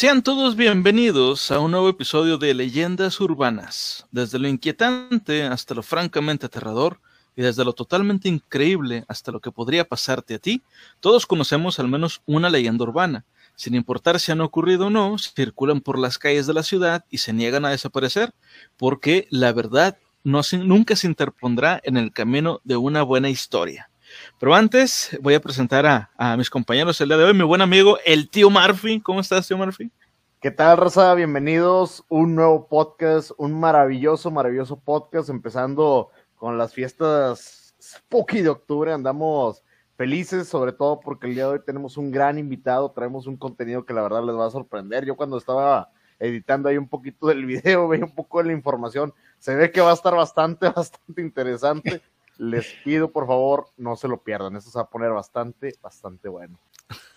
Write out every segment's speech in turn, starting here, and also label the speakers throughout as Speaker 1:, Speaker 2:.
Speaker 1: Sean todos bienvenidos a un nuevo episodio de Leyendas Urbanas. Desde lo inquietante hasta lo francamente aterrador y desde lo totalmente increíble hasta lo que podría pasarte a ti, todos conocemos al menos una leyenda urbana. Sin importar si han ocurrido o no, circulan por las calles de la ciudad y se niegan a desaparecer, porque la verdad nunca se interpondrá en el camino de una buena historia. Pero antes voy a presentar a, mis compañeros el día de hoy, mi buen amigo, el tío Murphy. ¿Cómo estás, tío Murphy?
Speaker 2: ¿Qué tal, Rosa? Bienvenidos. Un nuevo podcast, un maravilloso, maravilloso podcast, empezando con las fiestas spooky de octubre. Andamos felices, sobre todo porque el día de hoy tenemos un gran invitado, traemos un contenido que la verdad les va a sorprender. Yo cuando estaba editando ahí un poquito del video, veía un poco de la información, se ve que va a estar bastante, bastante interesante les pido por favor no se lo pierdan. Esto se va a poner bastante, bastante bueno.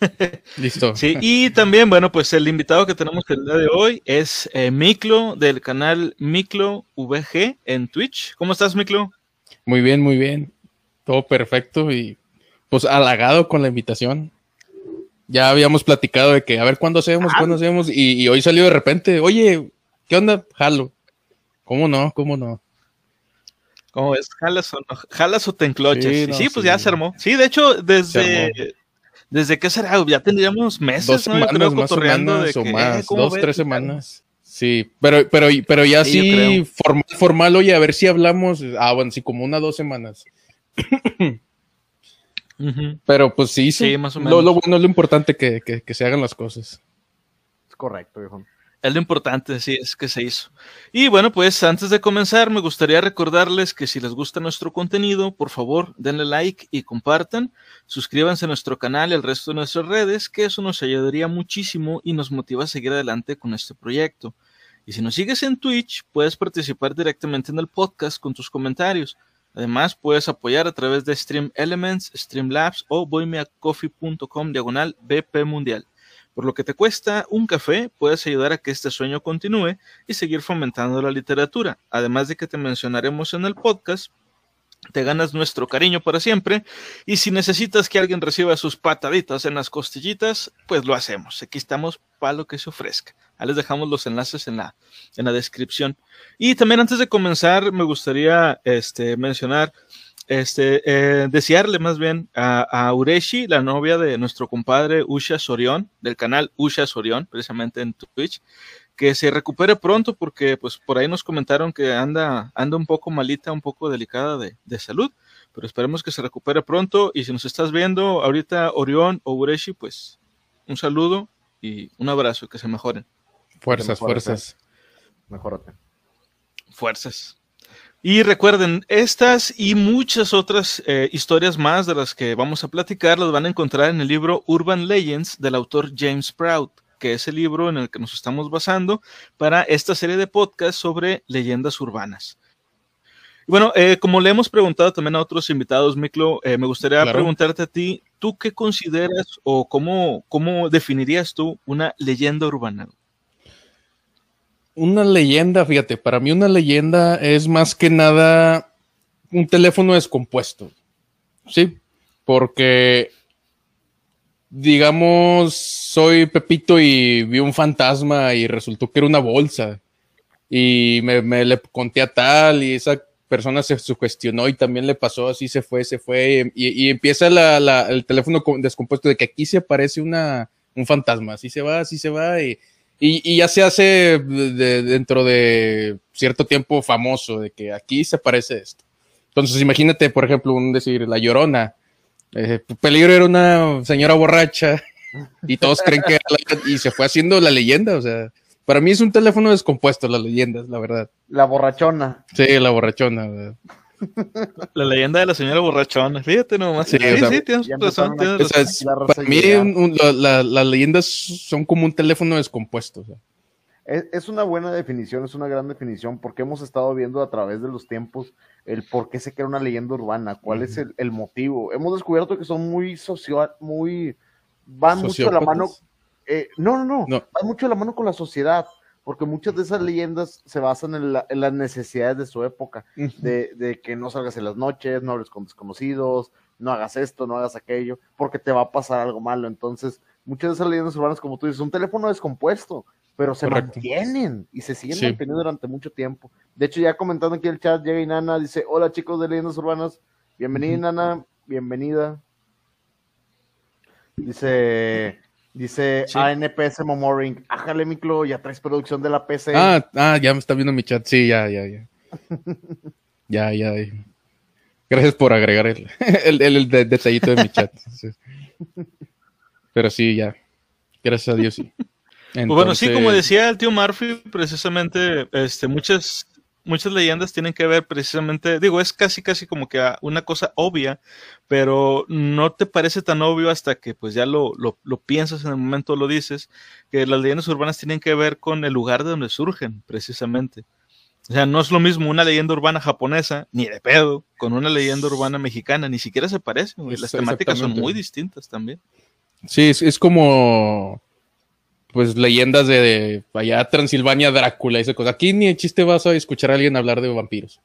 Speaker 1: Listo. Sí, y también, bueno, pues el invitado que tenemos el día de hoy es eh, Miklo del canal Miklo VG en Twitch. ¿Cómo estás, Miklo?
Speaker 3: Muy bien, muy bien. Todo perfecto y pues halagado con la invitación. Ya habíamos platicado de que a ver cuándo hacemos, ah. cuándo hacemos, y, y hoy salió de repente, oye, ¿qué onda? Jalo. ¿Cómo no? ¿Cómo no?
Speaker 1: ¿Cómo es? ¿Jalas o, no? ¿Jalas o te encloches? Sí, pues ya se armó. Sí, de hecho, desde. ¿Desde qué será? Ya tendríamos meses,
Speaker 3: dos
Speaker 1: ¿no?
Speaker 3: Semanas, más o menos, o más, dos, tres semanas. Sí, pero, pero, pero ya sí, formal, formal, oye, a ver si hablamos. Ah, bueno, sí, como una dos semanas. Pero pues sí, sí, más o menos. Lo, lo bueno, lo importante que, que, que se hagan las cosas.
Speaker 2: Es correcto, viejo.
Speaker 1: Es lo importante, sí, es que se hizo. Y bueno, pues antes de comenzar, me gustaría recordarles que si les gusta nuestro contenido, por favor, denle like y compartan. Suscríbanse a nuestro canal y al resto de nuestras redes, que eso nos ayudaría muchísimo y nos motiva a seguir adelante con este proyecto. Y si nos sigues en Twitch, puedes participar directamente en el podcast con tus comentarios. Además, puedes apoyar a través de Stream Elements, Streamlabs o boymeacoffee.com diagonal BP Mundial. Por lo que te cuesta un café, puedes ayudar a que este sueño continúe y seguir fomentando la literatura. Además de que te mencionaremos en el podcast, te ganas nuestro cariño para siempre. Y si necesitas que alguien reciba sus pataditas en las costillitas, pues lo hacemos. Aquí estamos para lo que se ofrezca. Ahí les dejamos los enlaces en la, en la descripción. Y también antes de comenzar, me gustaría este, mencionar este, eh, desearle más bien a, Ureshi, la novia de nuestro compadre Usha Sorión, del canal Usha Sorión, precisamente en Twitch, que se recupere pronto porque pues por ahí nos comentaron que anda, anda un poco malita, un poco delicada de, de salud, pero esperemos que se recupere pronto y si nos estás viendo ahorita Orión o Ureshi, pues un saludo y un abrazo, que se mejoren.
Speaker 3: Fuerzas, fuerzas.
Speaker 2: Mejorate.
Speaker 1: Fuerzas. Y recuerden, estas y muchas otras eh, historias más de las que vamos a platicar las van a encontrar en el libro Urban Legends del autor James Proud, que es el libro en el que nos estamos basando para esta serie de podcasts sobre leyendas urbanas. bueno, eh, como le hemos preguntado también a otros invitados, Miklo, eh, me gustaría preguntarte a ti, ¿tú qué consideras o cómo, cómo definirías tú una leyenda urbana?
Speaker 3: Una leyenda, fíjate, para mí una leyenda es más que nada un teléfono descompuesto. Sí, porque digamos, soy Pepito y vi un fantasma y resultó que era una bolsa. Y me, le conté a tal y esa persona se sugestionó y también le pasó así, se fue, se fue. Y, empieza el teléfono descompuesto de que aquí se aparece una, un fantasma, así se va, así se va. Y, y, ya se hace dentro de cierto tiempo famoso de que aquí se parece esto. Entonces, imagínate, por ejemplo, un decir, La Llorona. Eh, Peligro era una señora borracha y todos creen que y se fue haciendo la leyenda. O sea, para mí es un teléfono descompuesto, las leyendas, la verdad.
Speaker 2: La borrachona.
Speaker 3: Sí, la borrachona.
Speaker 1: La leyenda de la señora borrachona. Fíjate nomás. Sí, sí, tienes razón.
Speaker 3: para mí, las leyendas son como un teléfono descompuesto.
Speaker 2: Es, una buena definición, es una gran definición, porque hemos estado viendo a través de los tiempos el por qué se crea una leyenda urbana, cuál es el, motivo. Hemos descubierto que son muy social, muy. van mucho a la mano. Eh, no, no, no, no, van mucho a la mano con la sociedad porque muchas de esas leyendas se basan en, las necesidades de su época, de, que no salgas en las noches, no hables con desconocidos, no hagas esto, no hagas aquello, porque te va a pasar algo malo. Entonces, muchas de esas leyendas urbanas, como tú dices, un teléfono descompuesto, pero se
Speaker 3: Correcto.
Speaker 2: mantienen y se siguen
Speaker 3: Sí.
Speaker 2: manteniendo durante mucho tiempo. De hecho, ya comentando aquí el chat, llega Inana, dice, hola chicos de leyendas urbanas, bienvenida. Inana, bienvenida. Dice, dice
Speaker 1: Sí.
Speaker 2: ANPS Momoring, ájale Miclo, ya traes producción de la PC.
Speaker 3: Ah, ah, ya me está viendo mi chat. Sí, ya, ya, ya. ya, ya. Gracias por agregar el, el, el- el de- detallito de mi chat. Sí. Pero sí, ya. Gracias a Dios, sí.
Speaker 1: Pues bueno, sí, como decía el tío Murphy, precisamente, este, muchas, muchas leyendas tienen que ver precisamente, digo, es casi, casi como que una cosa obvia, pero no te parece tan obvio hasta que pues ya lo, lo, lo piensas en el momento, lo dices, que las leyendas urbanas tienen que ver con el lugar de donde surgen, precisamente. O sea, no es lo mismo una leyenda urbana japonesa, ni de pedo, con una leyenda urbana mexicana, ni siquiera se parecen, Las temáticas son muy distintas también.
Speaker 3: Sí, es, es como pues leyendas de, de allá Transilvania, Drácula y esa cosa. Aquí ni el chiste vas a escuchar a alguien hablar de vampiros.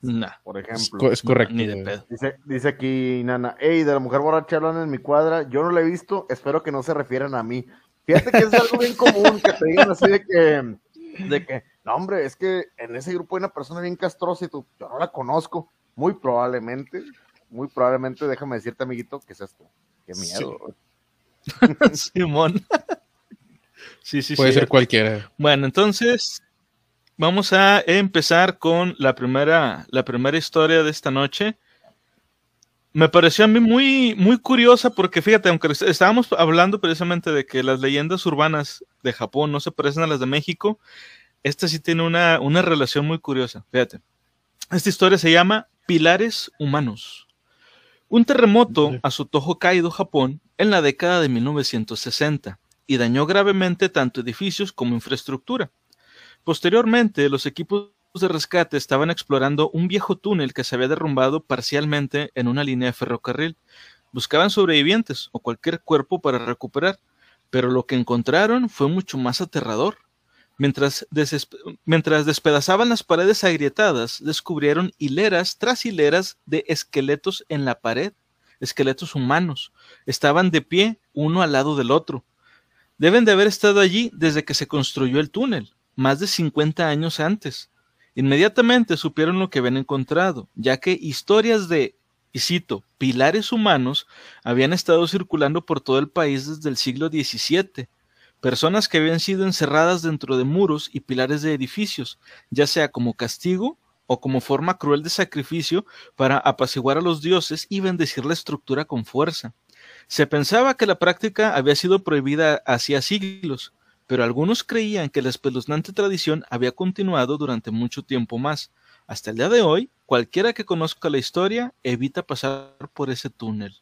Speaker 1: Nah,
Speaker 2: por
Speaker 3: Es,
Speaker 2: ejemplo.
Speaker 3: co- es correcto.
Speaker 1: ni de pedo.
Speaker 2: Dice, dice aquí Nana, hey, de la mujer borracha hablan en mi cuadra, yo no la he visto, espero que no se refieran a mí. Fíjate que es algo bien común que te digan así de que, de que, no hombre, es que en ese grupo hay una persona bien castrosa y tú, yo no la conozco. Muy probablemente, muy probablemente, déjame decirte, amiguito, que es esto. Qué miedo.
Speaker 1: Simón. sí, sí,
Speaker 3: Puede
Speaker 1: sí.
Speaker 3: ser cualquiera.
Speaker 1: Bueno, entonces vamos a empezar con la primera, la primera historia de esta noche. Me pareció a mí muy, muy curiosa porque fíjate, aunque est- estábamos hablando precisamente de que las leyendas urbanas de Japón no se parecen a las de México, esta sí tiene una, una relación muy curiosa. Fíjate, esta historia se llama Pilares Humanos. Un terremoto azotó Hokkaido, Japón, en la década de 1960 y dañó gravemente tanto edificios como infraestructura. Posteriormente, los equipos de rescate estaban explorando un viejo túnel que se había derrumbado parcialmente en una línea de ferrocarril. Buscaban sobrevivientes o cualquier cuerpo para recuperar, pero lo que encontraron fue mucho más aterrador. Mientras, despedazaban las paredes agrietadas, descubrieron hileras tras hileras de esqueletos en la pared, esqueletos humanos. Estaban de pie uno al lado del otro. Deben de haber estado allí desde que se construyó el túnel, más de 50 años antes. Inmediatamente supieron lo que habían encontrado, ya que historias de, y cito, pilares humanos habían estado circulando por todo el país desde el siglo XVII. Personas que habían sido encerradas dentro de muros y pilares de edificios, ya sea como castigo o como forma cruel de sacrificio para apaciguar a los dioses y bendecir la estructura con fuerza. Se pensaba que la práctica había sido prohibida hacía siglos, pero algunos creían que la espeluznante tradición había continuado durante mucho tiempo más. Hasta el día de hoy, cualquiera que conozca la historia evita pasar por ese túnel.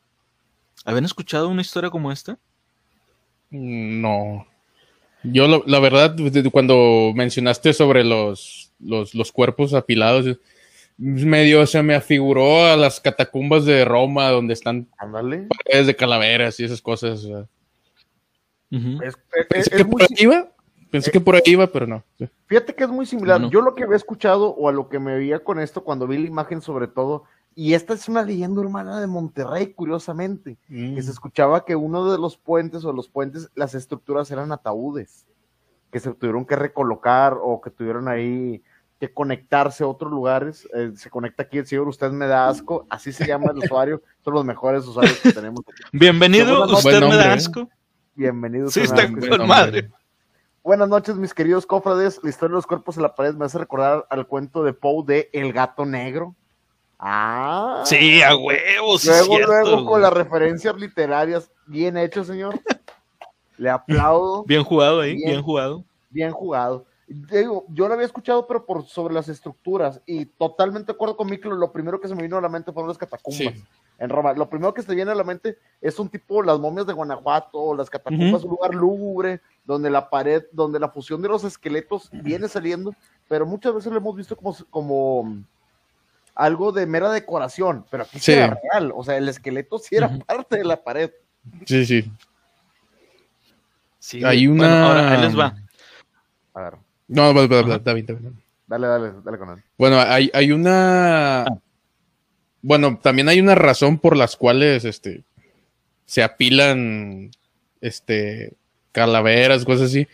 Speaker 1: ¿Habían escuchado una historia como esta?
Speaker 3: No. Yo, lo- la verdad, desde cuando mencionaste sobre los, los, los cuerpos apilados, medio se me afiguró a las catacumbas de Roma, donde están
Speaker 2: Ándale.
Speaker 3: paredes de calaveras y esas cosas.
Speaker 2: Es- es-
Speaker 3: Pensé
Speaker 2: es
Speaker 3: que
Speaker 2: muy
Speaker 3: por ahí iba. Pensé que por ahí iba, pero no.
Speaker 2: Fíjate que es muy similar.
Speaker 1: No.
Speaker 2: Yo lo que había escuchado o a lo que me veía con esto cuando vi la imagen sobre todo, y esta es una leyenda urbana de Monterrey, curiosamente, que se escuchaba que uno de los puentes o los puentes, las estructuras eran ataúdes, que se tuvieron que recolocar o que tuvieron ahí que conectarse a otros lugares. Eh, se conecta aquí el señor, usted me da asco, así se llama el usuario, son los mejores usaarios que tenemos.
Speaker 1: Bienvenido, usted me da
Speaker 3: ¿eh?
Speaker 1: asco.
Speaker 2: Bienvenidos.
Speaker 1: Sí,
Speaker 2: a
Speaker 1: está con madre.
Speaker 2: Buenas noches, mis queridos cofrades. La historia de los cuerpos en la pared me hace recordar al cuento de Poe de El gato negro. Ah.
Speaker 1: Sí, a huevos.
Speaker 2: Luego,
Speaker 1: cierto,
Speaker 2: luego
Speaker 1: güey.
Speaker 2: con las referencias literarias. Bien hecho, señor. Le aplaudo.
Speaker 1: Bien jugado ahí,
Speaker 2: Bien.
Speaker 1: bien jugado.
Speaker 2: Bien jugado. Digo, yo lo había escuchado, pero por sobre las estructuras. Y totalmente de acuerdo con Miklo, lo primero que se me vino a la mente fueron las catacumbas
Speaker 3: Sí.
Speaker 2: en Roma. Lo primero que se viene a la mente es un tipo las momias de Guanajuato, o las catacumbas, un lugar lúgubre, donde la pared, donde la fusión de los esqueletos viene saliendo, pero muchas veces lo hemos visto como, como algo de mera decoración, pero aquí sí era real, o sea, el esqueleto sí era parte de la pared.
Speaker 3: Sí, sí.
Speaker 1: Sí,
Speaker 3: Hay
Speaker 1: bueno,
Speaker 3: una-
Speaker 1: ahora ahí les va.
Speaker 2: A ver,
Speaker 3: No, va- va- va-
Speaker 1: Ajá.
Speaker 3: está bien, está bien.
Speaker 2: dale, dale, dale con él.
Speaker 3: Bueno, hay, hay una bueno, también hay una razón por las cuales este, se apilan este, calaveras, cosas así.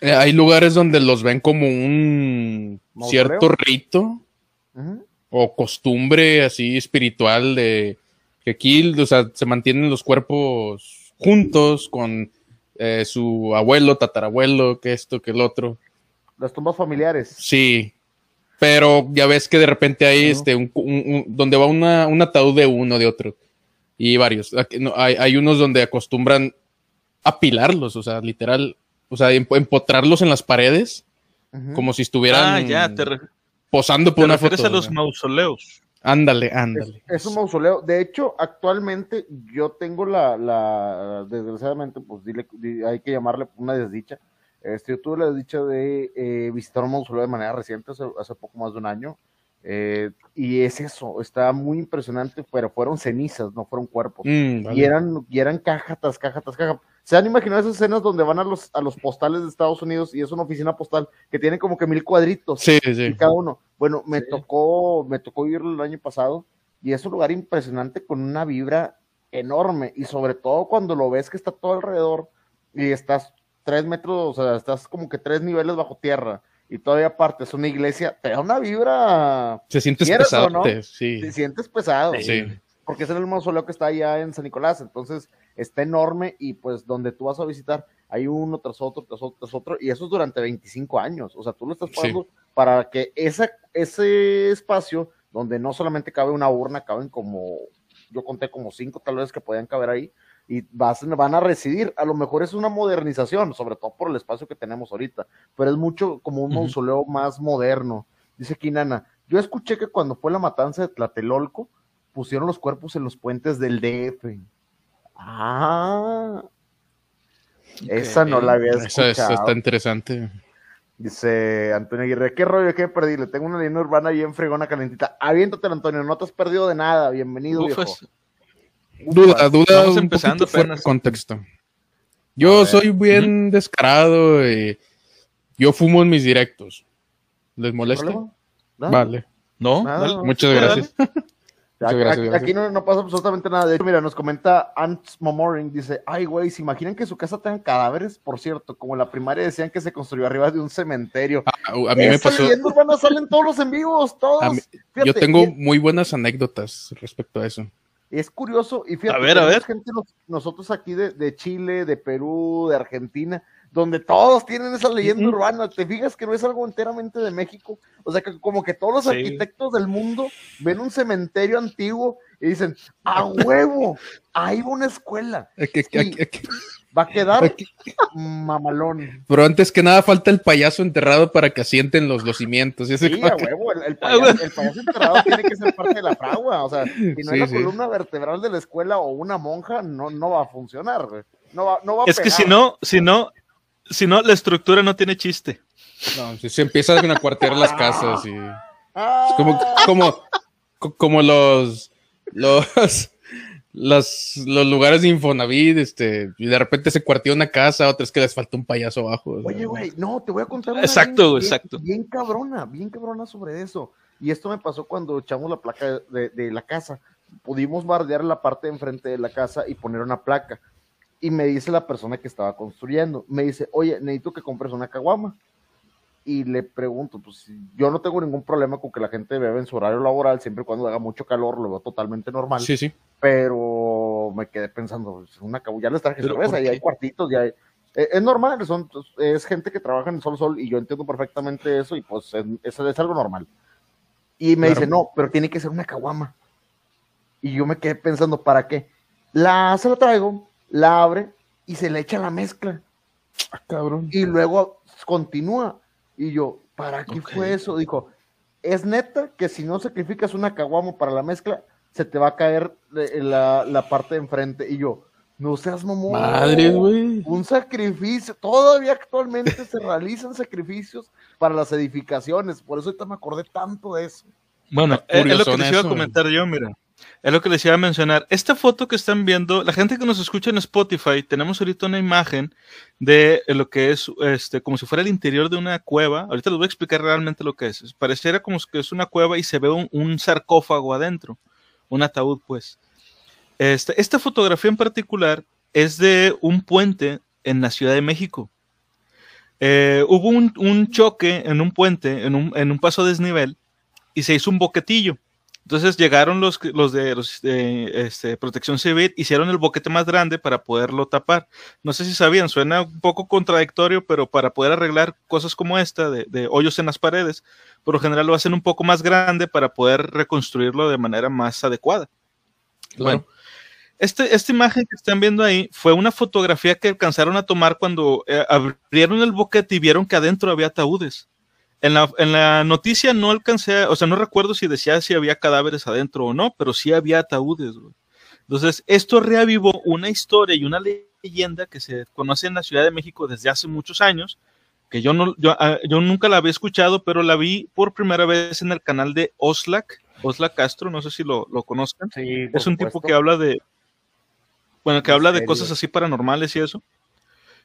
Speaker 3: Eh, hay lugares donde los ven como un
Speaker 2: ¿Mausoleo?
Speaker 3: cierto rito
Speaker 2: Ujú.
Speaker 3: O costumbre así espiritual de que aquí, o sea, se mantienen los cuerpos juntos con eh, su abuelo, tatarabuelo, que esto, que el otro.
Speaker 2: Las tumbas familiares.
Speaker 3: Sí, pero ya ves que de repente hay este, un, un- un- donde va una, un ataúd de uno, de otro, y varios. Aquí no, hay, hay unos donde acostumbran apilarlos, o sea, literal, o sea, emp- empotrarlos en las paredes, como si estuvieran
Speaker 1: Ah, ya, te,
Speaker 3: posando
Speaker 1: te
Speaker 3: por una foto.
Speaker 1: a los mausoleos.
Speaker 3: Ándale, ándale.
Speaker 2: Es un mausoleo. De hecho, actualmente yo tengo la, la desgraciadamente, pues dile, di- hay que llamarle una desdicha. Este, yo tuve la desdicha de eh, visitar un mausoleo de manera reciente, hace, hace poco más de un año. Eh, y es eso, está muy impresionante, pero fueron cenizas, no fueron cuerpos.
Speaker 3: Mm, vale.
Speaker 2: Y eran, y eran caja tras caja tras caja. ¿Se han imaginado esas escenas donde van a los, a los postales de Estados Unidos y es una oficina postal que tiene como que mil cuadritos?
Speaker 3: Sí,
Speaker 2: y
Speaker 3: sí.
Speaker 2: cada uno. Bueno, me
Speaker 3: Sí.
Speaker 2: tocó, me tocó vivirlo el año pasado y es un lugar impresionante con una vibra enorme y sobre todo cuando lo ves que está todo alrededor y estás tres metros, o sea, estás como que tres niveles bajo tierra y todavía aparte es una iglesia, te da una vibra,
Speaker 3: Se sientes
Speaker 2: ¿Quieres
Speaker 3: pesado,
Speaker 2: no?
Speaker 3: sí.
Speaker 2: te sientes pesado,
Speaker 3: Sí.
Speaker 2: porque es el mausoleo que está allá en San Nicolás, entonces está enorme y pues donde tú vas a visitar hay uno tras otro, tras otro, tras otro, y eso es durante 25 años, o sea, tú lo estás
Speaker 3: Sí.
Speaker 2: pagando para que esa, ese espacio donde no solamente cabe una urna, caben como, yo conté como cinco tal vez que podían caber ahí, y vas, van a residir, a lo mejor es una modernización, sobre todo por el espacio que tenemos ahorita, pero es mucho como un mausoleo más moderno. Dice aquí Nana, yo escuché que cuando fue la matanza de Tlatelolco, pusieron los cuerpos en los puentes del DF. Ah, esa no la había
Speaker 3: Eso, eso
Speaker 2: escuchado.
Speaker 3: está interesante.
Speaker 2: Dice Antonio Aguirre, ¿qué rollo? ¿Qué perdí? Le tengo una línea urbana bien fregona, calentita. Aviéntatela, Antonio, no te has perdido de nada. Bienvenido, viejo.
Speaker 3: Duda, duda
Speaker 1: Vamos
Speaker 3: un
Speaker 1: empezando
Speaker 3: fuera de contexto. Yo soy bien descarado y yo fumo en mis directos. ¿Les molesta? Vale,
Speaker 1: No,
Speaker 2: Nada,
Speaker 1: dale.
Speaker 2: no.
Speaker 3: muchas gracias. Muchas
Speaker 2: Aquí-
Speaker 3: gracias,
Speaker 2: aquí,
Speaker 3: gracias.
Speaker 2: aquí no, no pasa absolutamente nada. De hecho, mira, nos comenta Ants Momoring, dice, ay, güey, ¿se imaginan que su casa tenga cadáveres? Por cierto, como en la primaria decían que se construyó arriba de un cementerio.
Speaker 3: Ah, a mí me pasó.
Speaker 2: leyenda urbana salen todos los en vivos, todos.
Speaker 3: a mí-
Speaker 2: Fíjate,
Speaker 3: yo tengo
Speaker 2: y
Speaker 3: muy buenas anécdotas respecto a eso.
Speaker 2: Es curioso, y fíjate,
Speaker 1: A ver, a ver.
Speaker 2: gente nos- nosotros aquí de, de Chile, de Perú, de Argentina, donde todos tienen esa leyenda urbana. ¿Te fijas que no es algo enteramente de México? O sea, que como que todos los
Speaker 1: Sí.
Speaker 2: arquitectos del mundo ven un cementerio antiguo y dicen, ¡a huevo! Ahí va una escuela.
Speaker 3: Aquí- aquí-
Speaker 2: Va a quedar mamalón.
Speaker 3: Pero antes que nada falta el payaso enterrado para que asienten los, los cimientos.
Speaker 2: Sí, a huevo, el, payaso, el payaso enterrado tiene que ser parte de la fragua, o sea, si no
Speaker 3: Sí,
Speaker 2: es la
Speaker 3: sí.
Speaker 2: columna vertebral de la escuela o una monja, no, no va a funcionar, güey. no va, no va a
Speaker 1: Es que si no, si no, si no, la estructura no tiene chiste.
Speaker 3: No, si se empiezan a cuartear las casas y
Speaker 2: Ah,
Speaker 3: es como, como, co- como los, los, los, los lugares de Infonavit, este, y de repente se cuartea una casa, otras que les falta un payaso abajo.
Speaker 2: Oye, güey, no, te voy a contar una
Speaker 1: Exacto,
Speaker 2: bien-
Speaker 1: exacto.
Speaker 2: Bien cabrona, bien cabrona sobre eso. Y esto me pasó cuando echamos la placa de, de la casa. Pudimos bardear la parte de enfrente de la casa y poner una placa. Y me dice la persona que estaba construyendo, me dice, oye, necesito que compres una caguama. Y le pregunto, pues yo no tengo ningún problema con que la gente beba en su horario laboral, siempre y cuando haga mucho calor, lo veo totalmente normal
Speaker 3: Sí, sí.
Speaker 2: pero me quedé pensando, pues, una ya les traje
Speaker 1: ¿Pero
Speaker 2: cerveza y hay cuartitos, ya hay- eh, es normal, son, es gente que trabaja en el sol sol y yo entiendo perfectamente eso y pues es, es- es algo normal. Y me
Speaker 3: Claro.
Speaker 2: dice, no, pero tiene que ser una caguama. Y yo me quedé pensando, ¿para qué? La, se la traigo, la abre y se le echa la mezcla
Speaker 3: Ah, cabrón.
Speaker 2: y luego continúa. Y yo, ¿para qué fue eso? Dijo, es neta que si no sacrificas una caguama para la mezcla, se te va a caer eh, la, la parte de enfrente. Y yo, no seas mamón.
Speaker 3: Madre, güey.
Speaker 2: Un sacrificio. Todavía actualmente se realizan sacrificios para las edificaciones. Por eso ahorita me acordé tanto de eso.
Speaker 1: Bueno,
Speaker 3: Está
Speaker 1: es, lo que les iba a comentar yo, mira. Es lo que les iba a mencionar. Esta foto que están viendo, la gente que nos escucha en Spotify, tenemos ahorita una imagen de lo que es, este, como si fuera el interior de una cueva. Ahorita les voy a explicar realmente lo que es. Pareciera como que es una cueva y se ve un, sarcófago adentro, un ataúd, pues. Este, esta fotografía en particular es de un puente en la Ciudad de México. Eh, hubo un, choque en un puente, en un, en un paso desnivel, y se hizo un boquetillo entonces llegaron los, los de, los este, Protección Civil, hicieron el boquete más grande para poderlo tapar. No sé si sabían, suena un poco contradictorio, pero para poder arreglar cosas como esta, de, hoyos en las paredes, por lo general lo hacen un poco más grande para poder reconstruirlo de manera más adecuada. Bueno, este, esta imagen que están viendo ahí fue una fotografía que alcanzaron a tomar cuando eh, abrieron el boquete y vieron que adentro había ataúdes. En la, en la, noticia no alcancé, o sea, no recuerdo si decía si había cadáveres adentro o no, pero sí había ataúdes. Entonces, esto reavivó una historia y una leyenda que se conoce en la Ciudad de México desde hace muchos años, que yo, no, yo, ah, yo nunca la había escuchado, pero la vi por primera vez en el canal de Oslac, Oslac Castro, no sé si lo, lo conozcan. es un tipo que habla de, bueno, que habla de cosas así paranormales y eso.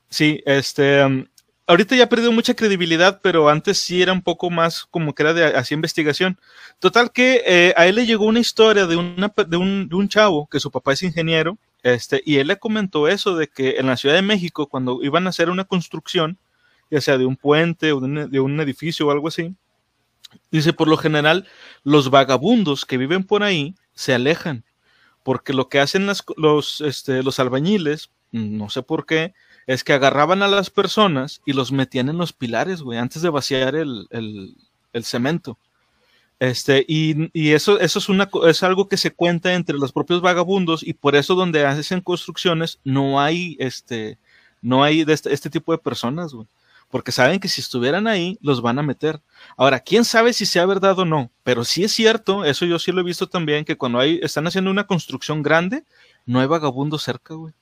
Speaker 1: Sí, este, um, ahorita ya ha perdido mucha credibilidad, pero antes sí era un poco más como que era de hacía investigación. Total que eh, a él le llegó una historia de, un, de un chavo que su papá es ingeniero, este, y él le comentó eso de que en la Ciudad de México, cuando iban a hacer una construcción, ya sea de un puente o de un, de un edificio o algo así, dice, por lo general, los vagabundos que viven por ahí se alejan, porque lo que hacen las, los, este, los albañiles, no sé por qué, es que agarraban a las personas y los metían en los pilares, güey, antes de vaciar el, cemento. Este, y, eso, eso es, una, es algo que se cuenta entre los propios vagabundos y por eso donde hacen construcciones no hay, este, no hay de este, este tipo de personas, güey. Porque saben que si estuvieran ahí, los van a meter. Ahora, quién sabe si sea verdad o no, pero sí es cierto, eso yo sí lo he visto también, que cuando hay, están haciendo una construcción grande, no hay vagabundos cerca, güey.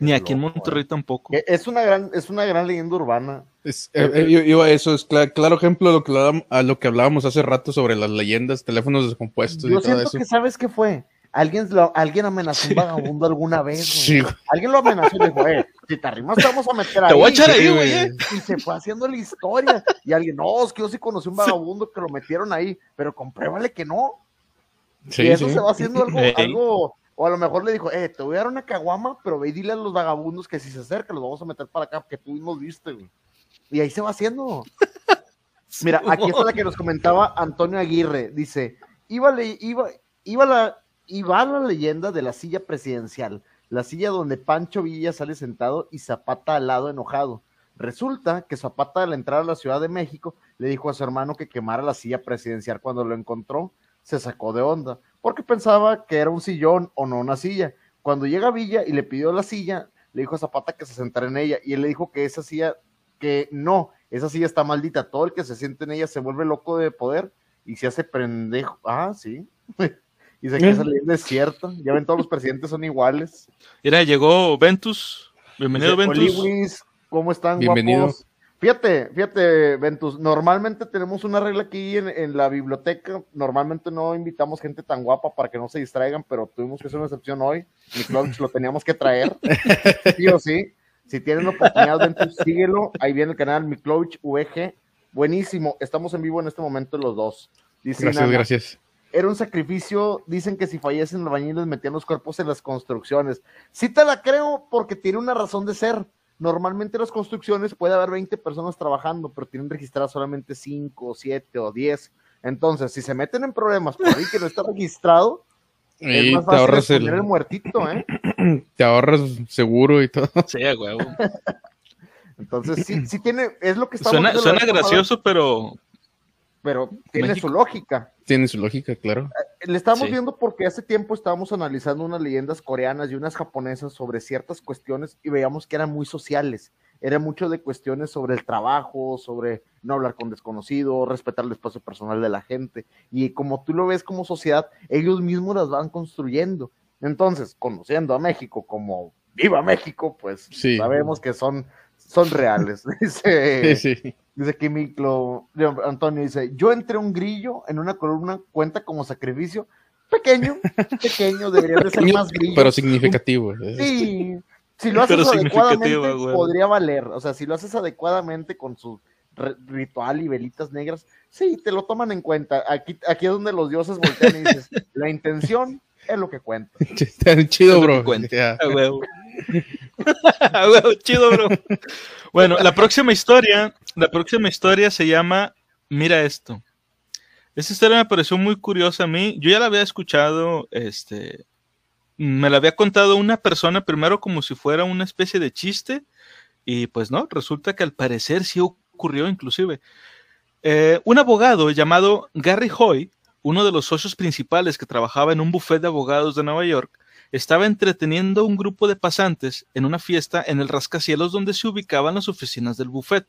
Speaker 1: Ni aquí en Monterrey tampoco.
Speaker 2: E, es una gran, es una gran leyenda urbana.
Speaker 3: Es, eh, eh, eso es claro ejemplo de lo que, a lo que hablábamos hace rato sobre las leyendas, teléfonos descompuestos.
Speaker 2: Yo siento que sabes qué fue. Alguien, alguien amenazó a un vagabundo alguna vez. Sí. Alguien lo amenazó y dijo, eh, si te arrimas te vamos a meter ahí.
Speaker 1: Te voy a echar ahí, güey. Eh".
Speaker 2: Y se fue haciendo la historia. Y alguien, no, es que yo sí conocí un vagabundo que lo metieron ahí, pero compruébale que no. Sí, y eso se va haciendo algo, algo o a lo mejor le dijo, eh, te voy a dar una caguama, pero ve y dile a los vagabundos que si se acercan los vamos a meter para acá, que tú mismo viste, güey. Y ahí se va haciendo. Mira, aquí está la que nos comentaba Antonio Aguirre. Dice, iba, iba, iba, la, iba la leyenda de la silla presidencial, la silla donde Pancho Villa sale sentado y Zapata al lado enojado. Resulta que Zapata al entrar a la Ciudad de México le dijo a su hermano que quemara la silla presidencial. Cuando lo encontró, se sacó de onda porque pensaba que era un sillón o no una silla. Cuando llega a Villa y le pidió la silla, le dijo a Zapata que se sentara en ella y él le dijo que esa silla, que no, esa silla está maldita, todo el que se siente en ella se vuelve loco de poder y se hace pendejo. Ah, sí. y se que esa leyenda es cierta. Ya ven, todos los presidentes son iguales.
Speaker 1: Mira, llegó Ventus. Bienvenido, Ventus.
Speaker 2: ¿cómo están, Bienvenido. Fíjate, fíjate, Ventus, normalmente tenemos una regla aquí en, la biblioteca, normalmente no invitamos gente tan guapa para que no se distraigan, pero tuvimos que hacer una excepción hoy, mi lo teníamos que traer, sí o sí, si tienen la oportunidad, Ventus, síguelo, ahí viene el canal Miklovich VG, buenísimo, estamos en vivo en este momento los dos.
Speaker 3: gracias, gracias.
Speaker 2: Era un sacrificio, dicen que si fallecen los bañiles metían los cuerpos en las construcciones. Sí te la creo porque tiene una razón de ser Normalmente las construcciones puede haber 20 personas trabajando, pero tienen registradas solamente 5, 7 o 10. Entonces, si se meten en problemas por ahí que no está registrado,
Speaker 3: es más te ahorras
Speaker 2: el... muertito, ¿eh?
Speaker 3: Te ahorras seguro y todo.
Speaker 1: Sí, huevo.
Speaker 2: Entonces, sí, sí tiene, es lo que estamos
Speaker 1: Suena, suena gracioso, pero,
Speaker 2: pero tiene su lógica.
Speaker 3: Tiene su lógica, claro.
Speaker 2: Eh, le estamos viendo porque hace tiempo estábamos analizando unas leyendas coreanas y unas japonesas sobre ciertas cuestiones y veíamos que eran muy sociales. Era mucho de cuestiones sobre el trabajo, sobre no hablar con desconocidos, respetar el espacio personal de la gente. Y como tú lo ves como sociedad, ellos mismos las van construyendo. Entonces, conociendo a México como viva México, pues sabemos que son, son reales. sí, sí. Dice Kimiklo, Antonio dice, yo entré un grillo en una columna, cuenta como sacrificio. pequeño, pequeño, debería de ser más brillo.
Speaker 3: Pero significativo.
Speaker 2: Sí, si lo haces adecuadamente, podría valer. O sea, si lo haces adecuadamente con su ritual y velitas negras, sí, te lo toman en cuenta. Aquí, aquí es donde los dioses voltean y dices, la intención es lo que cuenta.
Speaker 3: Chido, bro.
Speaker 1: bro. Bueno, la próxima historia, la próxima historia se llama Mira esto. Esta historia me pareció muy curiosa a mí. Yo ya la había escuchado, este, me la había contado una persona primero como si fuera una especie de chiste y pues no, resulta que al parecer sí ocurrió inclusive. Eh, un abogado llamado Gary Hoy, uno de los socios principales que trabajaba en un buffet de abogados de Nueva York, estaba entreteniendo a un grupo de pasantes en una fiesta en el rascacielos donde se ubicaban las oficinas del buffet.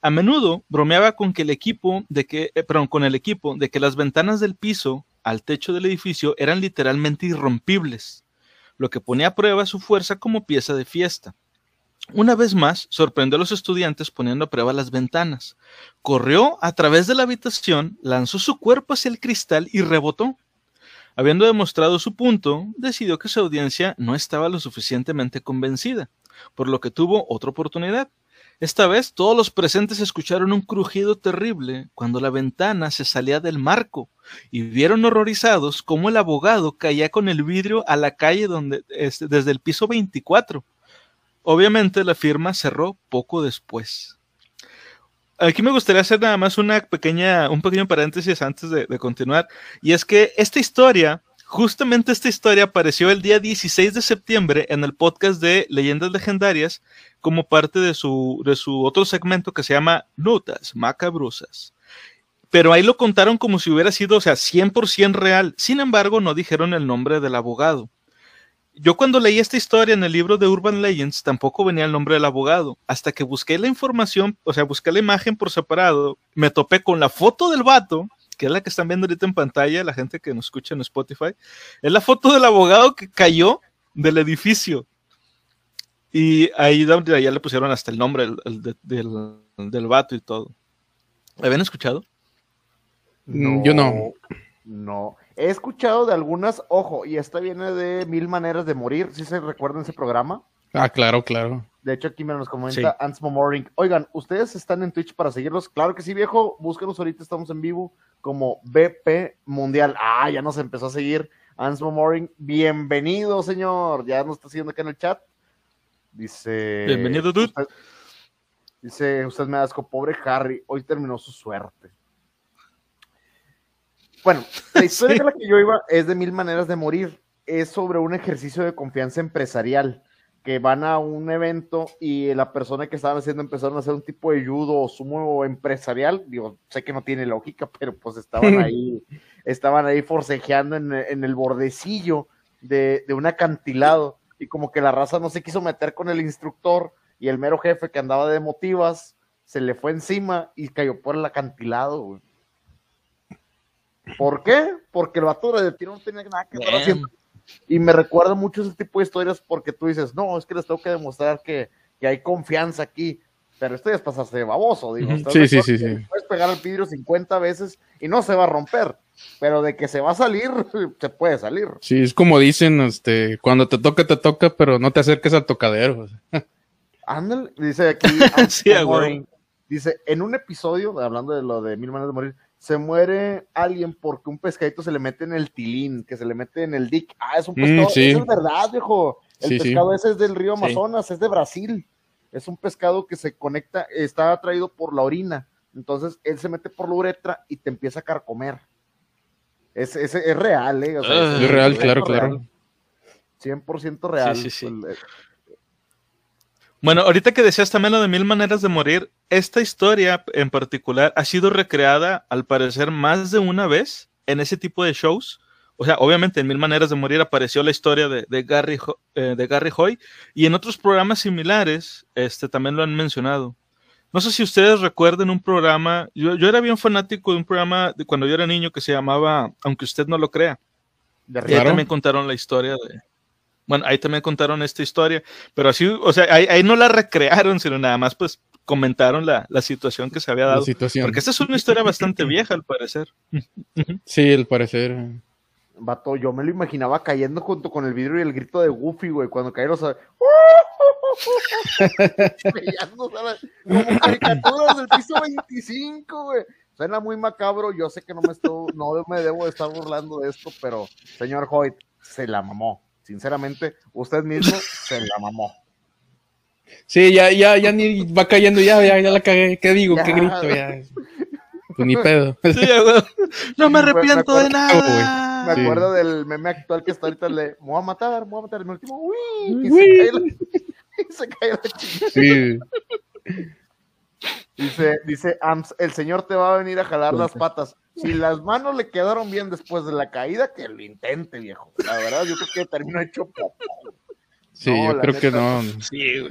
Speaker 1: A menudo bromeaba con que el equipo de que, eh, perdón, con el equipo de que las ventanas del piso al techo del edificio eran literalmente irrompibles, lo que ponía a prueba su fuerza como pieza de fiesta. Una vez más, sorprendió a los estudiantes poniendo a prueba las ventanas. Corrió a través de la habitación, lanzó su cuerpo hacia el cristal y rebotó. Habiendo demostrado su punto, decidió que su audiencia no estaba lo suficientemente convencida, por lo que tuvo otra oportunidad. Esta vez todos los presentes escucharon un crujido terrible cuando la ventana se salía del marco y vieron horrorizados cómo el abogado caía con el vidrio a la calle donde, este, desde el piso 24. Obviamente la firma cerró poco después. Aquí me gustaría hacer nada más una pequeña, un pequeño paréntesis antes de continuar, y es que esta historia Justamente esta historia apareció el día 16 de septiembre en el podcast de Leyendas Legendarias como parte de su, de su otro segmento que se llama Notas Macabrosas. Pero ahí lo contaron como si hubiera sido, o sea, 100% real. Sin embargo, no dijeron el nombre del abogado. Yo cuando leí esta historia en el libro de Urban Legends tampoco venía el nombre del abogado. Hasta que busqué la información, o sea, busqué la imagen por separado, me topé con la foto del vato que es la que están viendo ahorita en pantalla, la gente que nos escucha en Spotify, es la foto del abogado que cayó del edificio. Y ahí ya le pusieron hasta el nombre del, del, vato y todo. ¿Habían escuchado?
Speaker 3: Mm, yo no.
Speaker 2: No. He escuchado de algunas, ojo, y esta viene de Mil Maneras de Morir, si se recuerdan ese programa.
Speaker 3: Ah, claro, claro.
Speaker 2: De hecho, aquí me nos comenta Ansmo Moring. Oigan, ¿ustedes están en Twitch para seguirlos? Claro que sí, viejo. Búsquenos ahorita, estamos en vivo como BP Mundial. Ah, ya nos empezó a seguir Ansmo Moring. Bienvenido, señor. Ya nos está siguiendo acá en el chat. Dice.
Speaker 1: Bienvenido, dude.
Speaker 2: dice, usted me asco, pobre Harry. Hoy terminó su suerte. Bueno, la historia de la que yo iba es de mil maneras de morir. Es sobre un ejercicio de confianza empresarial que van a un evento y la persona que estaban haciendo empezaron a hacer un tipo de judo o sumo empresarial, digo, sé que no tiene lógica, pero pues estaban ahí, estaban ahí forcejeando en, el bordecillo de, un acantilado y como que la raza no se quiso meter con el instructor y el mero jefe que andaba de motivas se le fue encima y cayó por el acantilado, ¿Por qué? Porque el vato de tiro no tenía nada que estar haciendo y me recuerda mucho ese tipo de historias porque tú dices, no, es que les tengo que demostrar que, hay confianza aquí. Pero esto ya es pasarse de baboso, digo.
Speaker 3: Sí, sí, sí, sí.
Speaker 2: Puedes pegar al vidrio 50 veces y no se va a romper. Pero de que se va a salir, se puede salir.
Speaker 3: Sí, es como dicen, este, cuando te toca, te toca, pero no te acerques al tocadero.
Speaker 2: Ándale, dice aquí. dice, en un episodio, hablando de lo de Mil Maneras de Morir, se muere alguien porque un pescadito se le mete en el tilín, que se le mete en el dick. Ah, es un mm, pescado, eso es verdad, viejo. El pescado ese es del río Amazonas, es de Brasil. Es un pescado que se conecta, está atraído por la orina. Entonces él se mete por la uretra y te empieza a carcomer. Es, es, es real, ¿eh?
Speaker 3: Es, real, claro, claro.
Speaker 2: 100% real.
Speaker 1: Sí, sí, sí. Bueno, ahorita que decías también lo de mil maneras de morir, esta historia en particular ha sido recreada, al parecer, más de una vez en ese tipo de shows. O sea, obviamente en Mil Maneras de Morir apareció la historia de, Gary, eh, de Gary Hoy y en otros programas similares este, también lo han mencionado. No sé si ustedes recuerden un programa, yo, yo era bien fanático de un programa de cuando yo era niño que se llamaba Aunque usted no lo crea. De y ahí también contaron la historia de, bueno, ahí también contaron esta historia, pero así, o sea, ahí, no la recrearon, sino nada más pues comentaron la, situación que se había dado. Porque esta es una historia bastante vieja, al parecer.
Speaker 3: Sí, al parecer.
Speaker 2: Vato, yo me lo imaginaba cayendo junto con el vidrio y el grito de Goofy, güey, cuando cayeron los... como caricaturas del piso 25, güey. Suena muy macabro, yo sé que no me, estoy, no me debo de estar burlando de esto, pero señor Hoyt, se la mamó. Sinceramente, usted mismo se la mamó.
Speaker 3: Sí, ya, ya, ya ni va cayendo, ya, ya, ya la cagué. ¿Qué digo? ¿Qué grito? Ya. Pues ni pedo. Sí,
Speaker 1: no me arrepiento de nada.
Speaker 2: Me acuerdo del meme actual que está ahorita le me voy a matar, me voy a matar. El último, uy, y se cae la, y se cae la chica. Sí. Dice, dice Ams, el señor te va a venir a jalar las patas. Si las manos le quedaron bien después de la caída, que lo intente, viejo. La verdad, yo creo que terminó hecho poco.
Speaker 3: Sí, yo creo que no. Sí,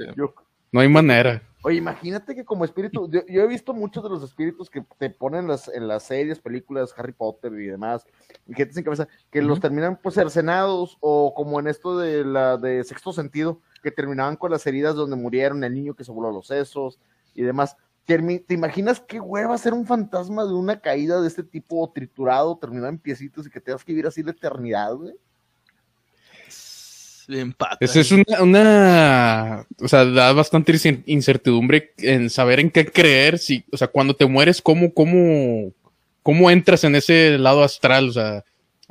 Speaker 3: no hay manera.
Speaker 2: Oye, imagínate que como espíritu, yo, he visto muchos de los espíritus que te ponen las, en las series, películas, Harry Potter y demás, y que te dicen cabeza, que los terminan pues cercenados, o como en esto de la de sexto sentido, que terminaban con las heridas donde murieron, el niño que se voló los sesos y demás. ¿Te imaginas qué hueva ser un fantasma de una caída de este tipo triturado, terminado en piecitos y que tengas que vivir así la eternidad, güey?
Speaker 3: Esa es una, o sea, da bastante incertidumbre en saber en qué creer, si, o sea, cuando te mueres, cómo, cómo, cómo entras en ese lado astral, o sea,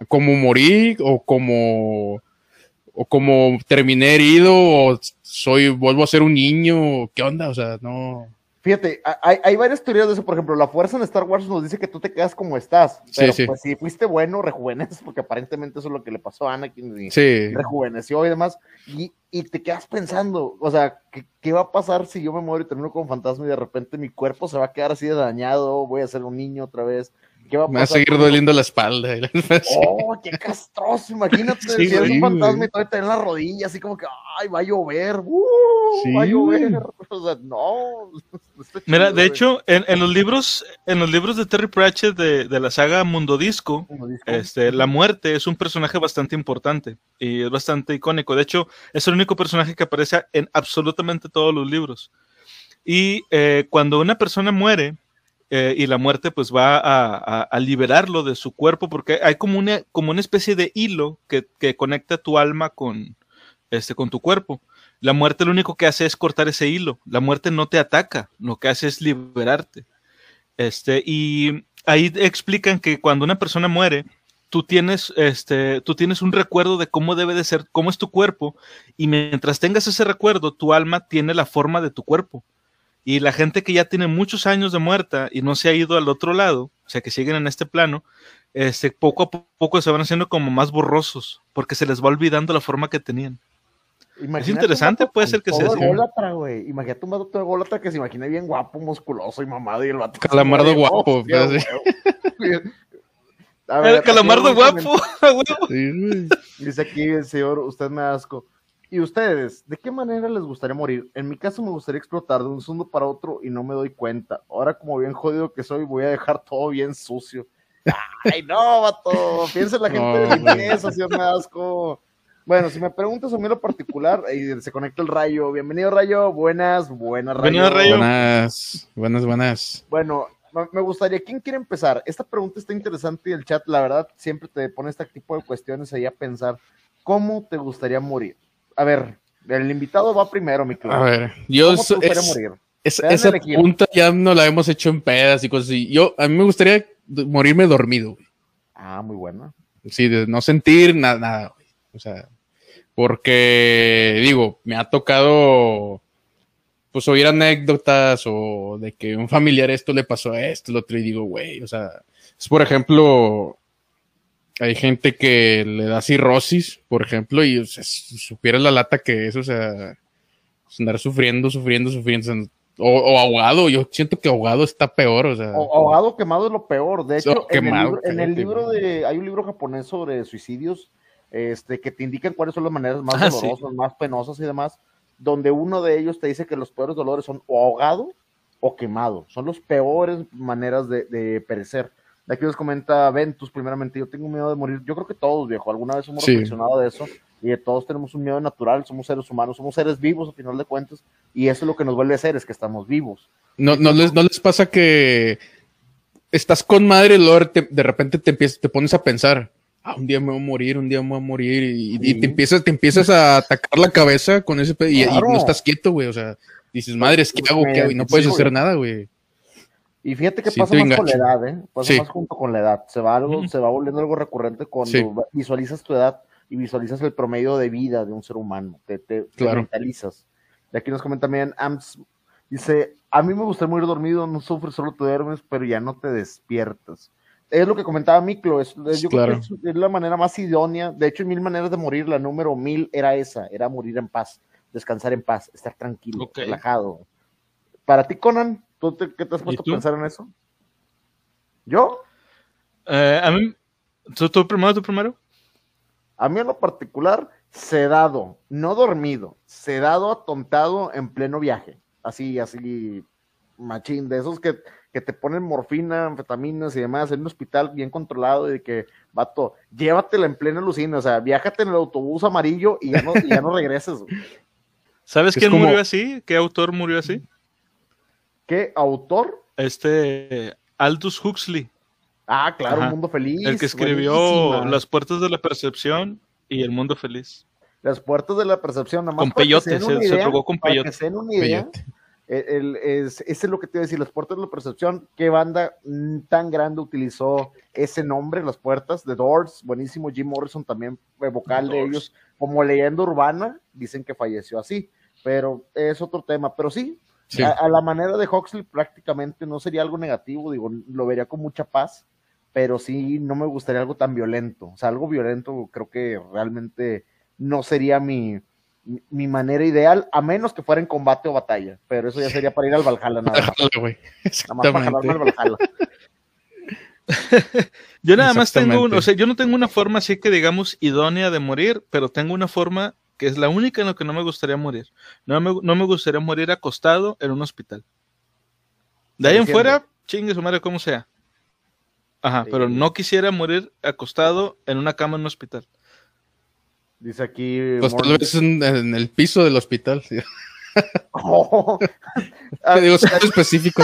Speaker 3: cómo morí o como, o como terminé herido o soy, vuelvo a ser un niño, ¿qué onda? O sea, no.
Speaker 2: Fíjate, hay, hay, varias teorías de eso. Por ejemplo, la fuerza en Star Wars nos dice que tú te quedas como estás. Pero pues si fuiste bueno, rejuveneces, porque aparentemente eso es lo que le pasó a Anakin. Y Rejuveneció y demás. Y, y, te quedas pensando, o sea, ¿qué, ¿qué, va a pasar si yo me muero y termino como fantasma y de repente mi cuerpo se va a quedar así de dañado? Voy a ser un niño otra vez.
Speaker 3: ¿Qué va a, pasar? me va a seguir doliendo la espalda.
Speaker 2: oh, qué castroso. Imagínate si es un fantasma y todavía te en la rodilla, así como que, ay, va a llover. Uh, va a llover. O sea, no.
Speaker 1: Mira, de hecho, en, los libros, en los libros de Terry Pratchett de, la saga Mundo Disco, este, la muerte es un personaje bastante importante y es bastante icónico. De hecho, es el único personaje que aparece en absolutamente todos los libros. Y eh, cuando una persona muere, eh, y la muerte pues va a, liberarlo de su cuerpo porque hay como una, como una especie de hilo que, que, conecta tu alma con, este, con tu cuerpo. La muerte lo único que hace es cortar ese hilo. La muerte no te ataca, lo que hace es liberarte. Este, y ahí explican que cuando una persona muere, tú tienes, este, tú tienes un recuerdo de cómo debe de ser, cómo es tu cuerpo, y mientras tengas ese recuerdo, tu alma tiene la forma de tu cuerpo. Y la gente que ya tiene muchos años de muerta y no se ha ido al otro lado, o sea, que siguen en este plano, este, poco a poco se van haciendo como más borrosos, porque se les va olvidando la forma que tenían es interesante, puede ser que sea así.
Speaker 2: güey. Imagínate un vato golatra que se imagina bien guapo, musculoso y mamado y el vato.
Speaker 3: Calamardo guapo.
Speaker 1: Pues, el calamardo guapo.
Speaker 2: Dice aquí el señor, usted me asco. ¿Y ustedes, de qué manera les gustaría morir? En mi caso me gustaría explotar de un segundo para otro y no me doy cuenta. Ahora, como bien jodido que soy, voy a dejar todo bien sucio. Ay, no, vato. Piensa en la gente de limpieza, señor me asco. Bueno, si me preguntas a mí lo particular, ahí se conecta el rayo. Bienvenido, rayo. Buenas, buenas,
Speaker 3: rayo. Buenas, buenas, buenas.
Speaker 2: Bueno, me gustaría, ¿quién quiere empezar? Esta pregunta está interesante y el chat, la verdad, siempre te pone este tipo de cuestiones ahí a pensar. ¿Cómo te gustaría morir? A ver, el invitado va primero, mi
Speaker 3: A ver, yo. ¿Cómo morir? esa pregunta ya no la hemos hecho en pedas y cosas así. Yo, a mí me gustaría morirme dormido.
Speaker 2: Ah, muy buena.
Speaker 3: Sí, de no sentir nada, nada. O sea, porque digo, me ha tocado pues oír anécdotas o de que un familiar esto le pasó a esto, lo otro, y digo, güey, o sea, es por ejemplo, hay gente que le da cirrosis, por ejemplo, y o supiera la lata que es, o sea, andar sufriendo, sufriendo, sufriendo, o, ahogado, yo siento que ahogado está peor, o sea.
Speaker 2: ahogado quemado es lo peor, de hecho, en, el libro, en el libro de, hay un libro japonés sobre suicidios, este, que te indican cuáles son las maneras más ah, dolorosas, más penosas y demás, donde uno de ellos te dice que los peores dolores son o ahogado o quemado, son las peores maneras de, perecer. De aquí nos comenta Ventus, primeramente, yo tengo miedo de morir, yo creo que todos, viejo, alguna vez hemos reflexionado de eso, y de todos tenemos un miedo natural, somos seres humanos, somos seres vivos a final de cuentas, y eso es lo que nos vuelve a ser, es que estamos vivos.
Speaker 3: No, no, les, no les pasa que estás con madre y luego de repente te, empiezas, te pones a pensar, ah, un día me voy a morir, un día me voy a morir, y, y te, empiezas, te empiezas a atacar la cabeza con ese pe- y, y no estás quieto, güey, o sea, dices, madres, ¿qué hago? ¿Qué hago? Y no
Speaker 2: Sí,
Speaker 3: puedes hacer nada, güey.
Speaker 2: Y fíjate que
Speaker 3: Sí,
Speaker 2: pasa más con la edad, ¿eh? Pasa
Speaker 3: Sí.
Speaker 2: más junto con la edad. Se va, algo, se va volviendo algo recurrente cuando
Speaker 3: Sí.
Speaker 2: visualizas tu edad y visualizas el promedio de vida de un ser humano. Te, te, te
Speaker 3: Claro.
Speaker 2: mentalizas. Y aquí nos comenta también Ams. Dice, a mí me gusta morir dormido, no sufres, solo te duermes, pero ya no te despiertas. Es lo que comentaba Miklo, es, es- yo
Speaker 3: Claro.
Speaker 2: creo que es, es la manera más idónea. De hecho, en mil maneras de morir, la número mil era esa, era morir en paz, descansar en paz, estar tranquilo, relajado. Para ti, Conan, ¿tú te, ¿qué te has
Speaker 1: ¿Y
Speaker 2: puesto a pensar en eso? ¿Yo?
Speaker 1: Eh, a mí, ¿tú, tú primero, tú primero?
Speaker 2: A mí en lo particular, sedado, no dormido, sedado, atontado en pleno viaje. Así, así, machín, de esos que, que te ponen morfina, anfetaminas y demás en un hospital bien controlado y de que, vato, llévatela en plena lucina, o sea, viájate en el autobús amarillo y ya no, y ya no regreses.
Speaker 1: ¿Sabes
Speaker 3: Es
Speaker 1: quién
Speaker 3: como-
Speaker 1: murió así? ¿Qué autor murió así?
Speaker 2: ¿Qué autor?
Speaker 1: Este Aldous Huxley,
Speaker 2: Ah, claro,
Speaker 1: Ajá.
Speaker 2: Un Mundo Feliz.
Speaker 1: el que escribió
Speaker 2: buenísima.
Speaker 1: Las Puertas de la Percepción y El Mundo Feliz.
Speaker 2: Las puertas de la percepción, nada más
Speaker 1: Con
Speaker 2: para que
Speaker 1: peyote, se-
Speaker 2: idea,
Speaker 1: drogó con
Speaker 2: para
Speaker 1: peyote.
Speaker 2: que se den una idea,
Speaker 3: Peyote.
Speaker 2: el- el- es, ese es lo que te iba a decir, las puertas de la percepción, qué banda mm, tan grande utilizó ese nombre, las puertas, The Doors, buenísimo, Jim Morrison también, eh, vocal
Speaker 1: The
Speaker 2: de
Speaker 1: Doors.
Speaker 2: ellos, como leyenda urbana, dicen que falleció así, pero es otro tema, pero sí,
Speaker 3: Sí.
Speaker 2: a, a la manera de Huxley prácticamente no sería algo negativo, digo, lo vería con mucha paz, pero sí no me gustaría algo tan violento. O sea, algo violento creo que realmente no sería mi, mi, manera ideal, a menos que fuera en combate o batalla, pero eso ya sería para ir al Valhalla nada más. Nada para jalarme al
Speaker 3: Exactamente.
Speaker 2: Valhalla.
Speaker 1: Yo nada más tengo, un, o sea, yo no tengo una forma así que digamos idónea de morir, pero tengo una forma que es la única en la que no me gustaría morir. No me, no me gustaría morir acostado en un hospital. De ahí en
Speaker 2: Entiendo.
Speaker 1: fuera, chingue su madre como sea. Ajá,
Speaker 2: Sí.
Speaker 1: pero no quisiera morir acostado en una cama en un hospital.
Speaker 2: Dice aquí.
Speaker 3: Pues tal vez en, en el piso del hospital. sí.
Speaker 2: Oh.
Speaker 3: Te digo, específico.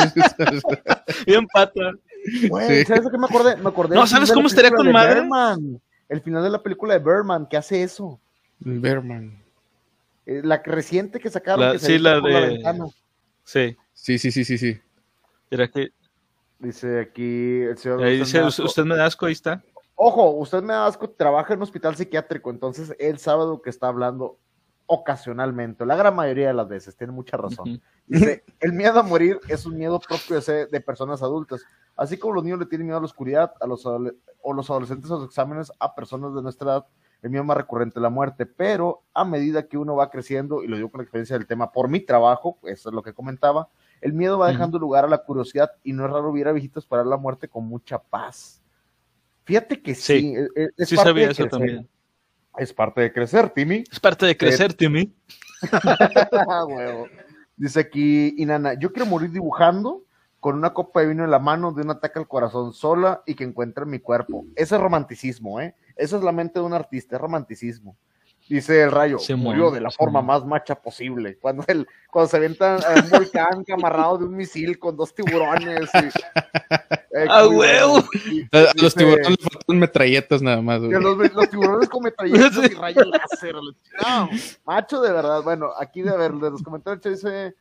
Speaker 1: Bien pata.
Speaker 2: güey,
Speaker 3: Sí.
Speaker 2: ¿Sabes de qué me acordé? Me acordé
Speaker 1: No, ¿sabes cómo estaría con madre?
Speaker 2: El final de la película de Birdman, que hace eso.
Speaker 3: Berman.
Speaker 2: Eh, La reciente que sacaron.
Speaker 1: La-
Speaker 2: que se
Speaker 1: sí, la
Speaker 2: la
Speaker 1: de-
Speaker 2: ventana.
Speaker 1: Sí.
Speaker 3: Sí, sí, sí, sí, sí.
Speaker 1: Era que,
Speaker 2: Dice aquí el señor.
Speaker 1: ahí
Speaker 2: Usted
Speaker 1: dice,
Speaker 2: me da
Speaker 1: usted,
Speaker 2: asco".
Speaker 1: usted me da asco, ahí está.
Speaker 2: Ojo, usted me da asco, trabaja en un hospital psiquiátrico, entonces él sabe lo que está hablando ocasionalmente, la gran mayoría de las veces, tiene mucha razón. Dice, el miedo a morir es un miedo propio de, personas adultas, así como los niños le tienen miedo a la oscuridad, a los o los adolescentes a los exámenes, a personas de nuestra edad, el miedo más recurrente es la muerte, pero a medida que uno va creciendo, y lo digo con la experiencia del tema por mi trabajo, eso es lo que comentaba, el miedo va dejando lugar a la curiosidad y no es raro ver a viejitos esperar la muerte con mucha paz. Fíjate que sí,
Speaker 1: Sí.
Speaker 2: es- es,
Speaker 1: Sí
Speaker 2: parte
Speaker 1: sabía
Speaker 2: de
Speaker 1: eso
Speaker 2: crecer.
Speaker 1: también.
Speaker 2: Es parte de crecer, Timmy.
Speaker 1: Es parte de crecer, Timmy.
Speaker 2: Dice aquí Inana, yo quiero morir dibujando con una copa de vino en la mano de un ataque al corazón sola y que encuentre mi cuerpo. Ese es romanticismo, ¿eh? Esa es la mente de un artista, es romanticismo. Dice el rayo,
Speaker 1: Simón,
Speaker 2: murió de la forma más macha posible. Cuando, el, cuando se avienta a un volcán amarrado de un misil con dos tiburones. Y, Eh,
Speaker 1: ¡Ah, huevo!
Speaker 2: Y-
Speaker 3: A, los
Speaker 2: dice-
Speaker 3: tiburones le faltan metralletas nada más.
Speaker 2: los, los tiburones con metralletas y rayos láser. No, macho de verdad. Bueno, aquí de ver, de los comentarios dice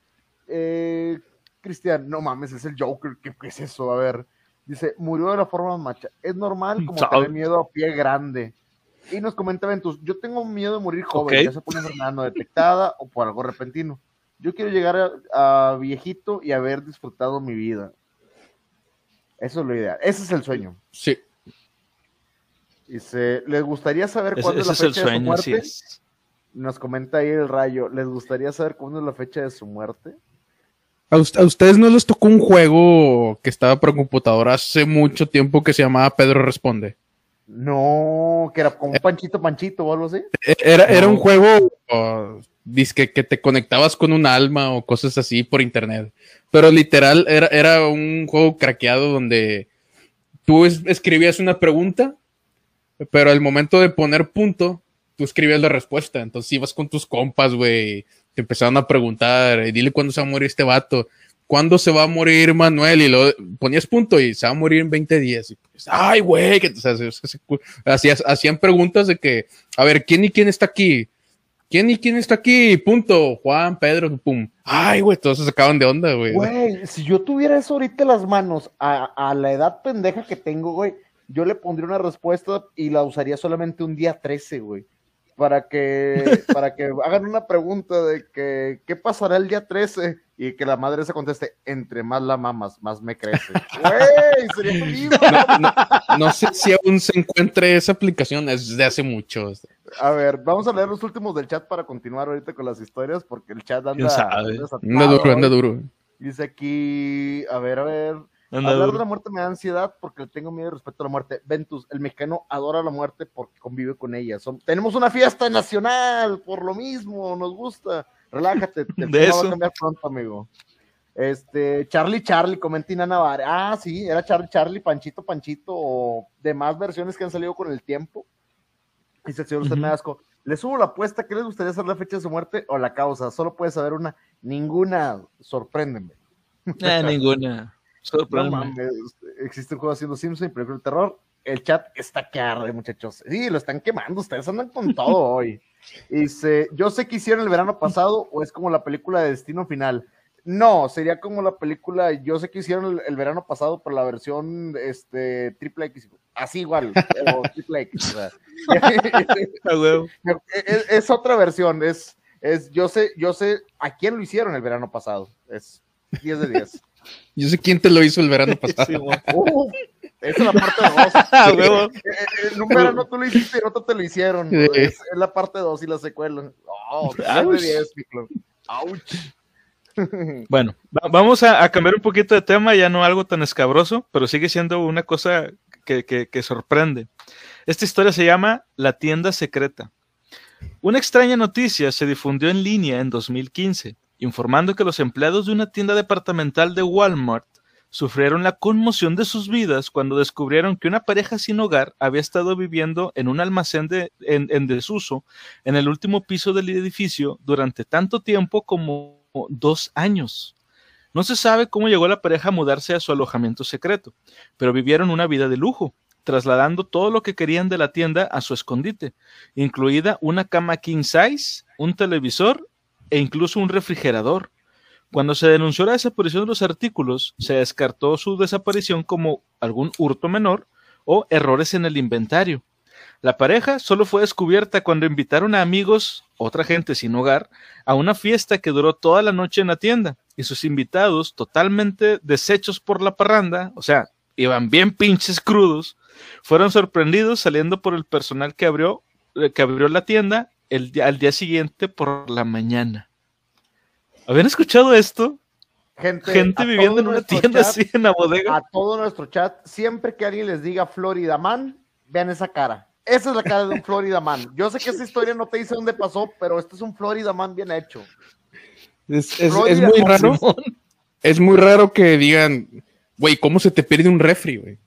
Speaker 2: eh, Cristian, no mames, es el Joker. ¿Qué, qué es eso? A ver, dice, murió de la forma macha. Es normal como
Speaker 1: Chao.
Speaker 2: tener miedo a pie grande. Y nos comenta Ventus, yo tengo miedo de morir joven, ya se pone no detectada o por algo repentino. Yo quiero llegar a, a viejito y haber disfrutado mi vida. Eso es lo ideal. Ese es el sueño.
Speaker 3: Sí.
Speaker 2: Dice, ¿les gustaría saber cuándo es la
Speaker 1: es el
Speaker 2: fecha de su
Speaker 1: sueño, así
Speaker 2: muerte?
Speaker 1: es.
Speaker 2: Nos comenta ahí el rayo, ¿les gustaría saber cuándo es la fecha de su muerte?
Speaker 3: ¿A, us- a ustedes no les tocó un juego que estaba por computadora hace mucho tiempo que se llamaba Pedro Responde?
Speaker 2: No, que era como un panchito panchito o algo así.
Speaker 3: E- Era, era
Speaker 1: No.
Speaker 3: un juego uh, dizque que te conectabas con un alma o cosas así por internet. Pero literal era, era un juego craqueado donde tú es- escribías una pregunta, pero al momento de poner punto, tú escribías la respuesta. Entonces ibas con tus compas, güey, te empezaron a preguntar, "Eh, dile cuándo se va a morir este vato, cuándo se va a morir Manuel, y lo ponías punto y se va a morir en 20 días. Y Ay, güey, que o sea, se- se- se- hacías- hacían preguntas de que, a ver, ¿quién y quién está aquí? ¿Quién y quién está aquí? Punto. Juan, Pedro, pum. Ay, güey, todos se sacaban de onda, güey.
Speaker 2: Güey, si yo tuviera eso ahorita en las manos, a, a la edad pendeja que tengo, güey, yo le pondría una respuesta y la usaría solamente un día 13, güey. Para que, para que hagan una pregunta de que, ¿qué pasará el día 13? Y que la madre se conteste, entre más la mamas, más me crece. Güey, sería feliz.
Speaker 3: No, no- no sé si aún se encuentre esa aplicación, es de hace mucho.
Speaker 2: A ver, vamos a leer los últimos del chat para continuar ahorita con las historias, porque el chat
Speaker 1: ¿Quién
Speaker 2: anda,
Speaker 3: Anda duro, anda duro.
Speaker 2: Dice aquí, a ver, a ver. Hablar de la muerte me da ansiedad porque le tengo miedo y respeto a la muerte. Ventus, el mexicano adora la muerte porque convive con ella. Son- tenemos una fiesta nacional, por lo mismo, nos gusta. Relájate, el
Speaker 1: De
Speaker 2: va
Speaker 1: eso.
Speaker 2: a cambiar pronto, amigo. Este, Charlie Charlie, comentina Navarre. Ah, sí, era Charlie Charlie, Panchito Panchito, o demás versiones que han salido con el tiempo. Dice el señor da asco. Le subo la apuesta, ¿qué les gustaría hacer la fecha de su muerte o la causa? Solo puede saber una, ninguna, sorpréndeme.
Speaker 1: Eh, ninguna.
Speaker 2: No
Speaker 1: Sorpréndeme.
Speaker 2: mames, existe un juego haciendo Simpson y película de terror. El chat está que arde, muchachos. Sí, lo están quemando, ustedes andan con todo hoy. Dice, yo sé que hicieron el verano pasado o es como la película de Destino Final. No, sería como la película, yo sé que hicieron el, el verano pasado, pero la versión este triple X, así igual, o triple X. o sea. Es, es otra versión, es, es, yo sé, yo sé a quién lo hicieron el verano pasado. Es 10 de 10.
Speaker 3: Yo sé quién te lo hizo el verano pasado.
Speaker 1: Sí.
Speaker 2: Uh, esa es la parte 2.
Speaker 1: A huevo.
Speaker 2: Eh, En un verano tú lo hiciste y en otro te lo hicieron.
Speaker 3: Sí.
Speaker 2: Es, es la parte 2 y la secuela. Oh, 10 de
Speaker 1: Ouch.
Speaker 2: 10, Miklo. Ouch.
Speaker 1: Bueno, va- vamos a, a cambiar un poquito de tema, ya no algo tan escabroso, pero sigue siendo una cosa que, que- que sorprende. Esta historia se llama La tienda secreta. Una extraña noticia se difundió en línea en 2015, informando que los empleados de una tienda departamental de Walmart sufrieron la conmoción de sus vidas cuando descubrieron que una pareja sin hogar había estado viviendo en un almacén en- en desuso en el último piso del edificio durante tanto tiempo como dos años. No se sabe cómo llegó la pareja a mudarse a su alojamiento secreto, pero vivieron una vida de lujo, trasladando todo lo que querían de la tienda a su escondite, incluida una cama king size, un televisor e incluso un refrigerador. Cuando se denunció la desaparición de los artículos, se descartó su desaparición como algún hurto menor o errores en el inventario. La pareja solo fue descubierta cuando invitaron a amigos, otra gente sin hogar, a una fiesta que duró toda la noche en la tienda, y sus invitados, totalmente deshechos por la parranda, o sea, iban bien pinches crudos, fueron sorprendidos saliendo por el personal que abrió, eh, que abrió la tienda el día- al día siguiente por la mañana. ¿Habían escuchado esto?
Speaker 2: Gente,
Speaker 1: viviendo en una tienda
Speaker 2: chat,
Speaker 1: así en la bodega.
Speaker 2: A todo nuestro chat, siempre que alguien les diga Florida Man, vean esa cara. Esa es la cara de un Florida Man. Yo sé que esa historia no te dice dónde pasó, pero este es un Florida Man bien hecho.
Speaker 3: Es, es- es
Speaker 2: Florida,
Speaker 3: muy raro.
Speaker 1: Simón.
Speaker 3: Es muy raro que digan, güey, ¿cómo se te pierde un refri, güey?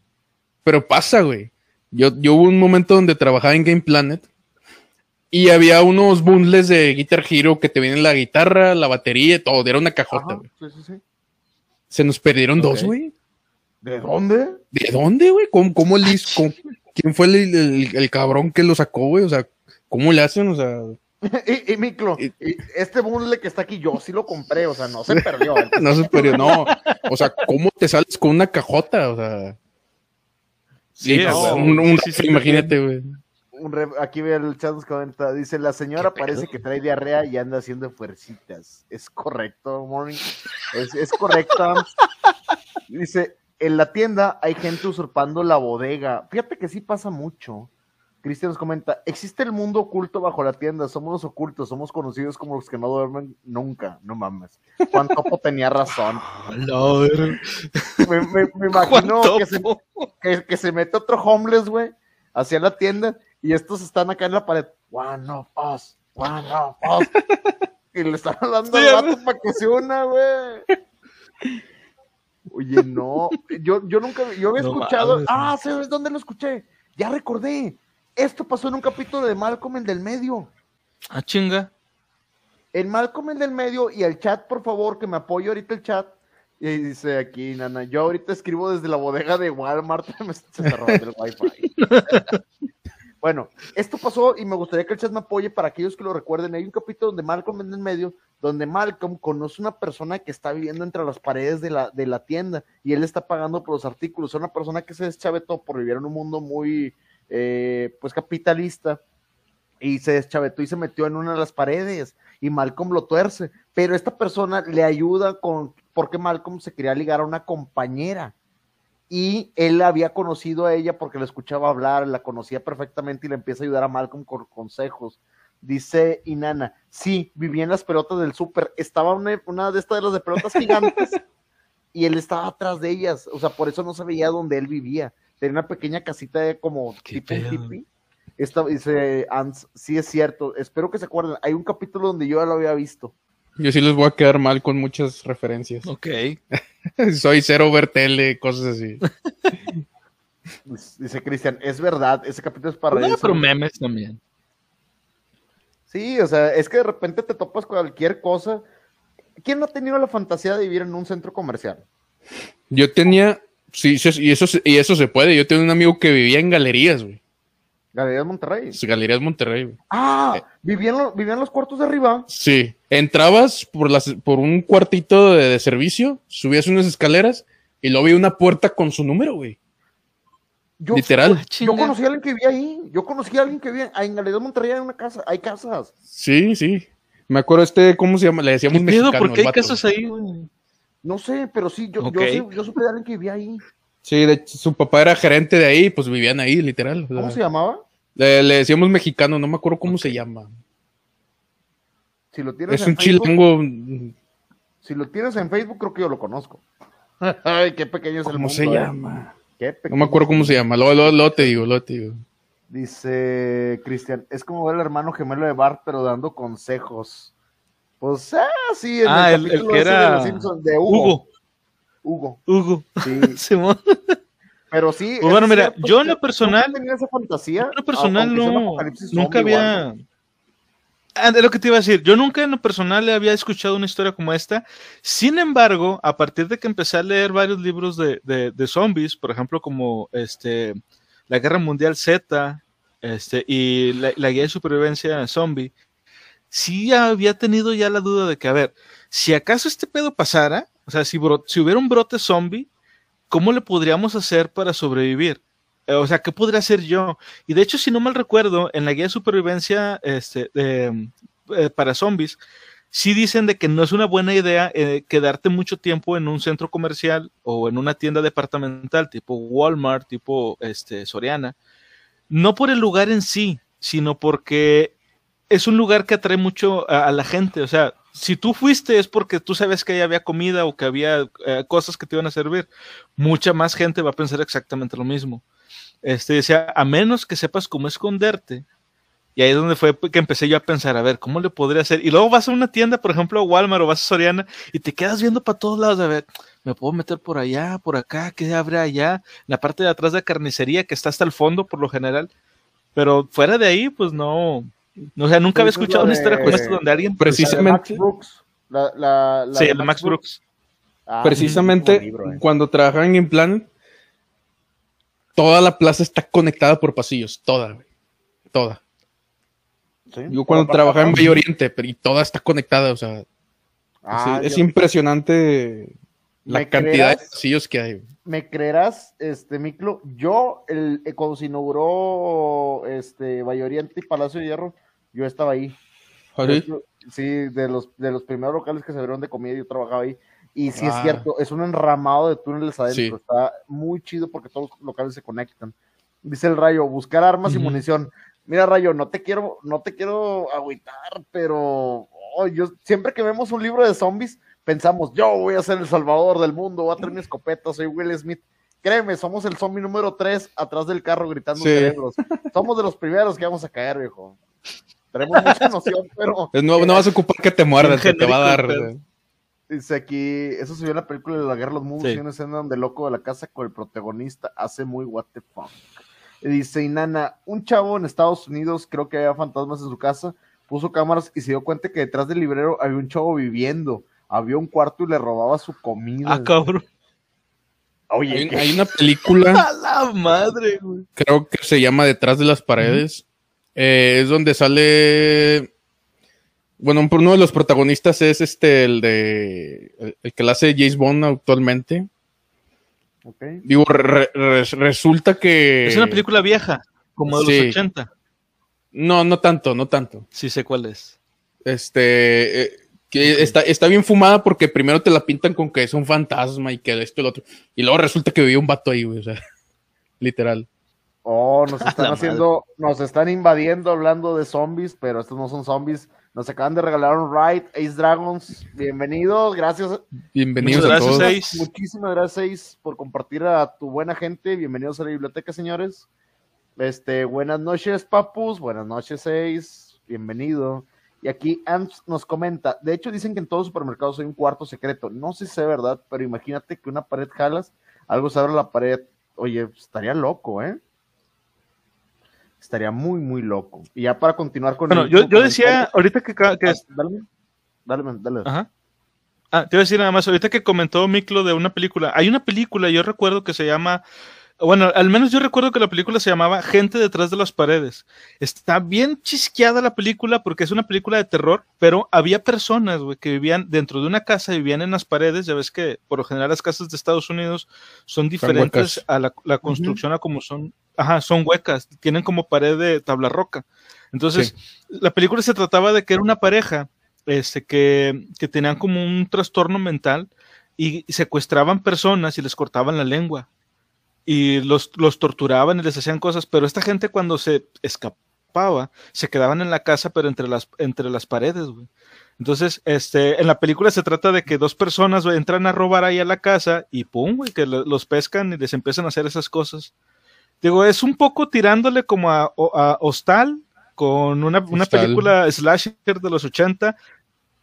Speaker 3: Pero pasa, güey. Yo, yo hubo un momento donde trabajaba en Game Planet y había unos bundles de Guitar Hero que te vienen la guitarra, la batería, todo. Era una cajota,
Speaker 2: Ajá,
Speaker 3: güey.
Speaker 2: sí, sí, sí.
Speaker 3: Se nos perdieron dos, güey.
Speaker 2: ¿De dónde?
Speaker 3: ¿De dónde, güey? ¿Cómo, cómo le hizo? ¿Cómo- ¿Quién fue el, el- el cabrón que lo sacó, güey? O sea, ¿cómo le hacen? O sea,
Speaker 2: y, y Miklo,
Speaker 3: Y-
Speaker 2: y este bundle que está aquí, yo sí lo compré, o sea, no se perdió.
Speaker 3: no se perdió, no. O sea, ¿cómo te sales con una cajota? O sea,
Speaker 1: Sí,
Speaker 3: no, un, un
Speaker 1: Sí, sí,
Speaker 3: refri,
Speaker 1: sí,
Speaker 3: imagínate, güey.
Speaker 2: Aquí ve el chat nos comenta, dice, la señora parece que trae diarrea y anda haciendo fuercitas. Es correcto, Morning. Es, es correcto. Dice, en la tienda hay gente usurpando la bodega. Fíjate que sí pasa mucho. Cristian nos comenta, existe el mundo oculto bajo la tienda, somos los ocultos, somos conocidos como los que no duermen nunca, no mames. Juan Topo tenía razón. Me, me- me
Speaker 1: Juan
Speaker 2: imagino que se, que, que se mete otro homeless, güey, hacia la tienda y estos están acá en la pared. One of us, one of us. Y le están hablando
Speaker 1: Sí,
Speaker 2: al para que se una, güey. Oye, no, yo, yo nunca, yo había
Speaker 1: No
Speaker 2: escuchado,
Speaker 1: mames,
Speaker 2: ah, ¿sabes dónde lo escuché? Ya recordé, esto pasó en un capítulo de Malcolm el del medio.
Speaker 1: Ah, chinga.
Speaker 2: En Malcolm el del medio y el chat, por favor, que me apoye ahorita el chat, Y ahí dice aquí, Nana, yo ahorita escribo desde la bodega de Walmart, me se está robando el wifi. bueno, esto pasó y me gustaría que el chat me apoye para aquellos que lo recuerden. Hay un capítulo donde Malcolm en el medio, donde Malcolm conoce una persona que está viviendo entre las paredes de la, de la tienda y él está pagando por los artículos. Es una persona que se deschavetó por vivir en un mundo muy, eh, pues, capitalista y se deschavetó y se metió en una de las paredes y Malcolm lo tuerce, pero esta persona le ayuda con porque Malcolm se quería ligar a una compañera y él había conocido a ella porque la escuchaba hablar, la conocía perfectamente y le empieza a ayudar a Malcolm con consejos. Dice Inana, sí, vivía en las pelotas del súper, estaba una, una, de estas de las de pelotas gigantes y él estaba atrás de ellas, o sea, por eso no se veía dónde él vivía. Tenía una pequeña casita de como tipo tipi. Esta, dice sí es cierto, espero que se acuerden, hay un capítulo donde yo ya lo había visto.
Speaker 3: Yo sí les voy a quedar mal con muchas referencias.
Speaker 1: Ok.
Speaker 3: Soy cero vertele, cosas así.
Speaker 2: Dice Cristian, es verdad, ese capítulo es para
Speaker 1: No, pero memes también.
Speaker 2: Sí, o sea, es que de repente te topas cualquier cosa. ¿Quién no ha tenido la fantasía de vivir en un centro comercial?
Speaker 3: Yo tenía, sí, sí, y eso, y eso se puede. Yo tenía un amigo que vivía en galerías, güey.
Speaker 2: Galerías Monterrey.
Speaker 3: Pues, Galerías Monterrey, güey.
Speaker 2: Ah, vivían, lo- vivían los cuartos de arriba.
Speaker 3: Sí. Entrabas por, las, por un cuartito de, de servicio, subías unas escaleras y luego vi una puerta con su número, güey.
Speaker 2: Yo,
Speaker 3: Literal.
Speaker 2: Yo conocí a alguien que vivía ahí. Yo conocí a alguien que vivía en Galerías Monterrey. Hay una casa, hay casas.
Speaker 3: Sí, sí. Me acuerdo este, ¿cómo se llama? Le decíamos
Speaker 1: ¿Qué
Speaker 3: mexicano.
Speaker 1: ¿Por qué hay
Speaker 3: vato.
Speaker 1: casas ahí, güey?
Speaker 2: No sé, pero sí, yo,
Speaker 1: Ok.
Speaker 2: yo, yo supe de alguien que vivía ahí.
Speaker 3: Sí, de hecho, su papá era gerente de ahí, pues vivían ahí, literal. O sea,
Speaker 2: ¿Cómo se llamaba?
Speaker 3: Le, le decíamos mexicano, no me acuerdo cómo se llama.
Speaker 2: Si lo tienes
Speaker 3: Es
Speaker 2: en
Speaker 3: un
Speaker 2: Facebook,
Speaker 3: chilango.
Speaker 2: Si lo tienes en Facebook, creo que yo lo conozco. Ay, qué pequeño es el
Speaker 3: ¿Cómo
Speaker 2: mundo.
Speaker 3: se
Speaker 2: eh.
Speaker 3: llama?
Speaker 2: Qué
Speaker 3: No me acuerdo cómo se llama. Luego, luego- luego te digo, luego te digo.
Speaker 2: Dice Cristian, es como ver al hermano gemelo de Bart, pero dando consejos. Pues, ah, sí, en
Speaker 1: Ah, el- el que
Speaker 2: ese de
Speaker 1: era
Speaker 2: los Simpsons, de Hugo.
Speaker 1: Hugo.
Speaker 2: Hugo,
Speaker 1: Hugo.
Speaker 2: sí.
Speaker 1: Simón.
Speaker 2: Pero sí.
Speaker 1: Pues bueno,
Speaker 2: es
Speaker 1: mira,
Speaker 2: cierto
Speaker 1: yo en lo personal-
Speaker 2: tenía esa fantasía.
Speaker 1: En lo personal no, nunca había... Ah, de lo que te iba a decir, yo nunca en lo personal había escuchado una historia como esta. Sin embargo, a partir de que empecé a leer varios libros de, de- de zombies, por ejemplo, como este, La Guerra Mundial Z este, y la, la Guía de Supervivencia Zombie, sí había tenido ya la duda de que, a ver, si acaso este pedo pasara, o sea, si, bro- si hubiera un brote zombie, ¿cómo le podríamos hacer para sobrevivir? Eh, O sea, ¿qué podría hacer yo? Y de hecho, si no mal recuerdo, en la guía de supervivencia este, eh, para zombies, sí dicen de que no es una buena idea eh, quedarte mucho tiempo en un centro comercial o en una tienda departamental tipo Walmart, tipo este, Soriana, no por el lugar en sí, sino porque es un lugar que atrae mucho a, a la gente. O sea, si tú fuiste es porque tú sabes que ahí había comida o que había eh, cosas que te iban a servir. Mucha más gente va a pensar exactamente lo mismo. Este decía, a menos que sepas cómo esconderte. Y ahí es donde fue que empecé yo a pensar, a ver, ¿cómo le podría hacer? Y luego vas a una tienda, por ejemplo, a Walmart o vas a Soriana y te quedas viendo para todos lados, a ver, me puedo meter por allá, por acá, ¿qué habrá allá? La parte de atrás de la carnicería que está hasta el fondo por lo general. Pero fuera de ahí, pues no o sea, nunca había escuchado una historia como
Speaker 2: de-
Speaker 1: esta donde alguien...
Speaker 3: Precisamente,
Speaker 2: Brooks. La, la, la
Speaker 1: sí,
Speaker 2: de
Speaker 1: Max Brooks.
Speaker 2: Ah,
Speaker 3: precisamente
Speaker 2: libro, eh.
Speaker 3: cuando trabajaba en Planet, toda la plaza está conectada por pasillos. Toda, güey. Toda.
Speaker 2: Sí.
Speaker 3: Yo cuando trabajaba en Bello Oriente, pero y toda está conectada, o sea,
Speaker 2: Ah,
Speaker 3: es, impresionante la
Speaker 2: ¿Me
Speaker 3: cantidad de pasillos que hay.
Speaker 2: me creerás, este, Miclo, yo, el, eh, cuando se inauguró, este, Valle Oriente y Palacio de Hierro, yo estaba ahí.
Speaker 3: ¿Ah, sí?
Speaker 2: Sí, de los, de los primeros locales que se abrieron de comida, yo trabajaba ahí. Y sí es
Speaker 3: Ah.
Speaker 2: cierto, es un enramado de túneles adentro.
Speaker 3: Sí.
Speaker 2: Está muy chido porque todos los locales se conectan. Dice el Rayo, buscar armas y munición. Mira, Rayo, no te quiero, no te quiero agüitar, pero oh, yo siempre que vemos un libro de zombies, pensamos, yo voy a ser el salvador del mundo, voy a traer mi escopeta, soy Will Smith. Créeme, somos el zombie número 3 atrás del carro gritando
Speaker 3: Sí.
Speaker 2: cerebros. Somos de los primeros que vamos a caer, viejo. Tenemos mucha noción, pero
Speaker 3: no, no vas a ocupar que te muerdan,
Speaker 1: Bien
Speaker 3: se te va a dar.
Speaker 2: Dice aquí, eso se vio en la película de la guerra de los mundos,
Speaker 1: Sí.
Speaker 2: hay una escena donde el loco de la casa con el protagonista hace muy what the fuck. Y dice Inana, un chavo en Estados Unidos, creo que había fantasmas en su casa, puso cámaras y se dio cuenta que detrás del librero había un chavo viviendo. había un cuarto y le robaba su comida.
Speaker 1: Ah, cabrón.
Speaker 2: Oye,
Speaker 3: Hay,
Speaker 2: ¿qué?
Speaker 3: hay una película,
Speaker 1: A la madre, güey.
Speaker 3: creo que se llama Detrás de las paredes. Eh, es donde sale. Bueno, un- uno de los protagonistas es este, el de. El, el que la hace James Bond actualmente. Digo, re- re- resulta que.
Speaker 1: Es una película vieja, como de
Speaker 3: Sí.
Speaker 1: los 80.
Speaker 3: No, no tanto, no tanto.
Speaker 1: Sí sé cuál es.
Speaker 3: Este. eh, que está, está bien fumada porque primero te la pintan con que es un fantasma y que esto y lo otro. Y luego resulta que vivía un vato ahí, güey. O sea, literal.
Speaker 2: Oh, nos están haciendo, nos están invadiendo hablando de zombies, pero estos no son zombies. Nos acaban de regalar un ride, Ace Dragons. Bienvenidos, gracias.
Speaker 3: Bienvenidos
Speaker 1: Muchas
Speaker 3: a
Speaker 1: gracias,
Speaker 3: todos.
Speaker 1: Ace.
Speaker 2: Muchísimas gracias, Ace, por compartir a tu buena gente. Bienvenidos a la biblioteca, señores. Este, buenas noches, papus. Buenas noches, Ace. Bienvenido. Y aquí Ants nos comenta, de hecho dicen que en todos los supermercados hay un cuarto secreto. No sé si sea verdad, pero imagínate que una pared jalas, algo se abre la pared. Oye, estaría loco, ¿eh? Estaría muy, muy loco. Y ya para continuar con
Speaker 1: Bueno,
Speaker 2: el
Speaker 1: yo, yo decía ahorita que,
Speaker 2: Ah, Dale, dale, dale.
Speaker 1: Ajá. Ah, te iba a decir nada más, ahorita que comentó Miklo de una película, hay una película, yo recuerdo que se llama, bueno, al menos yo recuerdo que la película se llamaba Gente detrás de las paredes. Está bien chisqueada la película porque es una película de terror, pero había personas, güey, que vivían dentro de una casa, vivían en las paredes, ya ves que por lo general las casas de Estados Unidos son diferentes a la, la construcción a como son, ajá, son huecas, tienen como pared de tabla roca. Entonces, la película se trataba de que era una pareja este, que, que tenían como un trastorno mental y secuestraban personas y les cortaban la lengua y los, los torturaban y les hacían cosas, pero esta gente cuando se escapaba se quedaban en la casa pero entre las, entre las paredes, güey. Entonces, este, en la película se trata de que dos personas entran a robar ahí a la casa y pum, güey, que lo- los pescan y les empiezan a hacer esas cosas. Digo, es un poco tirándole como a, a Hostal con una, una película slasher de los 80.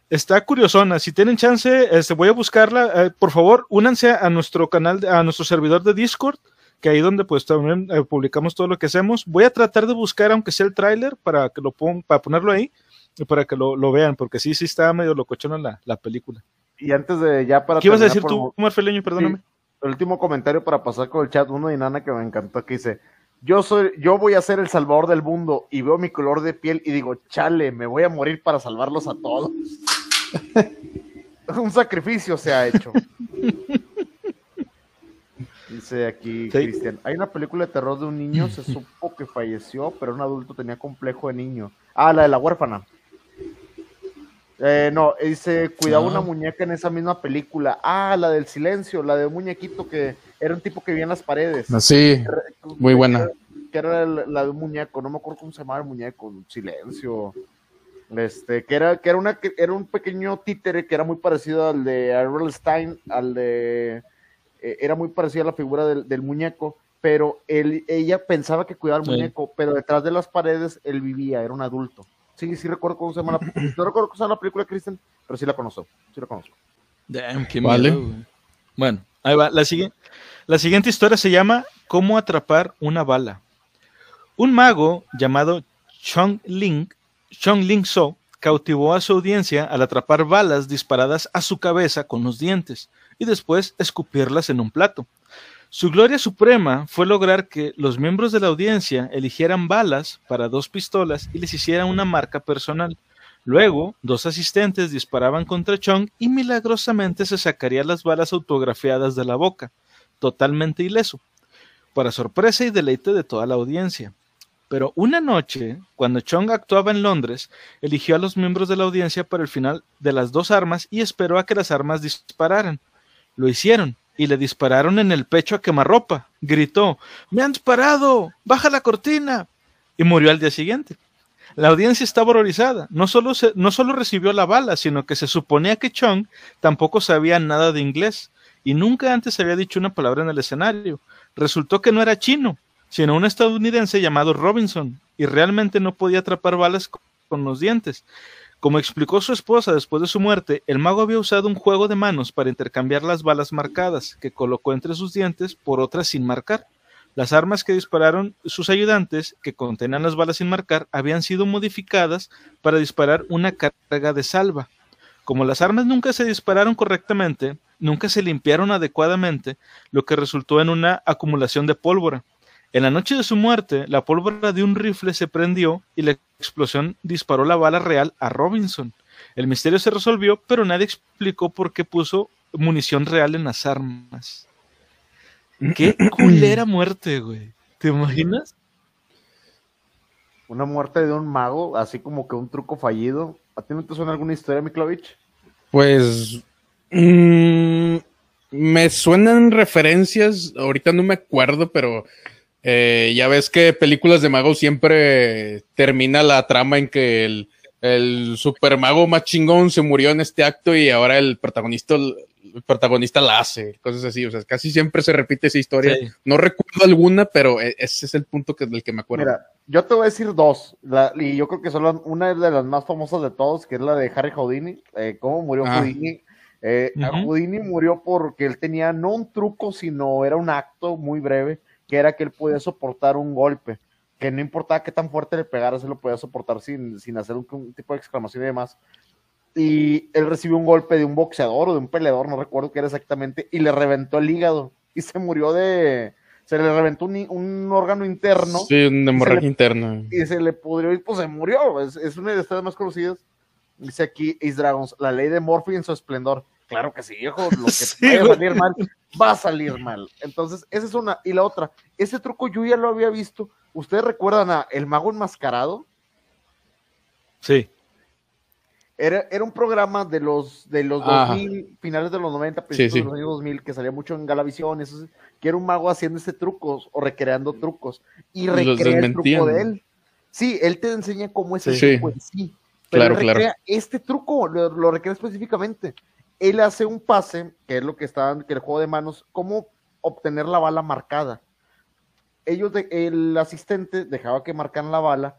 Speaker 1: Está curiosona. Si tienen chance, este, voy a buscarla. Eh, por favor, únanse a nuestro canal, de- a nuestro servidor de Discord, que ahí donde pues también eh, publicamos todo lo que hacemos. Voy a tratar de buscar, aunque sea el tráiler, para que lo pon- para ponerlo ahí y para que lo, lo vean, porque sí, sí está medio locochona la, la película.
Speaker 2: Y antes de ya para
Speaker 1: ¿Qué ibas a decir
Speaker 2: por
Speaker 1: tú, Marfeleño? Perdóname.
Speaker 2: Sí, el último comentario para pasar con el chat, uno de Nana que me encantó, que dice, yo soy, yo voy a ser el salvador del mundo y veo mi color de piel y digo, chale, me voy a morir para salvarlos a todos. Un sacrificio se ha hecho. Dice aquí
Speaker 1: Sí.
Speaker 2: Cristian, hay una película de terror de un niño, se supo que falleció, pero un adulto tenía complejo de niño. Ah, la de la huérfana. Eh, no, dice, cuidaba
Speaker 3: Ah.
Speaker 2: una muñeca en esa misma película. Ah, la del silencio, la de un muñequito que era un tipo que vivía en las paredes.
Speaker 3: Así, muy buena.
Speaker 2: Que era la de un muñeco, no me acuerdo cómo se llamaba el muñeco, silencio. Este, que era, que era una, que era un pequeño títere que era muy parecido al de Ariel Stein, al de eh, era muy parecido a la figura del, del muñeco, pero él, ella pensaba que cuidaba al
Speaker 1: Sí.
Speaker 2: muñeco, pero detrás de las paredes él vivía, era un adulto. Sí, sí recuerdo cómo se llama la, no recuerdo cómo se llama la película, Kristen, pero sí la conozco, sí la conozco.
Speaker 1: Damn, qué
Speaker 3: Vale.
Speaker 1: miedo. Bueno, ahí va. La, siguiente la siguiente historia se llama ¿Cómo atrapar una bala? Un mago llamado Chong Ling, Chong Ling So, cautivó a su audiencia al atrapar balas disparadas a su cabeza con los dientes y después escupirlas en un plato. Su gloria suprema fue lograr que los miembros de la audiencia eligieran balas para dos pistolas y les hicieran una marca personal. Luego, dos asistentes disparaban contra Chong y milagrosamente se sacaría las balas autografiadas de la boca, totalmente ileso, para sorpresa y deleite de toda la audiencia. Pero una noche, cuando Chong actuaba en Londres, eligió a los miembros de la audiencia para el final de las dos armas y esperó a que las armas dispararan. Lo hicieron y le dispararon en el pecho a quemarropa. Gritó, ¡Me han disparado! ¡Baja la cortina! Y murió al día siguiente. La audiencia estaba horrorizada. No solo, no solo recibió la bala, sino que se suponía que Chong tampoco sabía nada de inglés y nunca antes había dicho una palabra en el escenario. Resultó que no era chino, sino un estadounidense llamado Robinson, y realmente no podía atrapar balas co- con los dientes. Como explicó su esposa después de su muerte, el mago había usado un juego de manos para intercambiar las balas marcadas, que colocó entre sus dientes por otras sin marcar. Las armas que dispararon sus ayudantes, que contenían las balas sin marcar, habían sido modificadas para disparar una carga de salva. Como las armas nunca se dispararon correctamente, nunca se limpiaron adecuadamente, lo que resultó en una acumulación de pólvora. En la noche de su muerte, la pólvora de un rifle se prendió y la explosión disparó la bala real a Robinson. El misterio se resolvió, pero nadie explicó por qué puso munición real en las armas. Qué culera muerte, güey. ¿Te imaginas?
Speaker 2: Una muerte de un mago, así como que un truco fallido. ¿A ti no te suena alguna historia, Miklovich?
Speaker 3: Pues. mmm, me suenan referencias, ahorita no me acuerdo, pero eh, ya ves que películas de magos siempre termina la trama en que el, el super mago más chingón se murió en este acto y ahora el protagonista, el protagonista la hace, cosas así. O sea, casi siempre se repite esa historia.
Speaker 1: Sí.
Speaker 3: No recuerdo alguna, pero e- ese es el punto que, del que me acuerdo.
Speaker 2: Mira, yo te voy a decir dos, la- y yo creo que son una de las más famosas de todos, que es la de Harry Houdini. Eh, ¿Cómo murió
Speaker 3: Ah.
Speaker 2: Houdini? Eh. Houdini murió porque él tenía no un truco, sino era un acto muy breve, que era que él podía soportar un golpe, que no importaba qué tan fuerte le pegara, se lo podía soportar sin, sin hacer un, un tipo de exclamación y demás. Y él recibió un golpe de un boxeador o de un peleador, no recuerdo qué era exactamente, y le reventó el hígado y se murió de... Se le reventó un, un órgano interno
Speaker 3: Sí, una hemorragia interna.
Speaker 2: y se le pudrió y pues se murió. Es, es una de las historias más conocidas. Dice aquí Ace Dragons, la ley de Morphy en su esplendor. Claro que sí, viejo, lo que
Speaker 1: Sí, güey.
Speaker 2: salir mal, va a salir mal. Entonces, esa es una. Y la otra, ese truco yo ya lo había visto. ¿Ustedes recuerdan a El Mago Enmascarado?
Speaker 1: Sí.
Speaker 2: Era, era un programa de los, de los
Speaker 3: Ajá.
Speaker 2: 2000, finales de los 90, principios
Speaker 3: sí.
Speaker 2: de los años 2000, que salía mucho en Galavisión, eso que era un mago haciendo ese trucos o recreando trucos. Y recrea el truco de él. Sí, él te enseña cómo es el
Speaker 3: Sí.
Speaker 2: truco en sí. Pero
Speaker 3: Claro,
Speaker 2: él
Speaker 3: claro.
Speaker 2: recrea este truco, lo, lo recrea específicamente. Él hace un pase, que es lo que está que el juego de manos, cómo obtener la bala marcada. Ellos, de- el asistente dejaba que marcaran la bala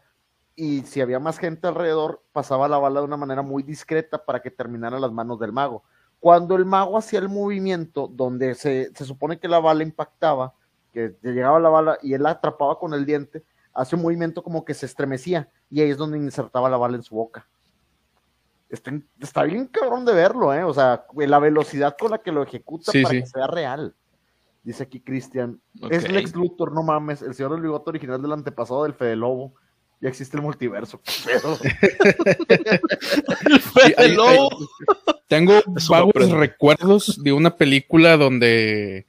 Speaker 2: y si había más gente alrededor, pasaba la bala de una manera muy discreta para que terminara las manos del mago. Cuando el mago hacía el movimiento donde se, se supone que la bala impactaba, que le llegaba la bala y él la atrapaba con el diente, hace un movimiento como que se estremecía y ahí es donde insertaba la bala en su boca. Está, está bien cabrón de verlo, ¿eh? O sea, la velocidad con la que lo ejecuta
Speaker 3: Sí,
Speaker 2: para
Speaker 3: sí.
Speaker 2: que sea real. Dice aquí Cristian. Es Lex Luthor, no mames. El señor del bigote original del antepasado del Fede Lobo. Ya existe el multiverso. qué pedo.
Speaker 3: Sí, hay-
Speaker 1: Lobo.
Speaker 3: Tengo vagos recuerdos de una película donde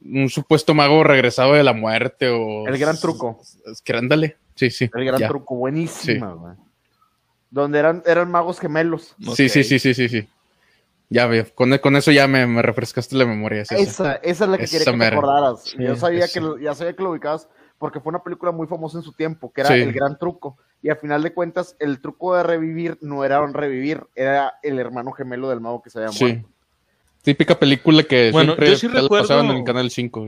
Speaker 3: un supuesto mago regresado de la muerte o...
Speaker 2: El gran truco.
Speaker 3: Es que ándale. Sí, sí.
Speaker 2: El gran
Speaker 3: ya.
Speaker 2: truco, buenísima, güey. Donde eran, eran magos gemelos.
Speaker 3: Sí, sí, sí, sí, sí, sí. Ya veo. Con, con eso ya me, me refrescaste la memoria. es esa.
Speaker 2: Esa, esa es la que
Speaker 3: Esa
Speaker 2: quería que te acordaras.
Speaker 3: Sí,
Speaker 2: yo sabía que lo, ya sabía que lo ubicabas porque fue una película muy famosa en su tiempo, que era
Speaker 3: Sí.
Speaker 2: El Gran Truco. Y al final de cuentas, el truco de revivir no era un revivir, era el hermano gemelo del mago que se había
Speaker 3: Sí.
Speaker 2: muerto.
Speaker 3: Típica película que
Speaker 1: Bueno,
Speaker 3: siempre
Speaker 1: yo sí recuerdo-
Speaker 3: pasaban en el canal 5.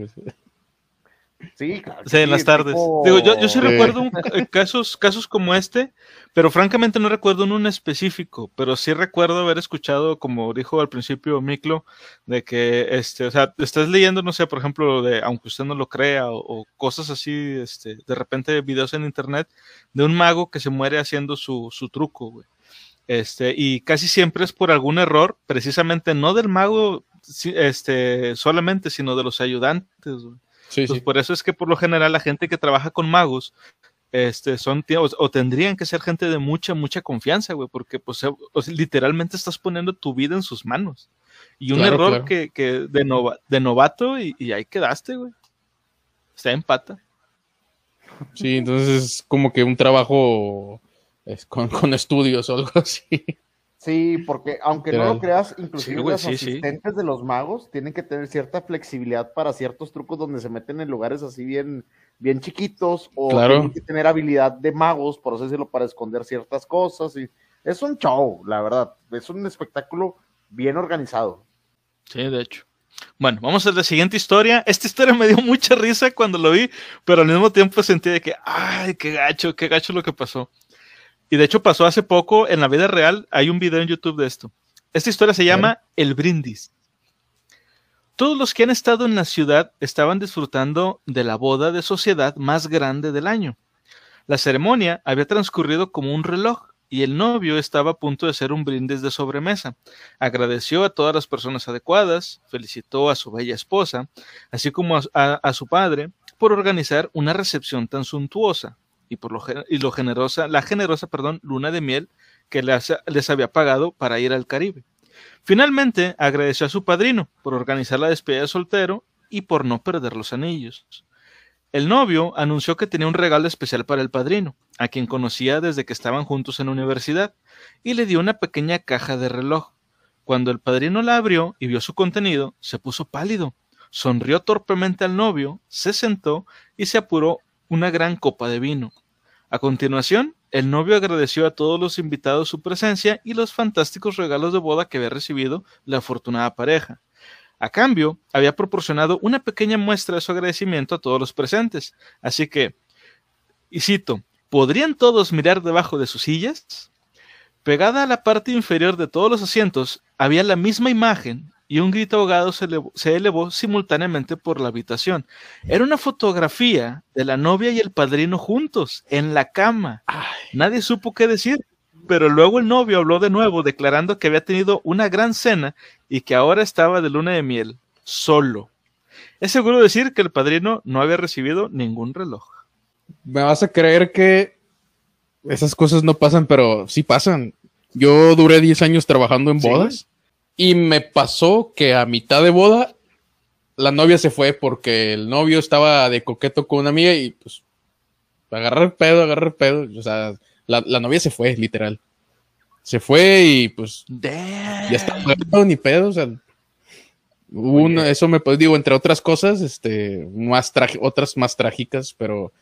Speaker 2: Sí, claro.
Speaker 1: Sí, en las tardes.
Speaker 2: tipo-
Speaker 1: Digo, yo, yo sí
Speaker 3: Sí.
Speaker 1: recuerdo un- eh, casos, casos como este, pero francamente no recuerdo en un específico, pero sí recuerdo haber escuchado, como dijo al principio Miklo, de que, este, o sea, estás leyendo, no sé, por ejemplo, de, aunque usted no lo crea, o, o cosas así, este, de repente videos en internet, de un mago que se muere haciendo su, su truco, güey. Este, y casi siempre es por algún error, precisamente no del mago este, solamente, sino de los ayudantes, güey.
Speaker 3: Sí,
Speaker 1: Pues
Speaker 3: sí.
Speaker 1: por eso es que por lo general la gente que trabaja con magos este, son tíos, o tendrían que ser gente de mucha, mucha confianza, güey, porque pues o- o sea, literalmente estás poniendo tu vida en sus manos. Y un
Speaker 3: Claro,
Speaker 1: error
Speaker 3: claro.
Speaker 1: Que, que de, nova- de novato y, y ahí quedaste, güey. Está en pata.
Speaker 3: Sí, entonces es como que un trabajo es, con, con estudios o algo así.
Speaker 2: Sí, porque aunque no lo creas, inclusive
Speaker 1: Sí, güey,
Speaker 2: los
Speaker 1: sí, sí.
Speaker 2: asistentes de los magos tienen que tener cierta flexibilidad para ciertos trucos donde se meten en lugares así bien, bien chiquitos o
Speaker 3: Claro.
Speaker 2: tienen que tener habilidad de magos, por así decirlo, para esconder ciertas cosas. Y es un show, la verdad. Es un espectáculo bien organizado.
Speaker 1: Sí, de hecho. Bueno, vamos a la siguiente historia. Esta historia me dio mucha risa cuando lo vi, pero al mismo tiempo sentí de que, ay, qué gacho, qué gacho lo que pasó. Y de hecho pasó hace poco en la vida real. Hay un video en YouTube de esto. Esta historia se llama El Brindis. Todos los que han estado en la ciudad estaban disfrutando de la boda de sociedad más grande del año. La ceremonia había transcurrido como un reloj. y el novio estaba a punto de hacer un brindis de sobremesa. Agradeció a todas las personas adecuadas, felicitó a su bella esposa, así como a, a- a su padre, por organizar una recepción tan suntuosa y por lo, y lo generosa, la generosa, perdón, luna de miel que les, les había pagado para ir al Caribe. Finalmente, agradeció a su padrino por organizar la despedida de soltero y por no perder los anillos. El novio anunció que tenía un regalo especial para el padrino, a quien conocía desde que estaban juntos en la universidad, y le dio una pequeña caja de reloj. Cuando el padrino la abrió y vio su contenido, se puso pálido, sonrió torpemente al novio, se sentó y se apuró una gran copa de vino. A continuación, el novio agradeció a todos los invitados su presencia y los fantásticos regalos de boda que había recibido la afortunada pareja. A cambio, había proporcionado una pequeña muestra de su agradecimiento a todos los presentes. Así que, y cito, ¿podrían todos mirar debajo de sus sillas? Pegada a la parte inferior de todos los asientos había la misma imagen y un grito ahogado se elevó, se elevó simultáneamente por la habitación. Era una fotografía de la novia y el padrino juntos, en la cama. Nadie supo qué decir, pero luego el novio habló de nuevo, declarando que había tenido una gran cena y que ahora estaba de luna de miel, solo. Es seguro decir que el padrino no había recibido ningún reloj.
Speaker 3: Me vas a creer que esas cosas no pasan, pero sí pasan. Yo duré 10 años trabajando en
Speaker 1: Sí.
Speaker 3: Y me pasó que a mitad de boda la novia se fue porque el novio estaba de coqueto con una amiga y pues agarrar el pedo, agarrar el pedo. O sea, la, la novia se fue, literal. Se fue y pues ya está, no, ni pedo, o sea,
Speaker 2: Oye.
Speaker 3: eso me pues, digo, entre otras cosas, este, más otras más trágicas, pero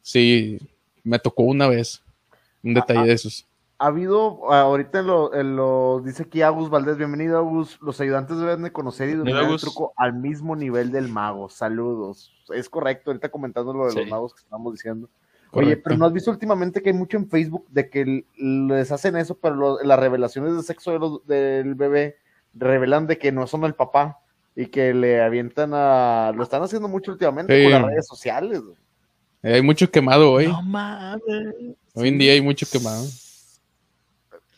Speaker 3: sí, me tocó una vez un detalle de esos.
Speaker 2: Ha habido, ah, ahorita en lo, en lo- dice aquí Agus Valdés, bienvenido Agus, los ayudantes deben de conocer y dominar el truco al mismo nivel del mago, saludos. Es correcto, ahorita comentando lo de los magos que estamos diciendo. Oye, pero ¿no has visto últimamente que hay mucho en Facebook de que les hacen eso, pero lo- las revelaciones de sexo de los- del bebé revelan de que no son el papá y que le avientan a... Lo están haciendo mucho últimamente
Speaker 3: Sí.
Speaker 2: con las redes sociales.
Speaker 3: hay mucho quemado hoy.
Speaker 1: No mames.
Speaker 3: Hoy en día hay mucho quemado.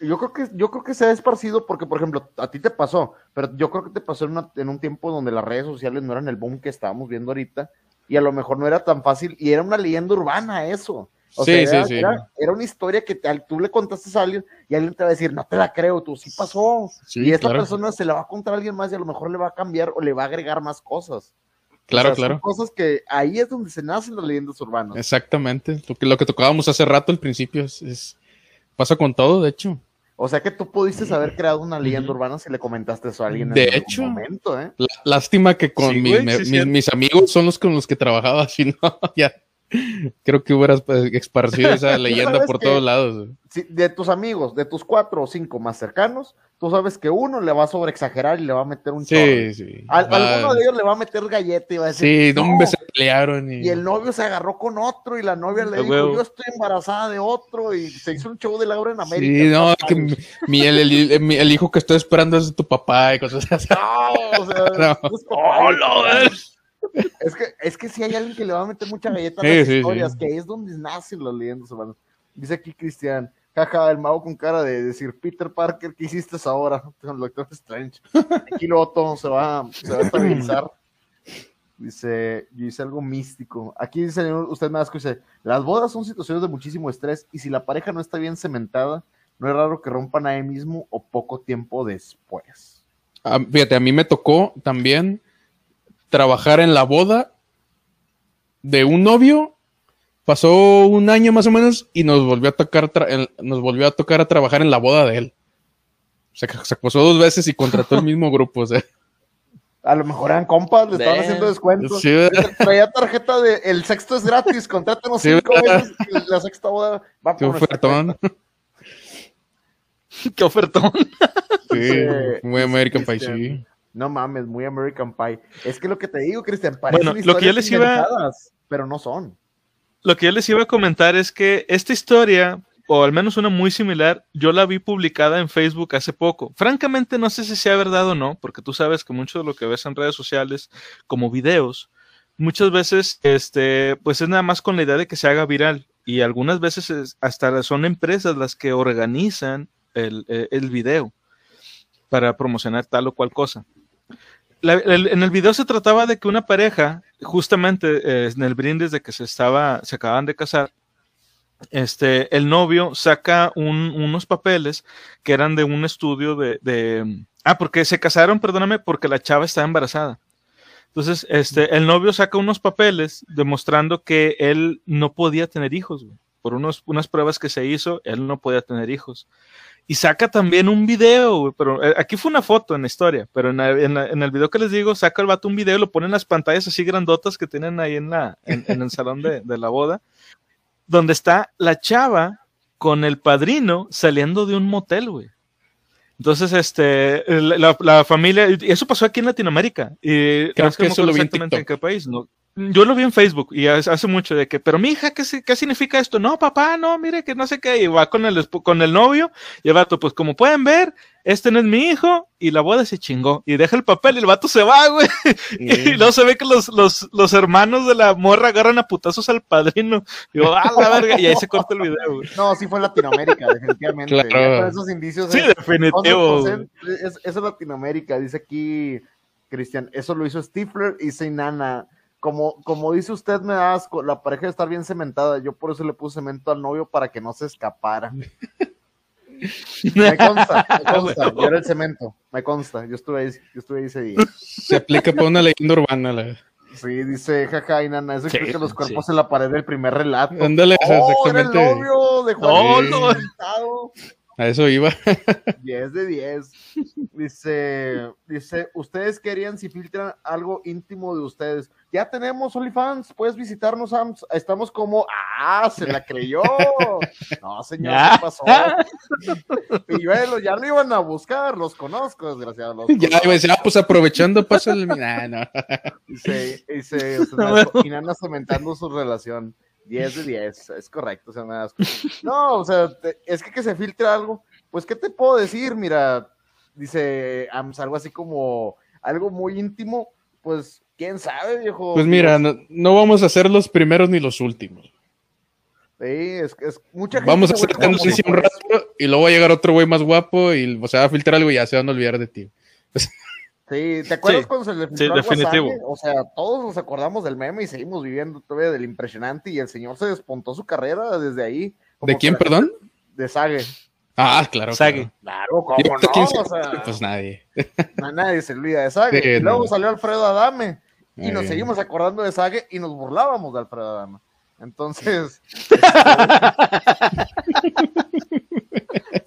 Speaker 2: Yo creo que yo creo que se ha esparcido porque, por ejemplo, a ti te pasó, pero yo creo que te pasó en, una- en un tiempo donde las redes sociales no eran el boom que estábamos viendo ahorita y a lo mejor no era tan fácil y era una leyenda urbana eso. O
Speaker 3: Sí,
Speaker 2: sea,
Speaker 3: sí,
Speaker 2: era,
Speaker 3: sí.
Speaker 2: Era, una historia que te- tú le contaste a alguien y alguien te va a decir, no te la creo, tú sí pasó.
Speaker 3: Sí,
Speaker 2: y esta
Speaker 3: claro.
Speaker 2: persona se la va a contar a alguien más y a lo mejor le va a cambiar o le va a agregar más cosas.
Speaker 3: Claro,
Speaker 2: O sea, son
Speaker 3: claro.
Speaker 2: cosas que ahí es donde se nacen las leyendas urbanas.
Speaker 3: Exactamente. Lo que, lo que tocábamos hace rato al principio es, es- pasa con todo, de hecho.
Speaker 2: O sea que tú pudiste haber creado una leyenda urbana si le comentaste eso a alguien
Speaker 3: De
Speaker 2: en algún
Speaker 3: hecho.
Speaker 2: momento, ¿eh?
Speaker 3: Lá- Lástima que con
Speaker 1: Sí,
Speaker 3: mis,
Speaker 1: güey,
Speaker 3: me-
Speaker 1: sí,
Speaker 3: mis,
Speaker 1: cierto.
Speaker 3: mis amigos son los con los que trabajaba, si no, ya. Creo que hubieras pues, esparcido esa leyenda
Speaker 2: ¿Sabes
Speaker 3: por todos lados.
Speaker 2: Si- de tus amigos, de tus cuatro o cinco más cercanos, tú sabes que uno le va a sobreexagerar y le va a meter un chorro.
Speaker 3: Sí, sí.
Speaker 2: Al- alguno de ellos le va a meter galleta y va a decir,
Speaker 3: Sí,
Speaker 2: "No".
Speaker 3: no, se pelearon. Y...
Speaker 2: y el novio se agarró con otro y la novia le dijo,
Speaker 1: huevo.
Speaker 2: yo estoy embarazada de otro y se hizo un show de Laura en América.
Speaker 3: Sí, no, que mi, el, el- mi- el hijo que estoy esperando es de tu papá y cosas así.
Speaker 2: No, o sea,
Speaker 3: No.
Speaker 2: es papá,
Speaker 1: ¡Hola,
Speaker 2: y- Es que, es que si hay alguien que le va a meter mucha galleta a las
Speaker 3: sí,
Speaker 2: historias,
Speaker 3: sí.
Speaker 2: que ahí es donde nacen las leyendas urbanas. Dice aquí Cristian, jaja, el mago con cara de decir, Peter Parker, ¿qué hiciste ahora? Con el Doctor Strange. Aquí luego todo se va, se va a estabilizar. Dice, yo hice algo místico. Aquí dice, usted me dice, las bodas son situaciones de muchísimo estrés y si la pareja no está bien cementada, no es raro que rompan ahí mismo o poco tiempo después.
Speaker 3: Ah, fíjate, a mí me tocó también trabajar en la boda de un novio. Pasó un año más o menos y nos volvió a tocar, nos volvió a tocar a trabajar en la boda de él. O sea, que se acosó dos veces y contrató el mismo grupo. O sea,
Speaker 2: A lo mejor eran compas, le estaban haciendo descuentos.
Speaker 3: Sí.
Speaker 2: Traía tarjeta de el sexto es gratis, contrátanos
Speaker 3: Sí,
Speaker 2: cinco
Speaker 3: ¿verdad?
Speaker 2: veces y la sexta boda va
Speaker 3: qué
Speaker 2: por
Speaker 3: ofertón.
Speaker 1: Qué ofertón.
Speaker 3: Sí,
Speaker 2: Sí,
Speaker 3: muy American Pie,
Speaker 2: Cristian.
Speaker 3: sí.
Speaker 2: No mames, muy American Pie. Es que lo que te digo, Cristian, parecen
Speaker 1: Bueno, lo que yo les iba-
Speaker 2: pero no son.
Speaker 1: Lo que yo les iba a comentar es que esta historia, o al menos una muy similar, yo la vi publicada en Facebook hace poco. Francamente no sé si sea verdad o no, porque tú sabes que mucho de lo que ves en redes sociales como videos, muchas veces este, pues es nada más con la idea de que se haga viral. y algunas veces hasta son empresas las que organizan el, eh, el video para promocionar tal o cual cosa. En el video se trataba de que una pareja, justamente eh, en el brindis de que se estaba, se acaban de casar, este, el novio saca unos papeles que eran de un estudio de, de, ah, porque se casaron, perdóname, porque la chava estaba embarazada. Entonces, este, el novio saca unos papeles demostrando que él no podía tener hijos, Por unos, unas pruebas que se hizo, él no podía tener hijos. Y saca también un video, pero eh, aquí fue una foto en la historia, pero en, el video que les digo, saca el vato un video, lo pone en las pantallas así grandotas que tienen ahí en, la, en, el salón de, de, la boda, donde está la chava con el padrino saliendo de un motel, güey. Entonces, este, la, la, familia, y eso pasó aquí en Latinoamérica. Y
Speaker 3: Creo que, eso lo vi
Speaker 1: en, en qué país, ¿no? Yo lo vi en Facebook y hace mucho de que, pero mi hija, ¿qué, ¿qué, significa esto? No, papá, no, mire que no sé qué, y va con el, con el novio y el vato, pues como pueden ver, este no es mi hijo y la boda se chingó y deja el papel y el vato se va, güey. Y luego se ve que los, los, los, hermanos de la morra agarran a putazos al padrino. Y digo, ah, la verga, y ahí se corta el video, güey.
Speaker 2: No, sí fue en Latinoamérica, definitivamente.
Speaker 1: Claro.
Speaker 2: esos indicios.
Speaker 1: Sí, definitivo.
Speaker 2: Es, eso es Latinoamérica, dice aquí Cristian. Eso lo hizo Stifler y Seinana como, como dice usted, me da asco, la pareja debe estar bien cementada. Yo por eso le puse cemento al novio para que no se escapara. me consta, me consta. Yo era el cemento, me consta. Yo estuve ahí, yo estuve ahí ese día.
Speaker 3: Se aplica para una leyenda urbana. La...
Speaker 2: Sí, dice jaja y nana, eso explica los cuerpos en la pared del primer relato.
Speaker 3: Ándale,
Speaker 2: oh, exactamente. Era el novio de Juan
Speaker 1: no,
Speaker 2: no.
Speaker 3: A eso iba.
Speaker 2: 10 de 10. Dice, dice, ustedes querían si filtran algo íntimo de ustedes. Ya tenemos OnlyFans, puedes visitarnos, Estamos como, ah, se la creyó. No, señor, ¿qué pasó? Pilluelo, ya lo iban a buscar, los conozco, desgraciado. Los
Speaker 3: ya iba a decir, ah, pues aprovechando, pásale. Nah, no.
Speaker 2: Dice, dice, y Nana cementando su relación. 10 de 10, es correcto. O sea, nada, no, o sea, es que que se filtre algo, pues, ¿qué te puedo decir? Mira, dice Ams, algo así como algo muy íntimo, pues, quién sabe, viejo.
Speaker 3: Pues mira, no, vamos a ser los primeros ni los últimos.
Speaker 2: Sí, es, es mucha gente.
Speaker 3: Vamos a hacer tendencia un rato y luego va a llegar otro güey más guapo y o sea, va a filtrar algo y ya se van a olvidar de ti.
Speaker 2: Sí, ¿te acuerdas cuando se le filtró sí, definitivo. O sea, todos nos acordamos del meme y seguimos viviendo todavía del impresionante y el señor se despuntó su carrera desde ahí.
Speaker 3: ¿De quién, perdón?
Speaker 2: De Sage.
Speaker 3: Ah, claro.
Speaker 1: Sage.
Speaker 2: Claro, ¿cómo no? O sea,
Speaker 3: pues nadie.
Speaker 2: nadie se olvida de Sage. luego salió Alfredo Adame y nos seguimos acordando de Sage y nos burlábamos de Alfredo Adame. Entonces.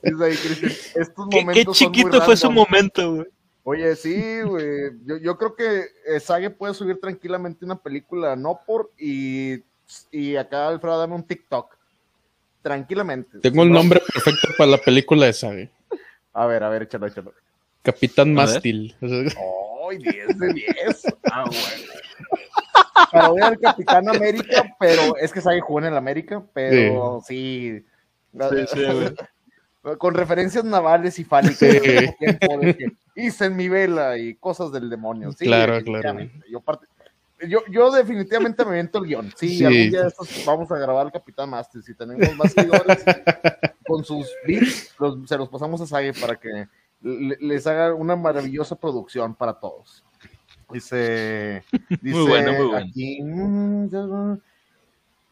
Speaker 2: estos momentos
Speaker 1: qué, qué chiquito fue su momento, güey.
Speaker 2: Oye, sí, güey. Yo, yo, creo que eh, Sage puede subir tranquilamente una película, no por y, y acá Alfredo dame un TikTok. Tranquilamente.
Speaker 3: Tengo el nombre perfecto para la película de Sage.
Speaker 2: A ver, a ver, échalo, échalo.
Speaker 3: Capitán Mástil.
Speaker 2: ¡Ay, 10 de 10! Ah, bueno. Para ver al Capitán América, pero es que Sage jugó en el América, pero sí.
Speaker 1: Sí, sí,
Speaker 2: con referencias navales y fálicas. Sí. hice en mi vela y cosas del demonio. Sí,
Speaker 3: claro, claro.
Speaker 2: Yo, yo, definitivamente me viento el guion. Sí, algún día de estos vamos a grabar el Capitán Master. Si tenemos más seguidores con sus beats, se los pasamos a Sage para que les haga una maravillosa producción para todos. Dice, dice
Speaker 1: muy bueno, muy bueno.
Speaker 2: Aquí, mm,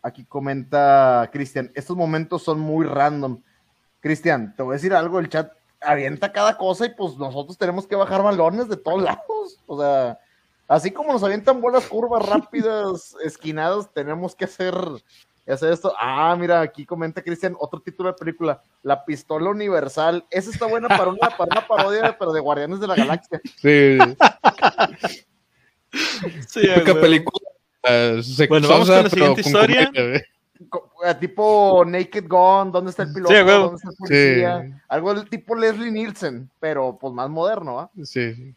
Speaker 2: aquí comenta Cristian, estos momentos son muy random Cristian, te voy a decir algo, el chat avienta cada cosa y pues nosotros tenemos que bajar balones de todos lados. O sea, así como nos avientan bolas curvas rápidas, esquinadas, tenemos que hacer, hacer esto. Ah, mira, aquí comenta Cristian otro título de película, La Pistola Universal. Esa está buena para una, para una parodia, pero de Guardianes de la Galaxia.
Speaker 3: Sí.
Speaker 1: sí,
Speaker 3: película.
Speaker 1: bueno, vamos con la siguiente historia.
Speaker 2: Eh, tipo Naked Gun, ¿dónde está el piloto? ¿Dónde está el policía? Algo del tipo Leslie Nielsen, pero pues más moderno, ¿ah?
Speaker 3: Sí.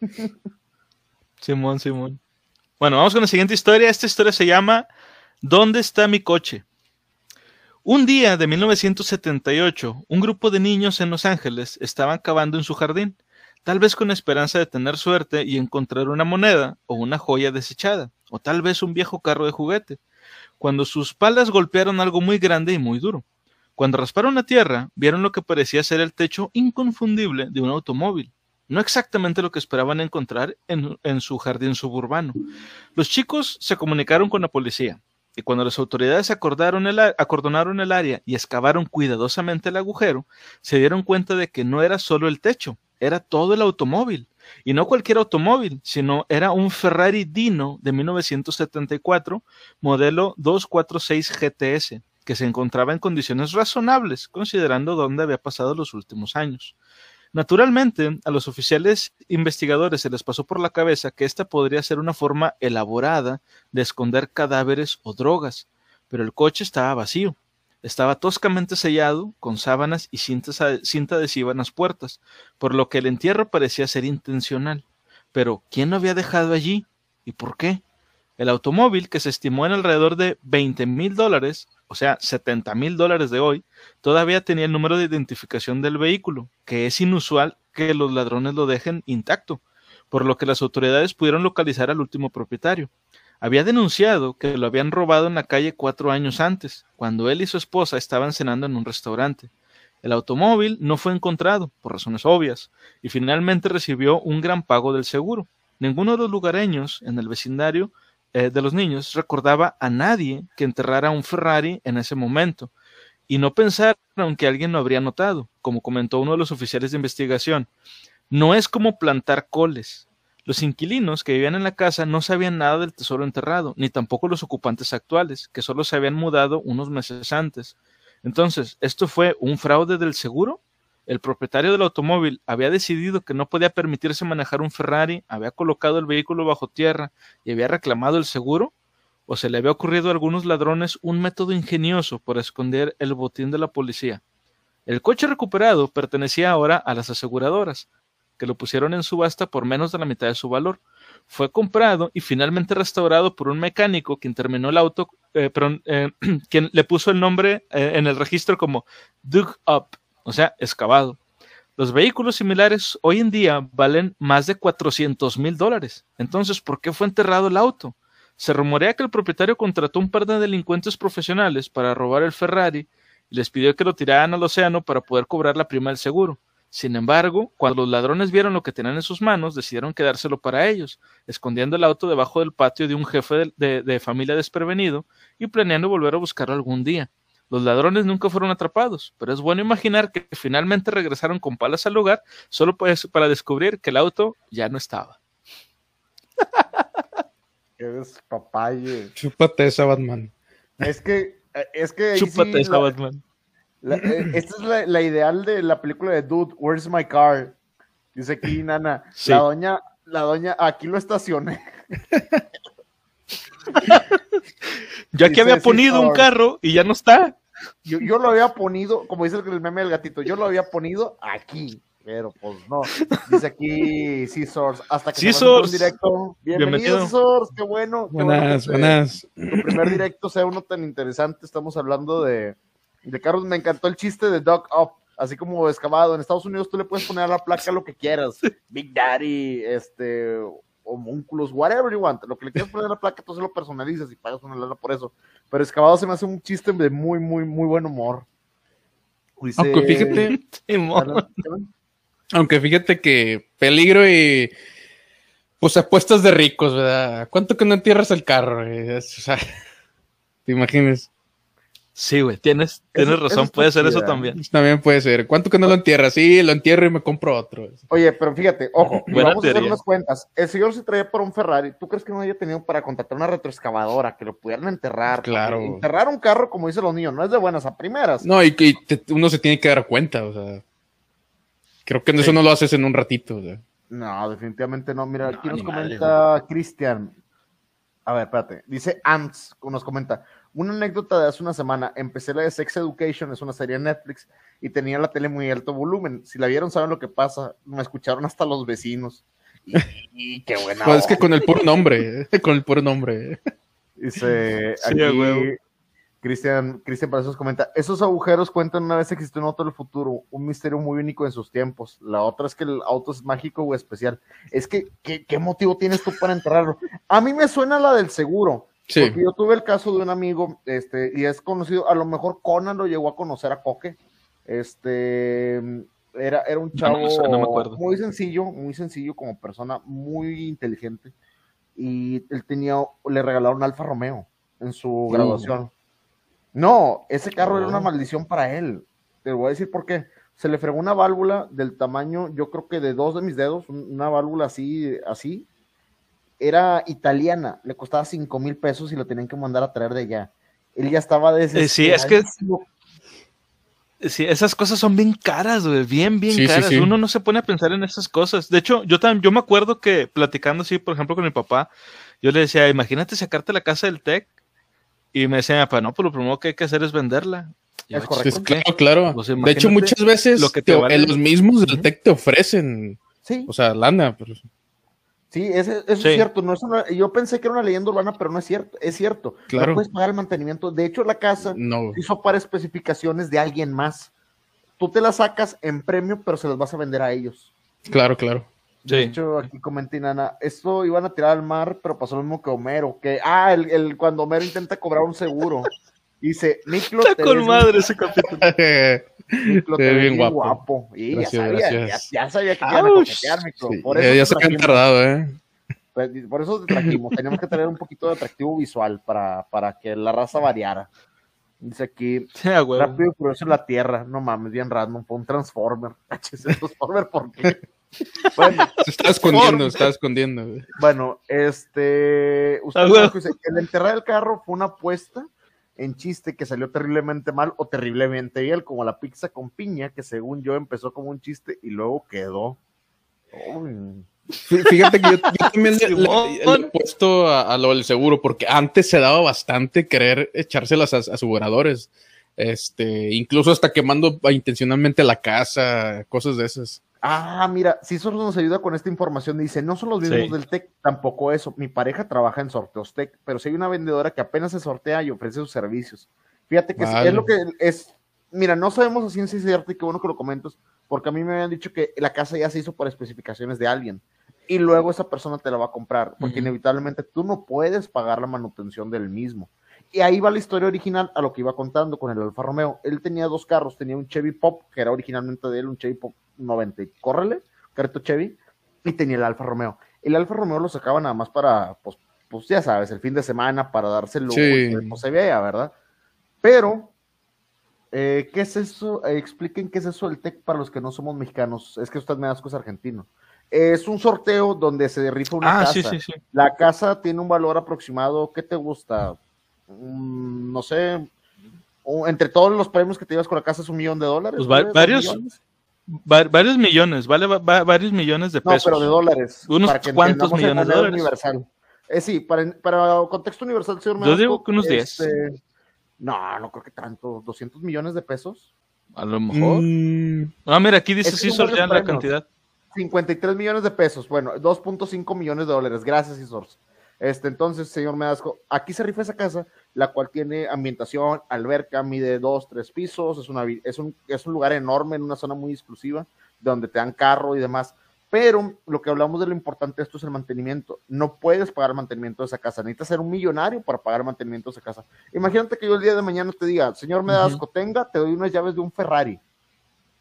Speaker 1: Simón, Simón. Bueno, vamos con la siguiente historia. Esta historia se llama ¿Dónde está mi coche? Un día de 1978, un grupo de niños en Los Ángeles estaban cavando en su jardín, tal vez con esperanza de tener suerte y encontrar una moneda o una joya desechada, o tal vez un viejo carro de juguete cuando sus palas golpearon algo muy grande y muy duro. Cuando rasparon la tierra, vieron lo que parecía ser el techo inconfundible de un automóvil, no exactamente lo que esperaban encontrar en, en su jardín suburbano. Los chicos se comunicaron con la policía, y cuando las autoridades acordaron acordonaron el área y excavaron cuidadosamente el agujero, se dieron cuenta de que no era solo el techo, era todo el automóvil. Y no cualquier automóvil, sino era un Ferrari Dino de 1974, modelo 246 GTS, que se encontraba en condiciones razonables, considerando dónde había pasado los últimos años. Naturalmente, a los oficiales investigadores se les pasó por la cabeza que esta podría ser una forma elaborada de esconder cadáveres o drogas, pero el coche estaba vacío. Estaba toscamente sellado con sábanas y cinta adhesiva en las puertas, por lo que el entierro parecía ser intencional. Pero, ¿quién lo había dejado allí? ¿Y por qué? El automóvil, que se estimó en alrededor de 20 mil dólares, o sea, 70 mil dólares de hoy, todavía tenía el número de identificación del vehículo, que es inusual que los ladrones lo dejen intacto, por lo que las autoridades pudieron localizar al último propietario. Había denunciado que lo habían robado en la calle cuatro años antes, cuando él y su esposa estaban cenando en un restaurante. El automóvil no fue encontrado, por razones obvias, y finalmente recibió un gran pago del seguro. Ninguno de los lugareños en el vecindario eh, de los niños recordaba a nadie que enterrara un Ferrari en ese momento, y no pensaron que alguien lo habría notado, como comentó uno de los oficiales de investigación. No es como plantar coles. Los inquilinos que vivían en la casa no sabían nada del tesoro enterrado, ni tampoco los ocupantes actuales, que solo se habían mudado unos meses antes. Entonces, ¿esto fue un fraude del seguro? El propietario del automóvil había decidido que no podía permitirse manejar un Ferrari, había colocado el vehículo bajo tierra y había reclamado el seguro, o se le había ocurrido a algunos ladrones un método ingenioso para esconder el botín de la policía. El coche recuperado pertenecía ahora a las aseguradoras, que lo pusieron en subasta por menos de la mitad de su valor. Fue comprado y finalmente restaurado por un mecánico quien terminó el auto, eh, eh, quien le puso el nombre eh, en el registro como Dug Up o sea, excavado. Los vehículos similares hoy en día valen más de 400 mil dólares. Entonces, ¿por qué fue enterrado el auto? Se rumorea que el propietario contrató un par de delincuentes profesionales para robar el Ferrari y les pidió que lo tiraran al océano para poder cobrar la prima del seguro. Sin embargo, cuando los ladrones vieron lo que tenían en sus manos, decidieron quedárselo para ellos, escondiendo el auto debajo del patio de un jefe de, de familia desprevenido y planeando volver a buscarlo algún día. Los ladrones nunca fueron atrapados, pero es bueno imaginar que finalmente regresaron con palas al lugar solo pues, para descubrir que el auto ya no estaba.
Speaker 2: Qué papaye.
Speaker 3: Chúpate esa Batman.
Speaker 2: Es que, es que.
Speaker 1: Chúpate esa Batman.
Speaker 2: Eh, esta es la, ideal de la película de Dude, Where's My Car? Dice aquí, Nana. La doña, la doña, aquí lo estacioné.
Speaker 1: Yo aquí había ponido un carro y ya no está.
Speaker 2: Yo, yo lo había ponido, como dice el meme del gatito, yo lo había ponido aquí, pero pues no. Dice aquí Scissors, hasta que
Speaker 1: se un
Speaker 2: directo. Bienvenido, Scissors, qué bueno.
Speaker 3: buenas, buenas.
Speaker 2: Tu primer directo sea uno tan interesante, estamos hablando de, de carros, me encantó el chiste de Dog Up, así como excavado. En Estados Unidos tú le puedes poner a la placa lo que quieras, Big Daddy, este, homúnculos, whatever you want, lo que le quieras poner a la placa, tú se lo personalizas y pagas una lana por eso. Pero Excavado se me hace un chiste de muy, muy, muy buen humor.
Speaker 3: Aunque fíjate, aunque fíjate que peligro y pues apuestas de ricos, ¿verdad? ¿Cuánto que no entierras el carro? O sea, te imaginas.
Speaker 1: Sí, güey, tienes, tienes razón, puede ser eso también.
Speaker 3: También puede ser. ¿Cuánto que no lo entierra? Sí, lo entierro y me compro otro.
Speaker 2: Oye, pero fíjate, ojo, vamos a hacer unas cuentas. El señor se traía por un Ferrari. ¿Tú crees que no haya tenido para contratar una retroexcavadora que lo pudieran enterrar?
Speaker 3: Claro.
Speaker 2: Enterrar un carro, como dicen los niños, no es de buenas a primeras.
Speaker 3: No, y que uno se tiene que dar cuenta, o sea. Creo que eso no lo haces en un ratito, o sea.
Speaker 2: No, definitivamente no. Mira, aquí nos comenta Cristian. A ver, espérate. Dice Ants, nos comenta. Una anécdota de hace una semana, empecé la de Sex Education, es una serie de Netflix, y tenía la tele muy alto volumen. Si la vieron, saben lo que pasa. Me escucharon hasta los vecinos. Y, qué buena.
Speaker 3: Pues es que con el puro nombre, con el puro nombre.
Speaker 2: Dice aquí, Cristian, Cristian para eso comenta, esos agujeros cuentan una vez existió un auto del futuro, un misterio muy único en sus tiempos. La otra es que el auto es mágico o especial. Es que, ¿qué, qué motivo tienes tú para enterrarlo? A mí me suena la del seguro
Speaker 3: Sí.
Speaker 2: Porque yo tuve el caso de un amigo, este, y es conocido, a lo mejor Conan lo llegó a conocer a Coque. Este, era, era un chavo
Speaker 1: no sé, no me acuerdo.
Speaker 2: muy sencillo, muy sencillo como persona, muy inteligente. Y él tenía, le regalaron Alfa Romeo en su graduación. No, ese carro era una maldición para él. Te voy a decir por qué. Se le fregó una válvula del tamaño, yo creo que de dos de mis dedos, un- una válvula así, así. Era italiana, le costaba cinco mil pesos y lo tenían que mandar a traer de allá. Él ya estaba
Speaker 1: Eh, sí, es que-. Sí, esas cosas son bien caras, güey, bien, bien
Speaker 3: Sí,
Speaker 1: caras.
Speaker 3: sí.
Speaker 1: Uno no se pone a pensar en esas cosas. De hecho, yo también, yo me acuerdo que platicando así, por ejemplo, con mi papá, yo le decía, imagínate sacarte la casa del TEC. Y me decía, papá, no, pues lo primero que hay que hacer es venderla. Yo,
Speaker 2: Es correcto.
Speaker 3: Es claro, claro.
Speaker 1: Pues
Speaker 3: de hecho, muchas veces
Speaker 1: lo que te
Speaker 3: te-
Speaker 1: vale.
Speaker 3: los mismos del. TEC te ofrecen,
Speaker 2: Sí,
Speaker 3: o sea, lana. pero-
Speaker 2: sí, ese- eso
Speaker 1: Sí.
Speaker 2: es cierto. No es una- yo pensé que era una leyenda urbana, pero no es cierto. Es cierto.
Speaker 3: Claro.
Speaker 2: No puedes pagar el mantenimiento. De hecho, la casa
Speaker 3: No.
Speaker 2: hizo para especificaciones de alguien más. Tú te la sacas en premio, pero se las vas a vender a ellos.
Speaker 3: Claro, claro.
Speaker 2: De
Speaker 1: Sí.
Speaker 2: hecho, aquí comenté Nana, esto iban a tirar al mar, pero pasó lo mismo que Homero, que, ah, el, el- cuando Homero intenta cobrar un seguro, dice, Miklo,
Speaker 1: Está con madre ese capítulo.
Speaker 2: Miklo, te
Speaker 3: Te ve
Speaker 2: ves
Speaker 3: bien guapo.
Speaker 2: guapo. Y
Speaker 3: Gracias,
Speaker 2: ya sabía, ya, sabía que iban a coquetear, Miklo.
Speaker 3: Sí,
Speaker 2: Por
Speaker 3: ya,
Speaker 2: eso
Speaker 3: ya se habían tardado, ¿eh?
Speaker 2: Pues, Por eso te trajimos, teníamos que tener un poquito de atractivo visual para, para que la raza variara. Dice aquí,
Speaker 1: huevo.
Speaker 2: rápido y furioso en la tierra, no mames, bien random, fue un Transformer. Transformer, ¿por qué? Bueno,
Speaker 3: Se estaba escondiendo, se estaba escondiendo. güey.
Speaker 2: Bueno, este. Usted
Speaker 1: Ah, bueno.
Speaker 2: dice, el enterrar el carro fue una apuesta en chiste que salió terriblemente mal o terriblemente bien, como la pizza con piña, que según yo empezó como un chiste y luego quedó. Uy.
Speaker 3: Fíjate que yo, yo también le, le-
Speaker 1: Simón.
Speaker 3: le he puesto a, a lo del seguro, porque antes se daba bastante querer echárselas a, a aseguradores. Este, incluso hasta quemando intencionalmente la casa, cosas de esas.
Speaker 2: Ah, mira, si solo nos ayuda con esta información, dice, no son los mismos
Speaker 1: Sí.
Speaker 2: del TEC, tampoco eso. Mi pareja trabaja en sorteos TEC, pero si hay una vendedora que apenas se sortea y ofrece sus servicios. Fíjate que
Speaker 3: Vale.
Speaker 2: es lo que es, mira, no sabemos a ciencia cierta y qué bueno que lo comentas, porque a mí me habían dicho que la casa ya se hizo por especificaciones de alguien y luego esa persona te la va a comprar, porque inevitablemente tú no puedes pagar la manutención del mismo. Y ahí va la historia original a lo que iba contando con el Alfa Romeo. Él tenía dos carros, tenía un Chevy Pop, que era originalmente de él, un Chevy Pop 90, y córrele, carrito Chevy, y tenía el Alfa Romeo. El Alfa Romeo lo sacaba nada más para, pues, pues ya sabes, el fin de semana, para darse el lujo,
Speaker 3: Sí.
Speaker 2: que, pues se vea, ¿verdad? Pero, eh, ¿qué es eso? Eh, expliquen qué es eso del TEC para los que no somos mexicanos. Es que usted me da asco, es argentino. Es un sorteo donde se rifa una
Speaker 1: Ah,
Speaker 2: casa.
Speaker 1: sí, sí, sí.
Speaker 2: La casa tiene un valor aproximado, ¿qué te gusta? Mm, no sé, o- entre todos los premios que te llevas con la casa es un millón de dólares.
Speaker 1: Pues va-
Speaker 2: ¿Dos
Speaker 1: varios
Speaker 2: millones?
Speaker 1: Va- varios millones, vale va- va- varios millones de
Speaker 2: No,
Speaker 1: pesos.
Speaker 2: pero de dólares.
Speaker 1: Unos
Speaker 2: para que
Speaker 1: cuantos millones de dólares.
Speaker 2: Universal. Eh, sí, para, para contexto universal, señor
Speaker 1: Yo digo que unos 10.
Speaker 2: este, No, no creo que tanto. 200 millones de pesos.
Speaker 1: A lo mejor.
Speaker 3: Mm,
Speaker 1: Ah, mira, aquí dice sí, sortean la cantidad.
Speaker 2: 53 millones de pesos. Bueno, 2.5 millones de dólares. Gracias, Isors. Este, entonces, señor Medasco, aquí se rifa esa casa, la cual tiene ambientación, alberca, mide dos, tres pisos, es, una, es, un, es un lugar enorme en una zona muy exclusiva, donde te dan carro y demás. Pero lo que hablamos de lo importante de esto es el mantenimiento. No puedes pagar el mantenimiento de esa casa. Necesitas ser un millonario para pagar el mantenimiento de esa casa. Imagínate que yo el día de mañana te diga, señor Medasco, tenga, te doy unas llaves de un Ferrari.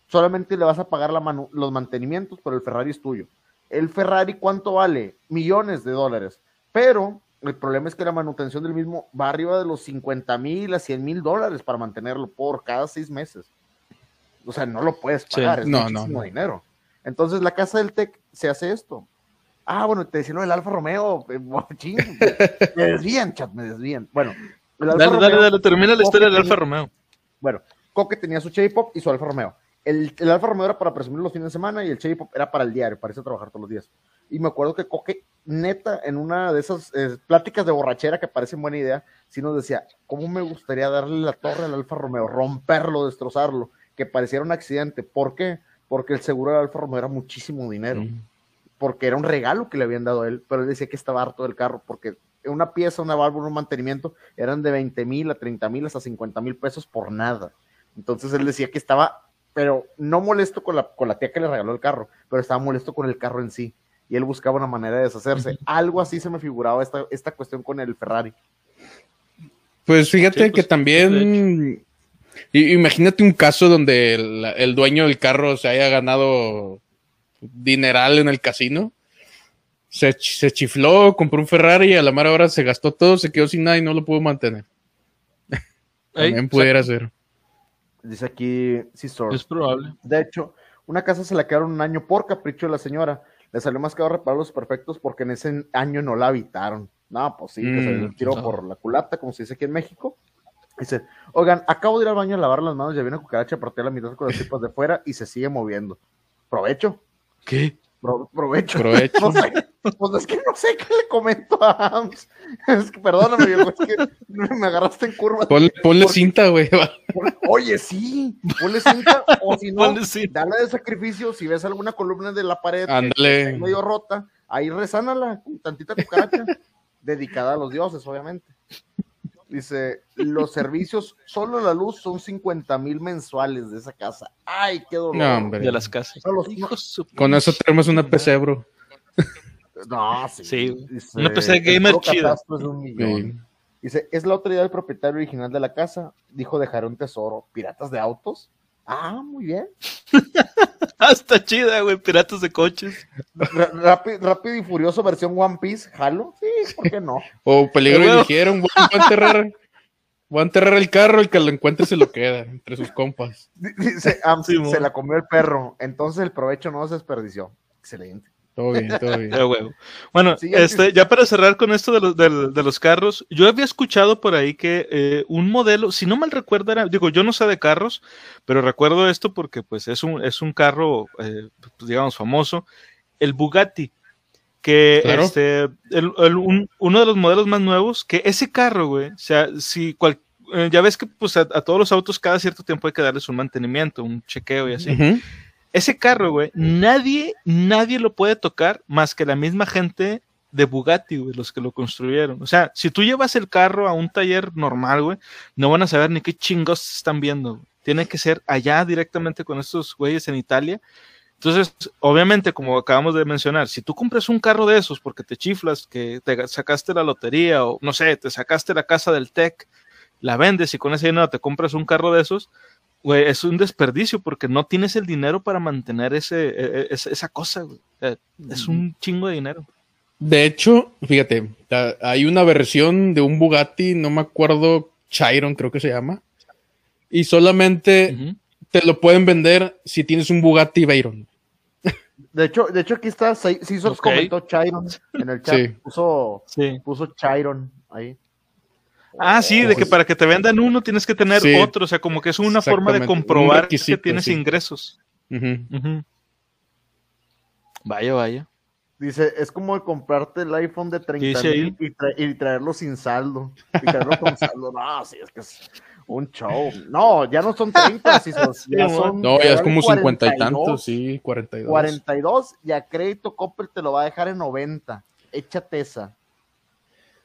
Speaker 2: Solamente le vas a pagar la manu- los mantenimientos, pero el Ferrari es tuyo. El Ferrari, ¿cuánto vale? Millones de dólares. Pero el problema es que la manutención del mismo va arriba de los 50 mil a 100 mil dólares para mantenerlo por cada seis meses. O sea, no lo puedes pagar, es
Speaker 3: No,
Speaker 2: muchísimo
Speaker 3: no.
Speaker 2: dinero. Entonces, la casa del TEC se hace esto. Ah, bueno, te decía lo del Alfa Romeo. eh, ching, me desvían, chat, me desvían. Bueno, el Alfa
Speaker 1: Dale, dale,
Speaker 2: Romeo-
Speaker 1: dale, termina la historia del Alfa Romeo.
Speaker 2: bueno, Coque tenía su Chevy Pop y su Alfa Romeo. El, el Alfa Romeo era para presumir los fines de semana y el Chevy Pop era para el diario, para irse a trabajar todos los días. Y me acuerdo que Coque, neta, en una de esas eh, pláticas de borrachera que parecen buena idea, sí nos decía, ¿cómo me gustaría darle la torre al Alfa Romeo, romperlo, destrozarlo, que pareciera un accidente? ¿Por qué? Porque el seguro del Alfa Romeo era muchísimo dinero
Speaker 3: mm.
Speaker 2: porque era un regalo que le habían dado a él, pero él decía que estaba harto del carro, porque una pieza, una válvula, un mantenimiento, eran de 20 mil a 30 mil hasta 50 mil pesos por nada. Entonces él decía que estaba, pero no molesto con la, con la tía que le regaló el carro, pero estaba molesto con el carro en sí. Y él buscaba una manera de deshacerse. Algo así se me figuraba esta, esta cuestión con el Ferrari.
Speaker 3: Pues fíjate
Speaker 1: Sí, pues,
Speaker 3: que también. Imagínate un caso donde el, el dueño del carro se haya ganado dineral en el casino. Se, se chifló, compró un Ferrari y a la mera hora se gastó todo, se quedó sin nada y no lo pudo mantener.
Speaker 1: Ey,
Speaker 3: También pudiera ser.
Speaker 2: Dice aquí, sí, Store.
Speaker 1: Es probable.
Speaker 2: De hecho, una casa se la quedaron un año por capricho de la señora. Le salió más caro reparar los perfectos porque en ese año no la habitaron. No, pues sí, que se dio
Speaker 3: Mm,
Speaker 2: tiro
Speaker 1: no.
Speaker 2: por la culata, como se dice aquí en México. Dice, oigan, acabo de ir al baño a lavar las manos, ya vi una cucaracha, a la mitad con las tripas de fuera y se sigue moviendo. Provecho,
Speaker 1: ¿Qué?
Speaker 2: Pro- provecho.
Speaker 3: Provecho.
Speaker 2: No sé, pues es que no sé qué le comento a Ams. Es que perdóname, viejo, es que me agarraste en curva.
Speaker 3: Ponle, cinta, güey.
Speaker 2: Oye, sí, ponle cinta, o si no, dale de sacrificio, si ves alguna columna de la pared que medio rota, ahí resánala con tantita cucaracha, dedicada a los dioses, obviamente. Dice, los servicios, solo la luz son 50 mil mensuales de esa casa. Ay, qué dolor.
Speaker 3: No, hombre.
Speaker 1: De las casas.
Speaker 2: Los-
Speaker 3: Con eso tenemos una PC, bro.
Speaker 2: No, sí.
Speaker 1: Sí,
Speaker 2: Dice,
Speaker 1: una PC gamer chida.
Speaker 2: catastro es de un millón. Dice, es la autoridad del propietario original de la casa. Dijo dejaré un tesoro. ¿Piratas de autos? Ah, muy bien.
Speaker 1: Ah, está chida, güey. Piratas de coches.
Speaker 2: Rápido, rápido y furioso versión One Piece, jalo. Sí, ¿por qué no?
Speaker 3: O peligro y dijeron, voy a enterrar. Voy a enterrar el carro, el que lo encuentre se lo queda entre sus compas.
Speaker 2: Dice, ah,
Speaker 1: Sí,
Speaker 2: se la comió el perro. Entonces el provecho no se desperdició. Excelente.
Speaker 3: Todo bien, todo bien.
Speaker 1: De huevo. Bueno, este, ya para cerrar con esto de los, de los carros, yo había escuchado por ahí que eh, un modelo, si no mal recuerdo, era, digo, yo no sé de carros, pero recuerdo esto porque pues es un, es un carro, eh, pues, digamos, famoso, el Bugatti, que
Speaker 3: Claro.
Speaker 1: este, el- el- un- uno de los modelos más nuevos, que ese carro, güey, o sea, si cual, eh, ya ves que pues a, a todos los autos cada cierto tiempo hay que darles un mantenimiento, un chequeo y así. Ese carro, güey, nadie, nadie lo puede tocar más que la misma gente de Bugatti, güey, los que lo construyeron. O sea, si tú llevas el carro a un taller normal, güey, no van a saber ni qué chingos están viendo. Tiene que ser allá directamente con estos güeyes en Italia. Entonces, obviamente, como acabamos de mencionar, si tú compras un carro de esos porque te chiflas, que te sacaste la lotería o no sé, te sacaste la casa del TEC, la vendes y con ese dinero te compras un carro de esos, güey, es un desperdicio porque no tienes el dinero para mantener ese, e- e- esa, esa cosa, güey. Es un chingo de dinero.
Speaker 3: De hecho, fíjate, hay una versión de un Bugatti, no me acuerdo, Chiron creo que se llama, y solamente te lo pueden vender si tienes un Bugatti Veyron.
Speaker 2: De hecho, de hecho aquí está, se, se hizo,
Speaker 1: Ok.
Speaker 2: comentó Chiron en el chat.
Speaker 3: Sí.
Speaker 2: Puso,
Speaker 1: Sí.
Speaker 2: puso Chiron ahí.
Speaker 1: Ah, sí, de que para que te vendan uno tienes que tener
Speaker 3: Sí.
Speaker 1: otro, o sea, como que es una forma de
Speaker 3: un
Speaker 1: comprobar que tienes
Speaker 3: sí.
Speaker 1: ingresos.
Speaker 3: Ujú.
Speaker 1: Ujú. Vaya, vaya.
Speaker 2: Dice, es como el comprarte el iPhone de 30
Speaker 1: dice ahí?
Speaker 2: mil y, tra- y traerlo sin saldo. Y traerlo con saldo. No, sí, es que es un show. No, ya no son 30, si son, ya son
Speaker 3: No, ya es como
Speaker 2: 42,
Speaker 3: cincuenta y tantos, sí, 42.
Speaker 2: 42 y a crédito Coppel te lo va a dejar en 90. Échate esa.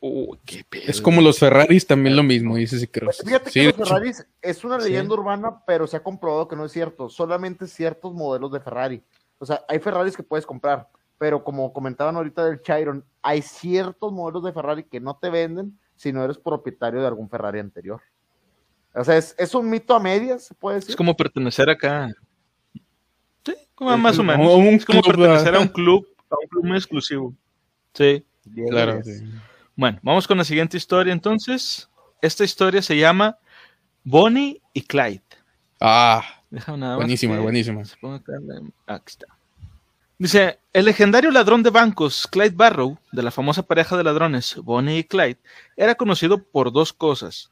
Speaker 1: Uy, qué pedo.
Speaker 3: Es como los Ferraris, también lo mismo, dice creo.
Speaker 2: Pues Fíjate
Speaker 3: Sí,
Speaker 2: que los Ferraris es una
Speaker 3: Sí.
Speaker 2: leyenda urbana, pero se ha comprobado que no es cierto. Solamente ciertos modelos de Ferrari. O sea, hay Ferraris que puedes comprar, pero como comentaban ahorita del Chiron, hay ciertos modelos de Ferrari que no te venden si no eres propietario de algún Ferrari anterior. O sea, es, es un mito a medias, se puede decir.
Speaker 1: Es como pertenecer acá. Sí, como
Speaker 2: Es
Speaker 1: más o menos.
Speaker 3: un
Speaker 1: es como
Speaker 3: club,
Speaker 1: pertenecer a un club, a un club muy exclusivo. Sí.
Speaker 2: Bien,
Speaker 3: claro, sí.
Speaker 1: Bueno, vamos con la siguiente historia entonces. Esta historia se llama Bonnie y Clyde.
Speaker 3: Ah, buenísima, buenísima.
Speaker 1: Aquí está. Dice, el legendario ladrón de bancos Clyde Barrow, de la famosa pareja de ladrones Bonnie y Clyde, era conocido por dos cosas,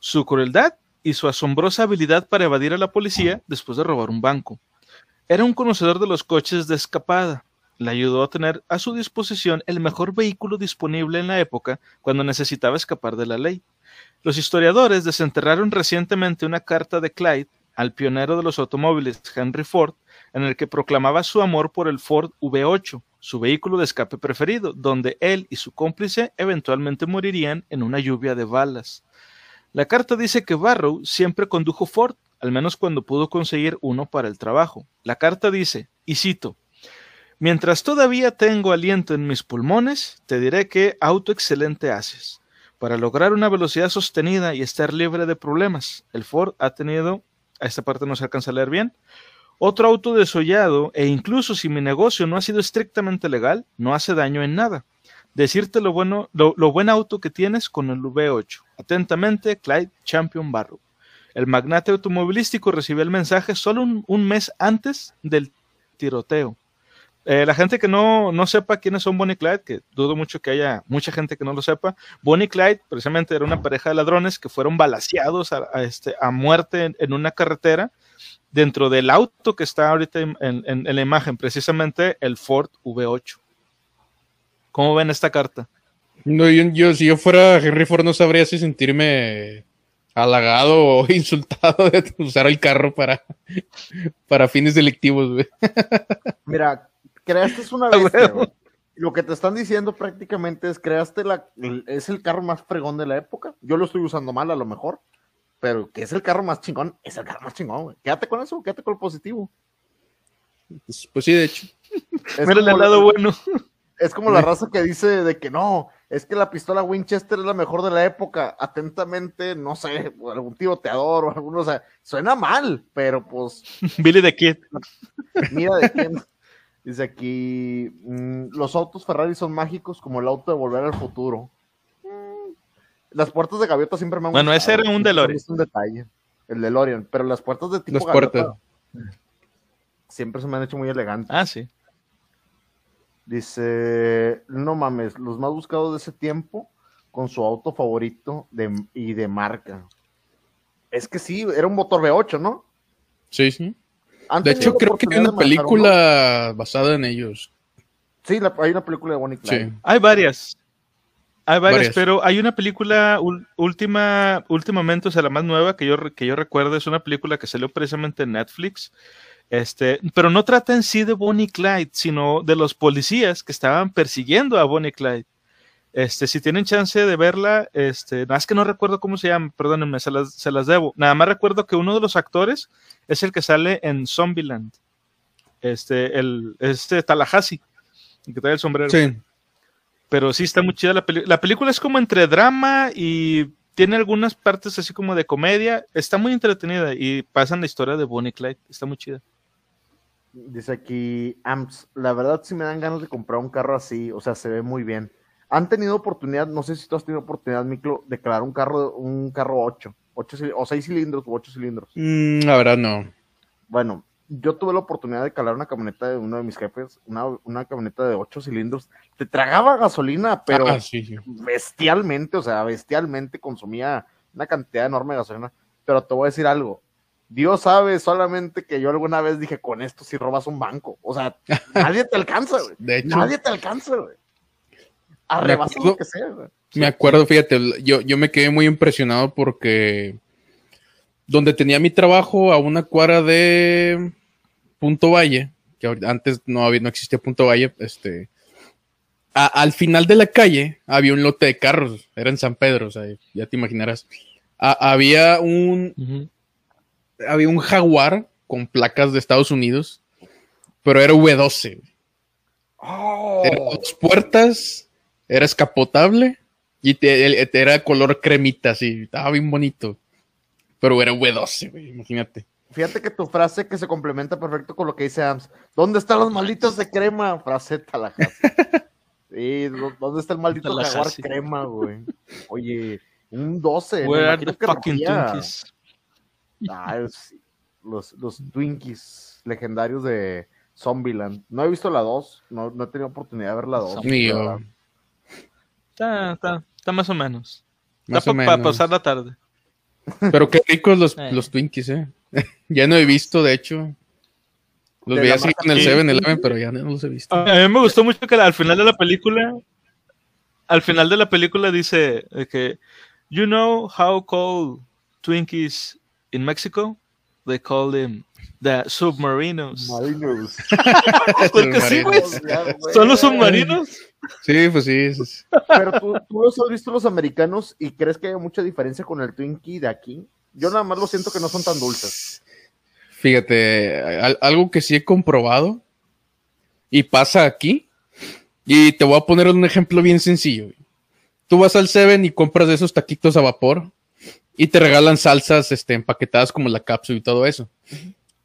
Speaker 1: su crueldad y su asombrosa habilidad para evadir a la policía después de robar un banco. Era un conocedor de los coches de escapada. Le ayudó a tener a su disposición el mejor vehículo disponible en la época cuando necesitaba escapar de la ley. Los historiadores desenterraron recientemente una carta de Clyde al pionero de los automóviles Henry Ford, en el que proclamaba su amor por el Ford V8, su vehículo de escape preferido, donde él y su cómplice eventualmente morirían en una lluvia de balas. La carta dice que Barrow siempre condujo Ford, al menos cuando pudo conseguir uno para el trabajo. La carta dice, y cito, Mientras todavía tengo aliento en mis pulmones, te diré qué auto excelente haces. para lograr una velocidad sostenida y estar libre de problemas. El Ford ha tenido, a esta parte no se alcanza a leer bien, otro auto desollado e incluso si mi negocio no ha sido estrictamente legal, no hace daño en nada. Decirte lo bueno, lo, buen auto que tienes con el V8. Atentamente, Clyde Champion Barrow. El magnate automovilístico recibió el mensaje solo un mes antes del tiroteo. Eh, la gente que no, no sepa quiénes son Bonnie y Clyde, que dudo mucho que haya mucha gente que no lo sepa, Bonnie y Clyde precisamente era una pareja de ladrones que fueron balaseados a, a este, a muerte en, en, una carretera dentro del auto que está ahorita en, en, en, la imagen, precisamente el Ford V8. ¿Cómo ven esta carta?
Speaker 3: No, yo, yo, si yo fuera Henry Ford no sabría si sentirme halagado o insultado de usar el carro para, para fines delictivos, güey.
Speaker 2: Mira, creaste una bestia, güey. Lo que te están diciendo prácticamente es creaste la es el carro más fregón de la época. Yo lo estoy usando mal a lo mejor, pero que es el carro más chingón, es el carro más chingón, güey. Quédate con eso, quédate con el positivo.
Speaker 3: Pues, pues sí, de hecho.
Speaker 1: Es Mira el lado bueno.
Speaker 2: Es como la raza que dice de que no, es que la pistola Winchester es la mejor de la época. Atentamente, no sé, algún tiroteador o alguno, o sea, suena mal, pero pues.
Speaker 1: Billy de Kid.
Speaker 2: Mira de quién. Dice aquí: mmm, los autos Ferrari son mágicos como el auto de volver al futuro. Mm, las puertas de gaviota siempre me han
Speaker 1: Bueno, ese era un DeLorean.
Speaker 2: Es un detalle. El DeLorean, pero las puertas de tipo
Speaker 3: las puertas.
Speaker 2: siempre se me han hecho muy elegantes.
Speaker 1: Ah, sí.
Speaker 2: Dice, no mames, los más buscados de ese tiempo con su auto favorito de, y de marca. Es que sí, era un motor V8, ¿no?
Speaker 3: Sí, sí. De hecho, creo que hay una película uno? basada en ellos.
Speaker 2: Sí, la, hay una película de Bonnie Clyde.
Speaker 1: Sí. Hay varias. Hay varias, varias, pero hay una película última, últimamente, o sea, la más nueva que yo, que yo recuerdo, es una película que salió precisamente en Netflix, este, pero no trata en sí de Bonnie Clyde, sino de los policías que estaban persiguiendo a Bonnie Clyde. Este, si tienen chance de verla, este, nada más que no recuerdo cómo se llama, perdónenme, se las, se las debo. Nada más recuerdo que uno de los actores es el que sale en Zombieland. Este, el, este Tallahassee, el que trae el sombrero.
Speaker 3: Sí.
Speaker 1: Pero sí está muy chida la película. La película es como entre drama y tiene algunas partes así como de comedia. Está muy entretenida y pasan la historia de Bonnie Clyde. Está muy chida.
Speaker 2: Dice aquí, Amps, la verdad sí me dan ganas de comprar un carro así, o sea, se ve muy bien. Han tenido oportunidad, no sé si tú has tenido oportunidad, Miklo, de crear un carro, un carro 8, 8 o 6 cilindros o 8 cilindros.
Speaker 3: Mm, la verdad no.
Speaker 2: Bueno, yo tuve la oportunidad de calar una camioneta de uno de mis jefes, una, una camioneta de 8 cilindros. Te tragaba gasolina, pero
Speaker 3: ah, sí, sí.
Speaker 2: bestialmente, o sea, bestialmente consumía una cantidad enorme de gasolina. Pero te voy a decir algo, Dios sabe solamente que yo alguna vez dije, con esto si robas un banco. O sea, nadie te alcanza, güey.
Speaker 3: De hecho,
Speaker 2: nadie te alcanza, güey. Arrebasa lo que sea.
Speaker 3: Me acuerdo, fíjate, yo, yo me quedé muy impresionado porque donde tenía mi trabajo a una cuadra de Punto Valle, que antes no, había, no existía Punto Valle, este, a, al final de la calle había un lote de carros, era en San Pedro, o sea, ya te imaginarás. A, había un, uh -huh había un Jaguar con placas de Estados Unidos, pero era V12.
Speaker 2: Oh.
Speaker 3: Era dos puertas, era escapotable y te, te, era color cremita, así, estaba bien bonito. Pero era V12, güey, imagínate.
Speaker 2: Fíjate que tu frase que se complementa perfecto con lo que dice Ams. ¿Dónde están los malditos de crema? Frase Tallahassee. sí, ¿dónde está el maldito Jaguar crema, güey? Oye, un 12.
Speaker 1: Where are the fucking Twinkies?
Speaker 2: Ah, es, los, los Twinkies legendarios de Zombieland. No he visto la 2, no, no, he tenido oportunidad de ver la 2.
Speaker 3: Mío.
Speaker 1: Está, está, está, más o menos. Más está para pa pasar la tarde.
Speaker 3: Pero qué ricos los, eh. los Twinkies, eh. ya no he visto, de hecho. Los veía así en el 7-Eleven, pero ya no los he visto.
Speaker 1: A mí me gustó mucho que al final de la película, al final de la película dice que, you know how cold Twinkies in Mexico, they call them the submarinos.
Speaker 2: Marinos.
Speaker 1: Porque sí, güey. ¿Son los submarinos?
Speaker 3: Sí, pues sí. sí.
Speaker 2: Pero ¿tú, tú los has visto los americanos y crees que hay mucha diferencia con el Twinkie de aquí. Yo nada más lo siento que no son tan dulces.
Speaker 3: Fíjate, algo que sí he comprobado y pasa aquí, y te voy a poner un ejemplo bien sencillo. tú vas al Seven y compras de esos taquitos a vapor y te regalan salsas este, empaquetadas como la cápsula y todo eso.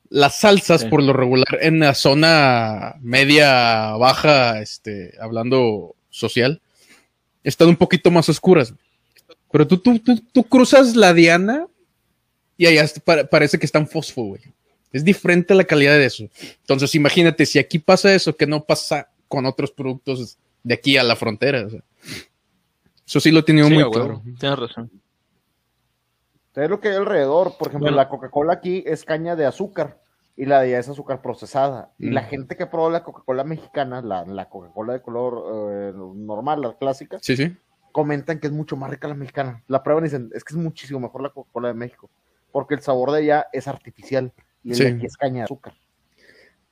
Speaker 3: Las salsas,
Speaker 1: Sí.
Speaker 3: por lo regular, en la zona media, baja, este, hablando social, están un poquito más oscuras. Pero tú, tú, tú, tú cruzas la diana y allá parece que está en fósforo, güey. Es diferente la calidad de eso. Entonces, imagínate, si aquí pasa eso, que no pasa con otros productos de aquí a la frontera. o sea. Eso sí lo he tenido
Speaker 1: Sí,
Speaker 3: muy claro.
Speaker 1: Tienes razón.
Speaker 2: Es lo que hay alrededor. Por ejemplo,
Speaker 1: Bueno.
Speaker 2: la Coca-Cola aquí es caña de azúcar y la de allá es azúcar procesada. Y
Speaker 3: Mm.
Speaker 2: la gente que probó la Coca-Cola mexicana, la, la Coca-Cola de color eh, normal, la clásica,
Speaker 3: Sí, sí.
Speaker 2: comentan que es mucho más rica la mexicana. La prueban y dicen, es que es muchísimo mejor la Coca-Cola de México. Porque el sabor de allá es artificial y el
Speaker 3: Sí.
Speaker 2: de aquí es caña de azúcar.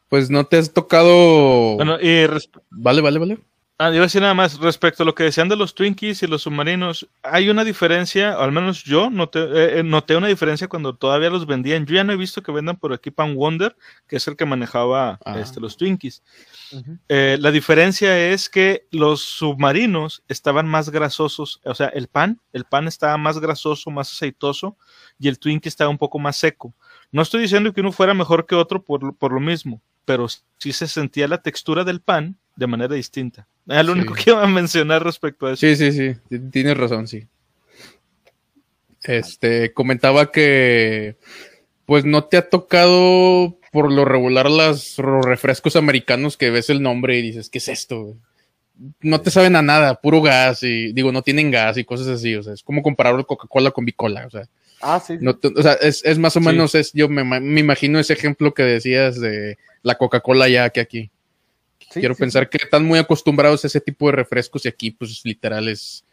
Speaker 3: Pues no te has tocado.
Speaker 1: Bueno, y res-
Speaker 3: Vale, vale, vale.
Speaker 1: Ah, iba a decir nada más respecto a lo que decían de los Twinkies y los submarinos. Hay una diferencia, o al menos yo noté, eh, eh, noté una diferencia cuando todavía los vendían. Yo ya no he visto que vendan por aquí Pan Wonder, que es el que manejaba
Speaker 3: Ah.
Speaker 1: este, los Twinkies. Eh, la diferencia es que los submarinos estaban más grasosos, o sea, el pan, el pan estaba más grasoso, más aceitoso, y el Twinkie estaba un poco más seco. No estoy diciendo que uno fuera mejor que otro por, lo- por lo mismo, pero sí se sentía la textura del pan de manera distinta. Era lo
Speaker 3: Sí.
Speaker 1: único que iba a mencionar respecto a eso.
Speaker 3: Sí, sí, sí. Tienes razón, sí. Este, comentaba que, pues no te ha tocado por lo regular las los refrescos americanos que ves el nombre y dices, ¿qué es esto? güey?" No te saben a nada, puro gas y digo, no tienen gas y cosas así, o sea, es como comparar Coca-Cola con Bicola, o sea,
Speaker 2: Ah, sí.
Speaker 3: no te- o sea, es, es más o
Speaker 1: Sí.
Speaker 3: menos, es, yo me, me imagino ese ejemplo que decías de la Coca-Cola ya que aquí.
Speaker 2: Sí,
Speaker 3: Quiero
Speaker 2: sí,
Speaker 3: pensar que están muy acostumbrados a ese tipo de refrescos y aquí, pues, literal es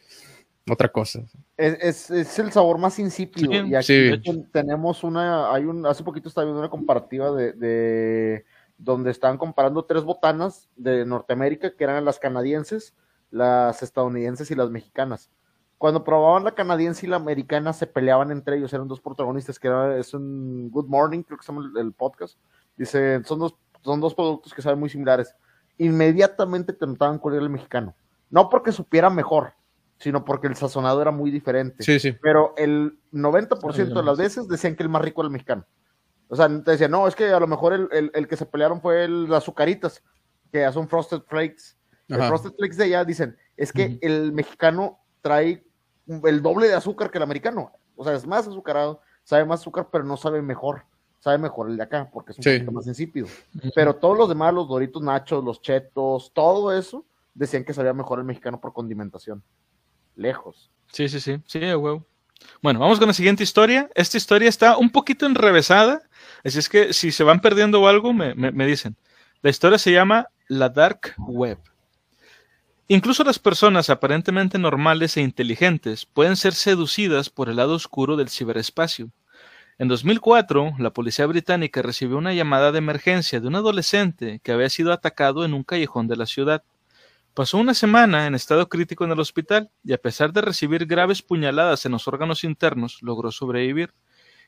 Speaker 3: otra cosa.
Speaker 2: Es, es, es el sabor más insípido.
Speaker 1: Sí,
Speaker 2: y aquí tenemos una, hay un, hace poquito estaba viendo una comparativa de, de donde estaban comparando tres botanas de Norteamérica, que eran las canadienses, las estadounidenses y las mexicanas. Cuando probaban la canadiense y la americana, se peleaban entre ellos, eran dos protagonistas, que era, es un Good Morning, creo que se llama el, el podcast. Dice, son dos, son dos productos que saben muy similares. Inmediatamente te notaban cuál era el mexicano. No porque supiera mejor, sino porque el sazonado era muy diferente.
Speaker 3: Sí, sí.
Speaker 2: Pero el 90% de las veces decían que el más rico era el mexicano. O sea, te decían, no, es que a lo mejor el, el- el que se pelearon fue el, las azucaritas, que ya son Frosted Flakes. El. Frosted Flakes de allá dicen, es que el mexicano trae el doble de azúcar que el americano. O sea, es más azucarado, sabe más azúcar, pero no sabe mejor. Sabe mejor el de acá, porque es un
Speaker 3: Sí.
Speaker 2: poquito más insípido. Pero todos los demás, los Doritos Nachos, los Chetos, todo eso, decían que sabía mejor el mexicano por condimentación. Lejos.
Speaker 1: Sí, sí, sí, sí, huevo. Bueno, vamos con la siguiente historia. Esta historia está un poquito enrevesada, así es que si se van perdiendo o algo, me, me- me dicen. La historia se llama La Dark Web. Incluso las personas aparentemente normales e inteligentes pueden ser seducidas por el lado oscuro del ciberespacio. En 2004, la policía británica recibió una llamada de emergencia de un adolescente que había sido atacado en un callejón de la ciudad. Pasó una semana en estado crítico en el hospital y a pesar de recibir graves puñaladas en los órganos internos, logró sobrevivir.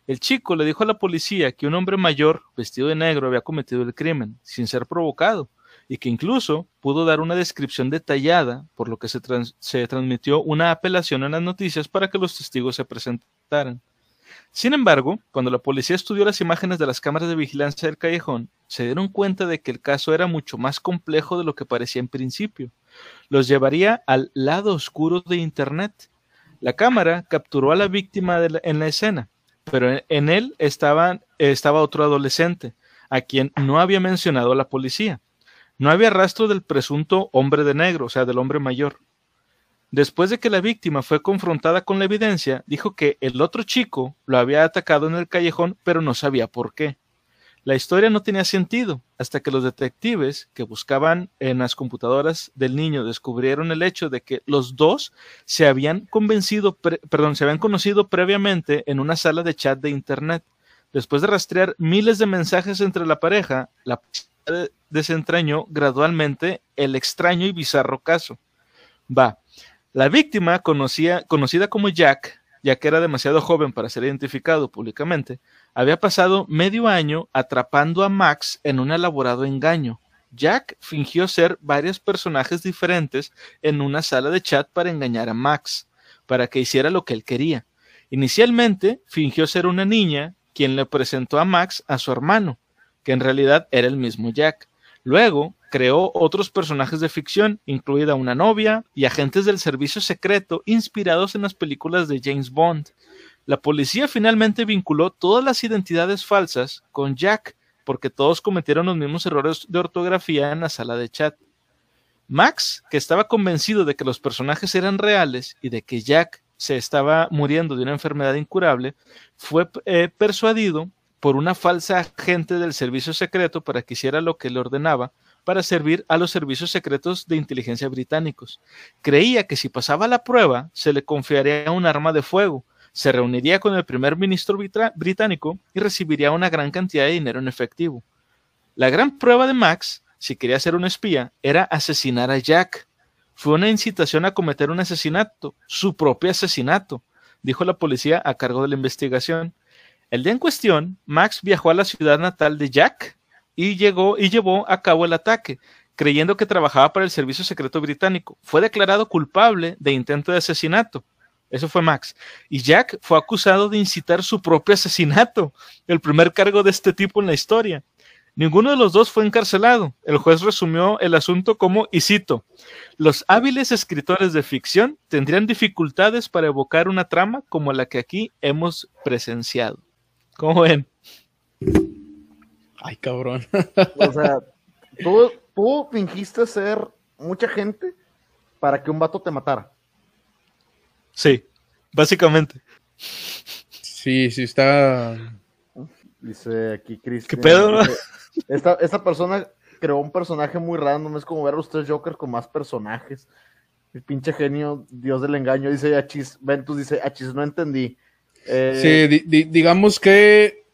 Speaker 1: El chico le dijo a la policía que un hombre mayor, vestido de negro, había cometido el crimen, sin ser provocado, y que incluso pudo dar una descripción detallada, por lo que se, trans- se transmitió una apelación en las noticias para que los testigos se presentaran. Sin embargo, cuando la policía estudió las imágenes de las cámaras de vigilancia del callejón, se dieron cuenta de que el caso era mucho más complejo de lo que parecía en principio. Los llevaría al lado oscuro de Internet. La cámara capturó a la víctima en la escena, pero en, él estaba otro adolescente, a quien no había mencionado la policía. No había rastro del presunto hombre de negro, o sea, del hombre mayor. Después de que la víctima fue confrontada con la evidencia, dijo que el otro chico lo había atacado en el callejón, pero no sabía por qué. La historia no tenía sentido hasta que los detectives que buscaban en las computadoras del niño descubrieron el hecho de que los dos se habían convencido, perdón, se habían conocido previamente en una sala de chat de internet. Después de rastrear miles de mensajes entre la pareja, la desentrañó gradualmente el extraño y bizarro caso. Va. La víctima, conocida como Jack, ya que era demasiado joven para ser identificado públicamente, había pasado medio año atrapando a Max en un elaborado engaño. Jack fingió ser varios personajes diferentes en una sala de chat para engañar a Max, para que hiciera lo que él quería. Inicialmente fingió ser una niña quien le presentó a Max a su hermano, que en realidad era el mismo Jack. Luego creó otros personajes de ficción, incluida una novia y agentes del servicio secreto inspirados en las películas de James Bond. La policía finalmente vinculó todas las identidades falsas con Jack, porque todos cometieron los mismos errores de ortografía en la sala de chat. Max, que estaba convencido de que los personajes eran reales y de que Jack se estaba muriendo de una enfermedad incurable, fue eh, persuadido por una falsa agente del servicio secreto para que hiciera lo que le ordenaba para servir a los servicios secretos de inteligencia británicos. Creía que si pasaba la prueba se le confiaría un arma de fuego, se reuniría con el primer ministro británico y recibiría una gran cantidad de dinero en efectivo. La gran prueba de Max, si quería ser un espía, era asesinar a Jack. Fue una incitación a cometer un asesinato, su propio asesinato, dijo la policía a cargo de la investigación. El día en cuestión, Max viajó a la ciudad natal de Jack y llegó y llevó a cabo el ataque, creyendo que trabajaba para el servicio secreto británico. Fue declarado culpable de intento de asesinato. Eso fue Max. Y Jack fue acusado de incitar su propio asesinato, el primer cargo de este tipo en la historia. Ninguno de los dos fue encarcelado. El juez resumió el asunto como, y cito, los hábiles escritores de ficción tendrían dificultades para evocar una trama como la que aquí hemos presenciado. ¿Cómo ven?
Speaker 3: Ay, cabrón.
Speaker 2: O sea, tú, tú fingiste ser mucha gente para que un vato te matara.
Speaker 1: Sí, básicamente.
Speaker 3: Sí, sí está.
Speaker 2: Dice aquí Cristian.
Speaker 1: ¿Qué pedo?
Speaker 2: Esta, esta persona creó un personaje muy random. Es como ver a los tres Jokers con más personajes. El pinche genio, Dios del engaño, dice Achis. Ventus dice, Achis, no entendí. Eh,
Speaker 3: Sí, di- di- digamos que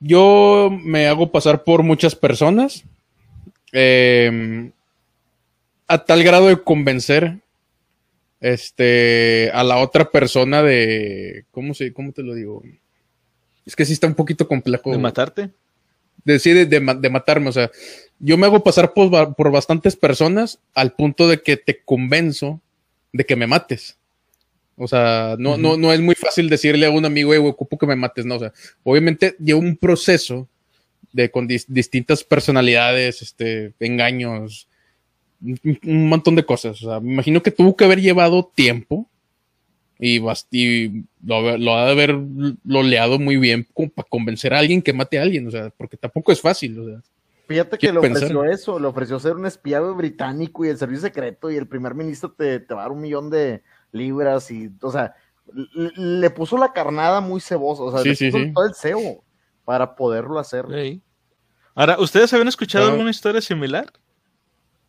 Speaker 3: yo me hago pasar por muchas personas eh, a tal grado de convencer este, a la otra persona de, ¿cómo, se, ¿cómo te lo digo? Es que sí está un poquito complejo.
Speaker 1: ¿De matarte?
Speaker 3: de, sí, de, de ma- de matarme. O sea, yo me hago pasar por, por bastantes personas al punto de que te convenzo de que me mates. O sea, no, no, no es muy fácil decirle a un amigo, "Eh, güey, ocupo que me mates, no. O sea, obviamente lleva un proceso de con dis- distintas personalidades, este, engaños, un, un montón de cosas. O sea, me imagino que tuvo que haber llevado tiempo y, y lo, lo ha de haber loleado muy bien como para convencer a alguien que mate a alguien, o sea, porque tampoco es fácil, o sea.
Speaker 2: Fíjate que le
Speaker 3: pensar.
Speaker 2: ofreció eso, le ofreció ser un espía británico y el servicio secreto y el primer ministro te, te va a dar un millón de libras y, o sea, le, puso la carnada muy cebosa, o sea,
Speaker 3: Sí,
Speaker 2: le
Speaker 3: sí,
Speaker 2: puso
Speaker 3: sí.
Speaker 2: todo el cebo para poderlo hacer.
Speaker 1: Sí. Ahora, ¿ustedes habían escuchado alguna historia similar?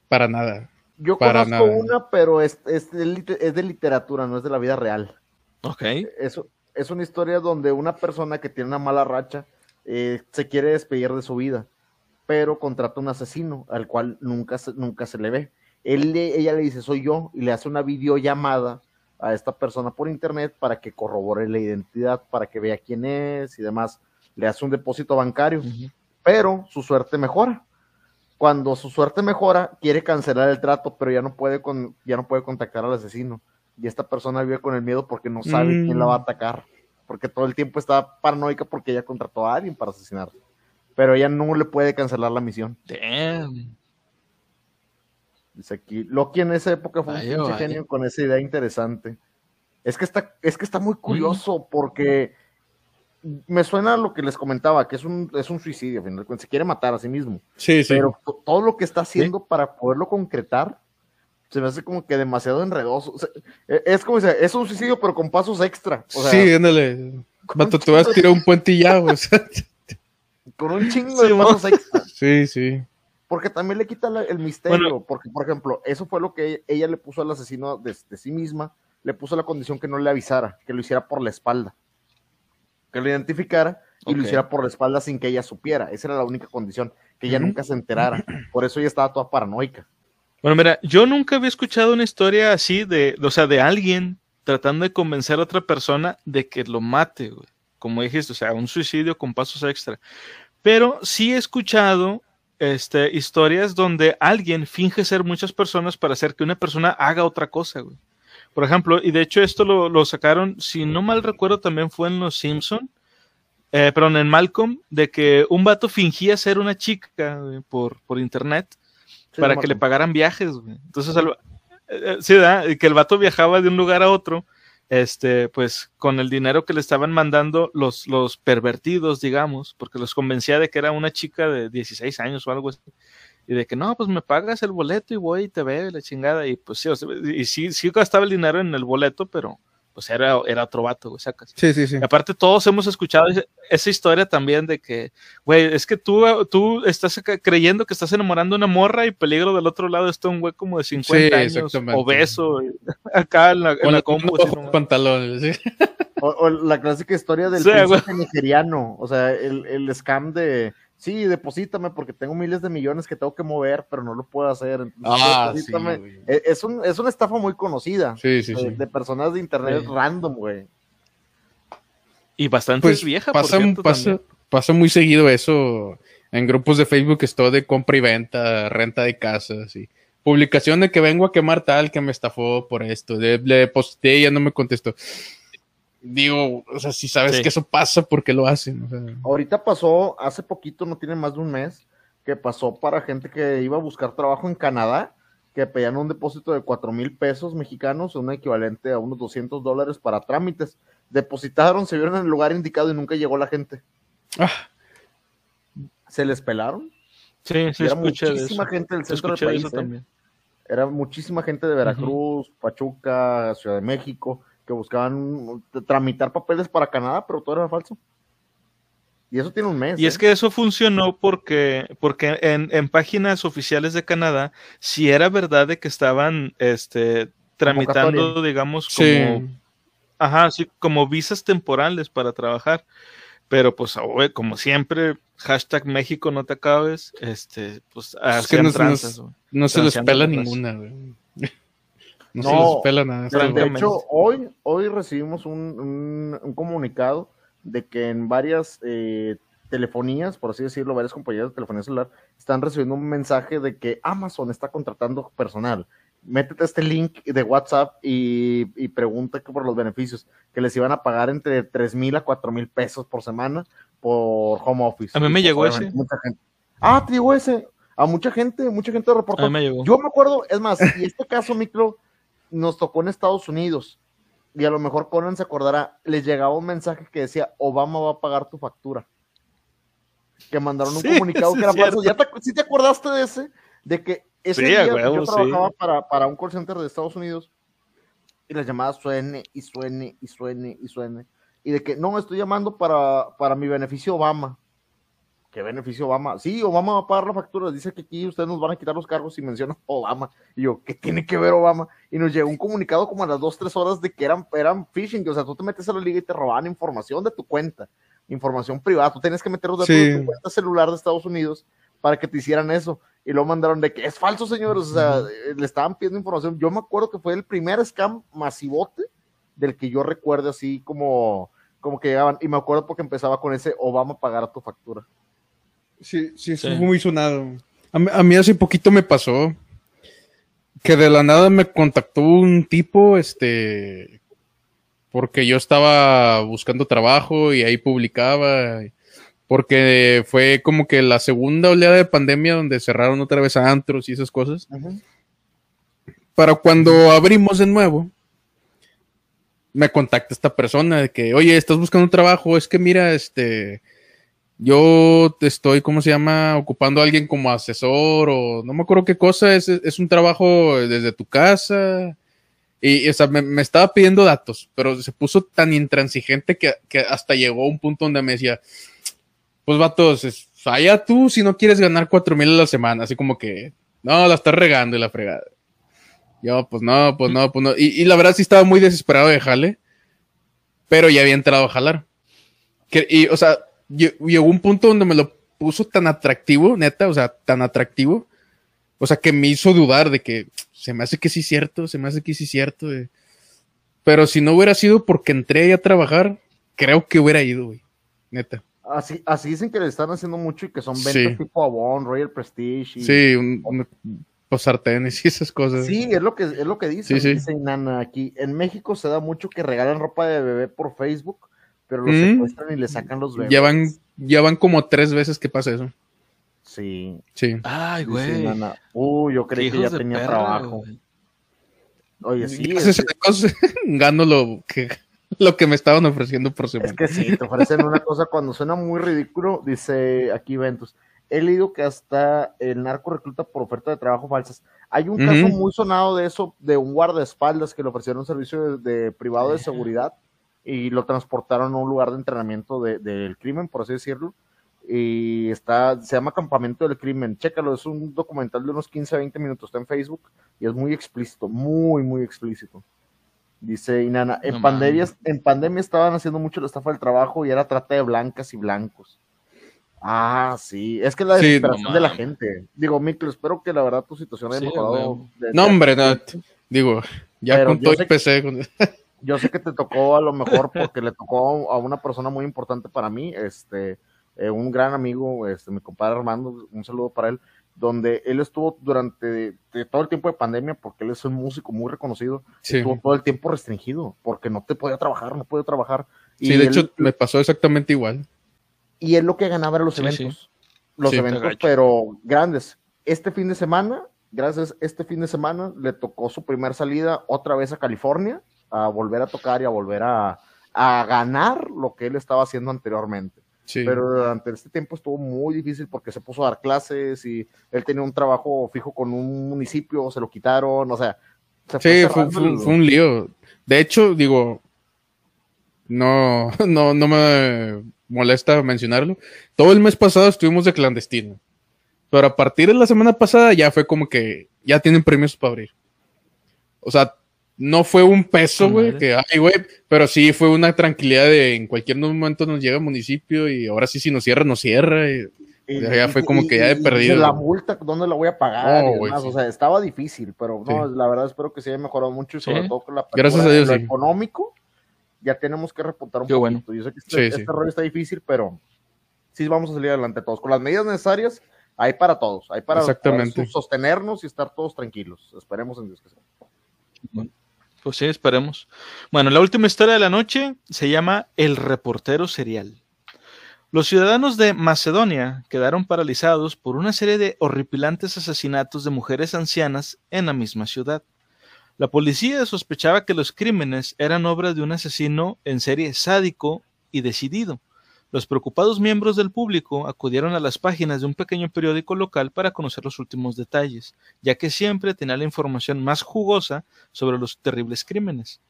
Speaker 3: Para nada.
Speaker 2: Yo
Speaker 3: Para
Speaker 2: conozco
Speaker 3: nada.
Speaker 2: una, pero es, es, de, es de literatura, no es de la vida real.
Speaker 1: Ok.
Speaker 2: Es, es una historia donde una persona que tiene una mala racha eh, se quiere despedir de su vida, pero contrata un asesino al cual nunca se, nunca se le ve. Él le- ella le dice, soy yo, y le hace una videollamada a esta persona por internet para que corrobore la identidad, para que vea quién es y demás. Le hace un depósito bancario, pero su suerte mejora. Cuando su suerte mejora, quiere cancelar el trato, pero ya no puede, con, ya no puede contactar al asesino. Y esta persona vive con el miedo porque no sabe
Speaker 3: Mm.
Speaker 2: quién la va a atacar. Porque todo el tiempo está paranoica porque ella contrató a alguien para asesinar. Pero ella no le puede cancelar la misión.
Speaker 1: Damn.
Speaker 2: Dice aquí, Loki en esa época fue un pinche genio con esa idea interesante. Es que está, es que está muy
Speaker 1: Mm.
Speaker 2: curioso porque me suena a lo que les comentaba, que es un, es un suicidio, final se quiere matar a sí mismo.
Speaker 3: Sí, sí.
Speaker 2: Pero to- todo lo que está haciendo para poderlo concretar se me hace como que demasiado enredoso. O sea, e- es como dice, es un suicidio, pero con pasos extra. O sea,
Speaker 3: sí, ándale.
Speaker 2: un
Speaker 3: te vas a tirar un puente y ya, o sea.
Speaker 2: con un chingo de pasos extra.
Speaker 3: Sí, sí.
Speaker 2: Porque también le quita la- el misterio.
Speaker 1: Bueno.
Speaker 2: porque, por ejemplo, eso fue lo que ella le puso al asesino de, de sí misma. Le puso la condición que no le avisara, que lo hiciera por la espalda. Que lo identificara y lo hiciera por la espalda sin que ella supiera. Esa era la única condición, que ella nunca se enterara. Por eso ella estaba toda paranoica.
Speaker 1: Bueno, mira, yo nunca había escuchado una historia así de, o sea, de alguien tratando de convencer a otra persona de que lo mate, güey. Como dijiste, o sea, un suicidio con pasos extra. Pero sí he escuchado este, historias donde alguien finge ser muchas personas para hacer que una persona haga otra cosa, güey. Por ejemplo, y de hecho esto lo, lo sacaron, si no mal recuerdo, también fue en Los Simpson, eh, perdón, en Malcolm, de que un vato fingía ser una chica güey, por, por internet
Speaker 2: Sí,
Speaker 1: para que le pagaran viajes, güey. Entonces, al- eh, sí, ¿verdad? Y que el vato viajaba de un lugar a otro, este, pues con el dinero que le estaban mandando los, los pervertidos, digamos, porque los convencía de que era una chica de 16 años o algo así. Y de que no, pues me pagas el boleto y voy y te veo y la chingada. Y pues sí, o sea, y sí, sí gastaba el dinero en el boleto, pero pues era, era otro vato, güey, sacas.
Speaker 3: Sí, sí, sí.
Speaker 1: Y aparte, todos hemos escuchado esa historia también de que, güey, es que tú, tú estás creyendo que estás enamorando a una morra y peligro del otro lado está un güey como de 50
Speaker 3: Sí,
Speaker 1: años, obeso, y acá en la, en
Speaker 3: Con
Speaker 1: la
Speaker 3: sí.
Speaker 2: O, o la clásica historia del
Speaker 1: Sí,
Speaker 2: príncipe nigeriano, o sea, el, el scam de, sí, deposítame porque tengo miles de millones que tengo que mover, pero no lo puedo hacer. entonces,
Speaker 3: Ah, sí,
Speaker 2: deposítame.
Speaker 3: güey.
Speaker 2: es, un, es una estafa muy conocida
Speaker 3: Sí, sí,
Speaker 2: de,
Speaker 3: sí.
Speaker 2: de personas de internet
Speaker 3: Sí.
Speaker 2: random, güey.
Speaker 1: Y bastante
Speaker 3: Pues
Speaker 1: vieja, por
Speaker 3: pasa,
Speaker 1: cierto,
Speaker 3: pasa, pasa muy seguido eso en grupos de Facebook, esto de compra y venta, renta de casas y publicación de que vengo a quemar tal que me estafó por esto. Le, le posté y ya no me contestó. Digo, o sea, si sabes
Speaker 1: Sí.
Speaker 3: que eso pasa, ¿por qué lo hacen? O sea,
Speaker 2: Ahorita pasó, hace poquito, no tiene más de un mes, que pasó para gente que iba a buscar trabajo en Canadá, que pedían un depósito de cuatro mil pesos mexicanos, un equivalente a unos 200 dólares para trámites. Depositaron, se vieron en el lugar indicado y nunca llegó la gente.
Speaker 3: ah,
Speaker 2: Se les pelaron.
Speaker 1: Sí, sí,
Speaker 2: era
Speaker 1: escuché de
Speaker 2: muchísima
Speaker 1: eso.
Speaker 2: gente del centro del país.
Speaker 1: eso
Speaker 2: ¿eh?
Speaker 1: también.
Speaker 2: Era muchísima gente de Veracruz, Pachuca, Ciudad de México, que buscaban tramitar papeles para Canadá, pero todo era falso. Y eso tiene un mes.
Speaker 1: Y es
Speaker 2: ¿eh?
Speaker 1: que eso funcionó porque, porque en, en páginas oficiales de Canadá, si era verdad de que estaban este, tramitando,
Speaker 2: Convocatoria.
Speaker 1: digamos, como,
Speaker 3: sí.
Speaker 1: ajá, sí, como visas temporales para trabajar. Pero pues, güey, como siempre, hashtag México no te acabes, este, pues hacían
Speaker 3: no- no-
Speaker 1: tranzas, güey.
Speaker 3: No se les pela ninguna, güey. No, se
Speaker 2: No,
Speaker 3: les pela nada.
Speaker 2: De-
Speaker 3: estos
Speaker 2: de
Speaker 3: güeyes.
Speaker 2: hecho, hoy, hoy recibimos un, un- un comunicado de que en varias eh, telefonías, por así decirlo, varias compañías de telefonía celular, están recibiendo un mensaje de que Amazon está contratando personal. Métete a este link de WhatsApp y, y pregunta que por los beneficios, que les iban a pagar entre 3 mil a 4 mil pesos por semana por home office.
Speaker 1: A mí me
Speaker 2: pues,
Speaker 1: llegó ese.
Speaker 2: Mucha gente. Ah, te llegó ese. A mucha gente, mucha gente reportó.
Speaker 1: A mí me llegó.
Speaker 2: Yo me acuerdo, es más, y este caso, Micro, nos tocó en Estados Unidos. Y a lo mejor Conan se acordará, les llegaba un mensaje que decía, Obama va a pagar tu factura. Que mandaron un
Speaker 1: Sí,
Speaker 2: comunicado que era falso. ¿Ya te, ¿Sí te acordaste de ese? De que ese
Speaker 1: Sí,
Speaker 2: día
Speaker 1: huevo,
Speaker 2: yo trabajaba para, para un call center de Estados Unidos y las llamadas suene y suene y suene y suene. Y de que, no, estoy llamando para, para mi beneficio Obama. ¿Qué beneficio Obama? Sí, Obama va a pagar la factura. Dice que aquí ustedes nos van a quitar los cargos si mencionan Obama. Y yo, ¿qué tiene que ver Obama? Y nos llegó un comunicado como a las 2, 3 horas de que eran, eran phishing. O sea, tú te metes a la liga y te robaban información de tu cuenta, información privada. Tú tienes que meter los datos
Speaker 3: Sí.
Speaker 2: de tu cuenta celular de Estados Unidos para que te hicieran eso. Y luego mandaron de que es falso, señores. O sea, eh, le estaban pidiendo información. Yo me acuerdo que fue el primer scam masivote del que yo recuerdo así como, como que llegaban. Y me acuerdo porque empezaba con ese Obama pagar tu factura.
Speaker 3: Sí, sí, fue muy sonado. A mí, a mí hace poquito me pasó que de la nada me contactó un tipo, este, porque yo estaba buscando trabajo y ahí publicaba, porque fue como que la segunda oleada de pandemia donde cerraron otra vez a antros y esas cosas. Para cuando abrimos de nuevo, me contacta esta persona de que, oye, estás buscando un trabajo, es que mira, este, yo te estoy, ¿cómo se llama? Ocupando a alguien como asesor o no me acuerdo qué cosa, es, es un trabajo desde tu casa. Y, o sea, me, me estaba pidiendo datos, pero se puso tan intransigente que, que hasta llegó a un punto donde me decía, pues vatos, es- tú si no quieres ganar cuatro mil a la semana, así como que, no, la estás regando y la fregada. Yo, pues no, pues no, pues no. Y, y la verdad sí estaba muy desesperado de jale, pero ya había entrado a jalar. Que, y, o sea, llegó un punto donde me lo puso tan atractivo, neta, o sea, tan atractivo, o sea, que me hizo dudar de que se me hace que sí es cierto, se me hace que sí es cierto. Pero si no hubiera sido porque entré ahí a trabajar, creo que hubiera ido, güey, neta.
Speaker 2: Así, así dicen que le están haciendo mucho y que son ventas
Speaker 3: Sí.
Speaker 2: tipo Avon, Royal Prestige. y-
Speaker 3: Sí, un, un- pues sartenes y esas cosas.
Speaker 2: Sí, es lo que es lo que dice,
Speaker 3: Sí, sí.
Speaker 2: dice Nana aquí. En México se da mucho que regalan ropa de bebé por Facebook, pero los
Speaker 3: Mm.
Speaker 2: secuestran y le sacan los bebés.
Speaker 3: Ya van, ya van como tres veces que pasa eso.
Speaker 2: Sí.
Speaker 3: Sí.
Speaker 1: Ay, güey.
Speaker 2: Nana. Uy, yo creí que ya tenía
Speaker 1: perra,
Speaker 2: trabajo.
Speaker 1: güey.
Speaker 2: Oye, sí,
Speaker 3: Gracias gano lo que, lo que me estaban ofreciendo por semana.
Speaker 2: es que sí, te ofrecen una cosa cuando suena muy ridículo, dice aquí Ventus. He leído que hasta el narco recluta por oferta de trabajo falsas. Hay un caso muy sonado de eso, de un guardaespaldas que le ofrecieron un servicio de, de privado de seguridad y lo transportaron a un lugar de entrenamiento de- del crimen, por así decirlo. Y está, se llama Campamento del Crimen. Chécalo, es un documental de unos 15 a 20 minutos, está en Facebook y es muy explícito, muy, muy explícito. Dice Inana, en
Speaker 1: No
Speaker 2: pandemias, en pandemia estaban haciendo mucho la estafa del trabajo y era trata de blancas y blancos. Ah, sí, es que la
Speaker 3: Sí,
Speaker 2: desesperación
Speaker 1: no
Speaker 2: de la gente. Digo, Miklo, espero que la verdad tu situación haya
Speaker 1: Sí,
Speaker 2: mejorado. de-
Speaker 3: No, hombre, no, digo, ya
Speaker 2: Pero
Speaker 3: con todo empecé con...
Speaker 2: Yo sé que te tocó a lo mejor porque le tocó a una persona muy importante para mí, este, eh, un gran amigo, este, mi compadre Armando, un saludo para él, donde él estuvo durante todo el tiempo de pandemia, porque él es un músico muy reconocido,
Speaker 3: Sí.
Speaker 2: estuvo todo el tiempo restringido, porque no te podía trabajar, no podía trabajar. Y
Speaker 3: Sí, de
Speaker 2: él-
Speaker 3: hecho, me pasó exactamente igual.
Speaker 2: y él lo que ganaba era los
Speaker 1: Sí,
Speaker 2: eventos. Los eventos, pero grandes. Este fin de semana, gracias, este fin de semana le tocó su primer salida otra vez a California, a volver a tocar y a volver a, a ganar lo que él estaba haciendo anteriormente.
Speaker 3: Sí.
Speaker 2: Pero durante este tiempo estuvo muy difícil porque se puso a dar clases y él tenía un trabajo fijo con un municipio, se lo quitaron, o sea. se
Speaker 3: Sí, fue, fue un lío. De hecho, digo, no, no, no me molesta mencionarlo. Todo el mes pasado estuvimos de clandestino. Pero a partir de la semana pasada ya fue como que ya tienen premios para abrir. O sea, no fue un peso, güey, que ay, güey, pero sí fue una tranquilidad de en cualquier momento nos llega el municipio y ahora sí si nos cierra, nos cierra. y-
Speaker 2: Y-
Speaker 3: Ya fue como
Speaker 2: y-
Speaker 3: que ya he
Speaker 2: y
Speaker 3: perdido.
Speaker 2: La multa, ¿dónde la voy a pagar? Y
Speaker 3: sí.
Speaker 2: O sea, estaba difícil, pero no,
Speaker 3: Sí.
Speaker 2: la verdad espero que se haya mejorado mucho y sobre
Speaker 1: Sí.
Speaker 2: todo con la
Speaker 3: Gracias a Dios,
Speaker 2: en lo
Speaker 3: sí.
Speaker 2: económico. Ya tenemos que repuntar un
Speaker 1: Qué
Speaker 2: poquito.
Speaker 1: bueno.
Speaker 2: Yo sé que este,
Speaker 3: Sí,
Speaker 2: este
Speaker 3: sí.
Speaker 2: rollo está difícil, pero sí vamos a salir adelante todos. Con las medidas necesarias, hay para todos. Hay para,
Speaker 3: Exactamente.
Speaker 2: para sostenernos y estar todos tranquilos. Esperemos en Dios que sea.
Speaker 1: Pues sí, esperemos. Bueno, la última historia de la noche se llama El reportero serial. Los ciudadanos de Macedonia quedaron paralizados por una serie de horripilantes asesinatos de mujeres ancianas en la misma ciudad. La policía sospechaba que los crímenes eran obra de un asesino en serie sádico y decidido. Los preocupados miembros del público acudieron a las páginas de un pequeño periódico local para conocer los últimos detalles, ya que siempre tenía la información más jugosa sobre los terribles crímenes.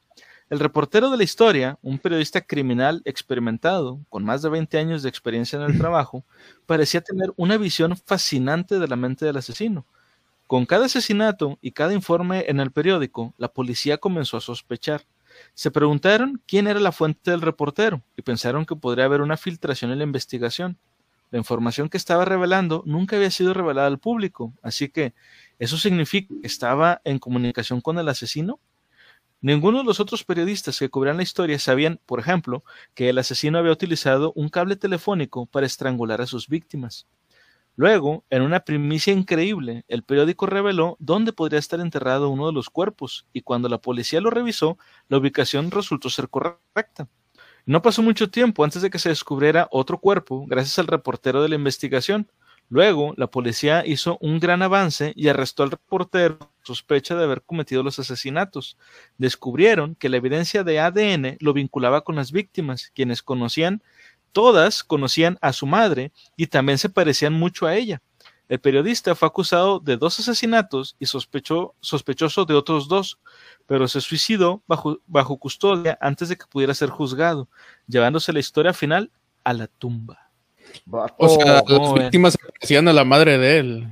Speaker 1: El reportero de la historia, un periodista criminal experimentado, con más de 20 años de experiencia en el trabajo, parecía tener una visión fascinante de la mente del asesino. Con cada asesinato y cada informe en el periódico, la policía comenzó a sospechar. Se preguntaron quién era la fuente del reportero y pensaron que podría haber una filtración en la investigación. La información que estaba revelando nunca había sido revelada al público, así que ¿eso significa que estaba en comunicación con el asesino? Ninguno de los otros periodistas que cubrían la historia sabían, por ejemplo, que el asesino había utilizado un cable telefónico para estrangular a sus víctimas. Luego, en una primicia increíble, el periódico reveló dónde podría estar enterrado uno de los cuerpos, y cuando la policía lo revisó, la ubicación resultó ser correcta. No pasó mucho tiempo antes de que se descubriera otro cuerpo, gracias al reportero de la investigación. Luego, la policía hizo un gran avance y arrestó al reportero por sospecha de haber cometido los asesinatos. Descubrieron que la evidencia de ADN lo vinculaba con las víctimas, quienes conocían, todas conocían a su madre y también se parecían mucho a ella. El periodista fue acusado de dos asesinatos y sospechó, sospechoso de otros dos, pero se suicidó bajo, bajo custodia antes de que pudiera ser juzgado, llevándose la historia final a la tumba.
Speaker 2: Vato,
Speaker 3: O sea,
Speaker 1: ¿cómo
Speaker 3: las víctimas se parecían a la madre de él.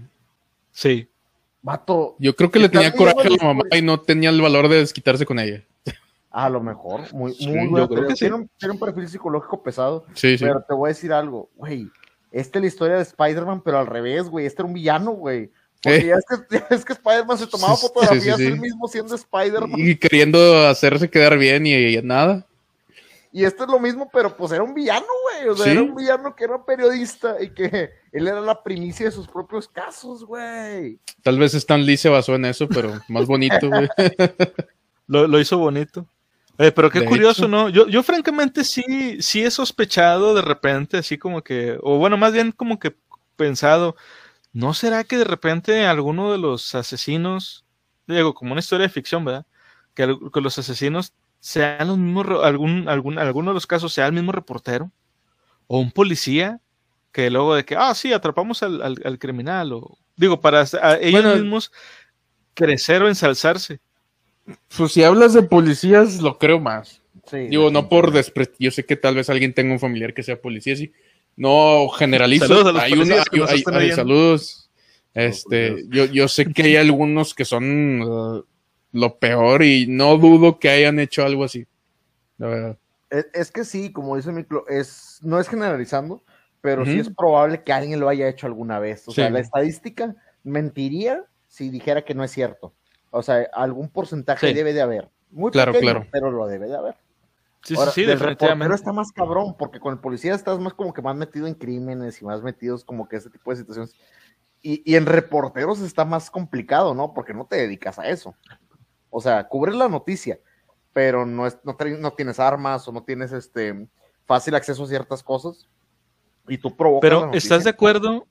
Speaker 1: Sí,
Speaker 2: vato,
Speaker 3: Yo creo que le tenía coraje a la mamá y no tenía el valor de desquitarse con ella.
Speaker 2: A lo mejor, muy,
Speaker 3: Sí,
Speaker 2: muy
Speaker 3: yo
Speaker 2: buena
Speaker 1: creo
Speaker 2: teoría.
Speaker 1: que sí.
Speaker 2: tiene, un, tiene un perfil psicológico pesado,
Speaker 3: Sí, sí.
Speaker 2: pero te voy a decir algo, güey. Esta es la historia de Spider-Man, pero al revés, güey. Este era un villano, güey. Porque
Speaker 3: Eh.
Speaker 2: ya es que, ya es que Spider-Man se tomaba fotografías
Speaker 3: sí, sí.
Speaker 2: él mismo siendo Spider-Man.
Speaker 3: Y queriendo hacerse quedar bien y, y nada.
Speaker 2: Y esto es lo mismo, pero pues era un villano, güey. O sea, era un villano que era periodista y que él era la primicia de sus propios casos, güey.
Speaker 3: Tal vez Stan Lee se basó en eso, pero más bonito, güey.
Speaker 1: lo, hizo bonito. Eh, pero qué curioso, ¿no? Yo, yo francamente sí, sí he sospechado de repente, así como que, o bueno, más bien como que pensado, ¿no será que de repente alguno de los asesinos, digo, como una historia de ficción, ¿verdad? Que, los asesinos sean los mismos, algún, algún, alguno de los casos sea el mismo reportero o un policía que luego de que, ah, sí, atrapamos al, al, criminal, o digo, para ellos mismos crecer o ensalzarse.
Speaker 3: Pues si hablas de policías, lo creo más. digo, no por desprestigio, yo sé que tal vez alguien tenga un familiar que sea policía, sí, no generalizo. Saludos a hay, saludos. Este, yo, yo sé que hay algunos que son uh, lo peor y no dudo que hayan hecho algo así.
Speaker 2: Es, que sí, como dice Micro, es, no es generalizando, pero sí es probable que alguien lo haya hecho alguna vez. O sea, la estadística mentiría si dijera que no es cierto. O sea, algún porcentaje debe de haber. Muy claro, claro. pero lo debe de haber.
Speaker 1: Sí, sí, sí, definitivamente.
Speaker 2: Pero está más cabrón, porque con el policía estás más como que más metido en crímenes y más metidos como que ese tipo de situaciones. Y, en reporteros está más complicado, ¿no? Porque no te dedicas a eso. O sea, cubres la noticia, pero no, es, no, no tienes armas o no tienes este fácil acceso a ciertas cosas. Y tú provocas.
Speaker 1: Pero estás de acuerdo,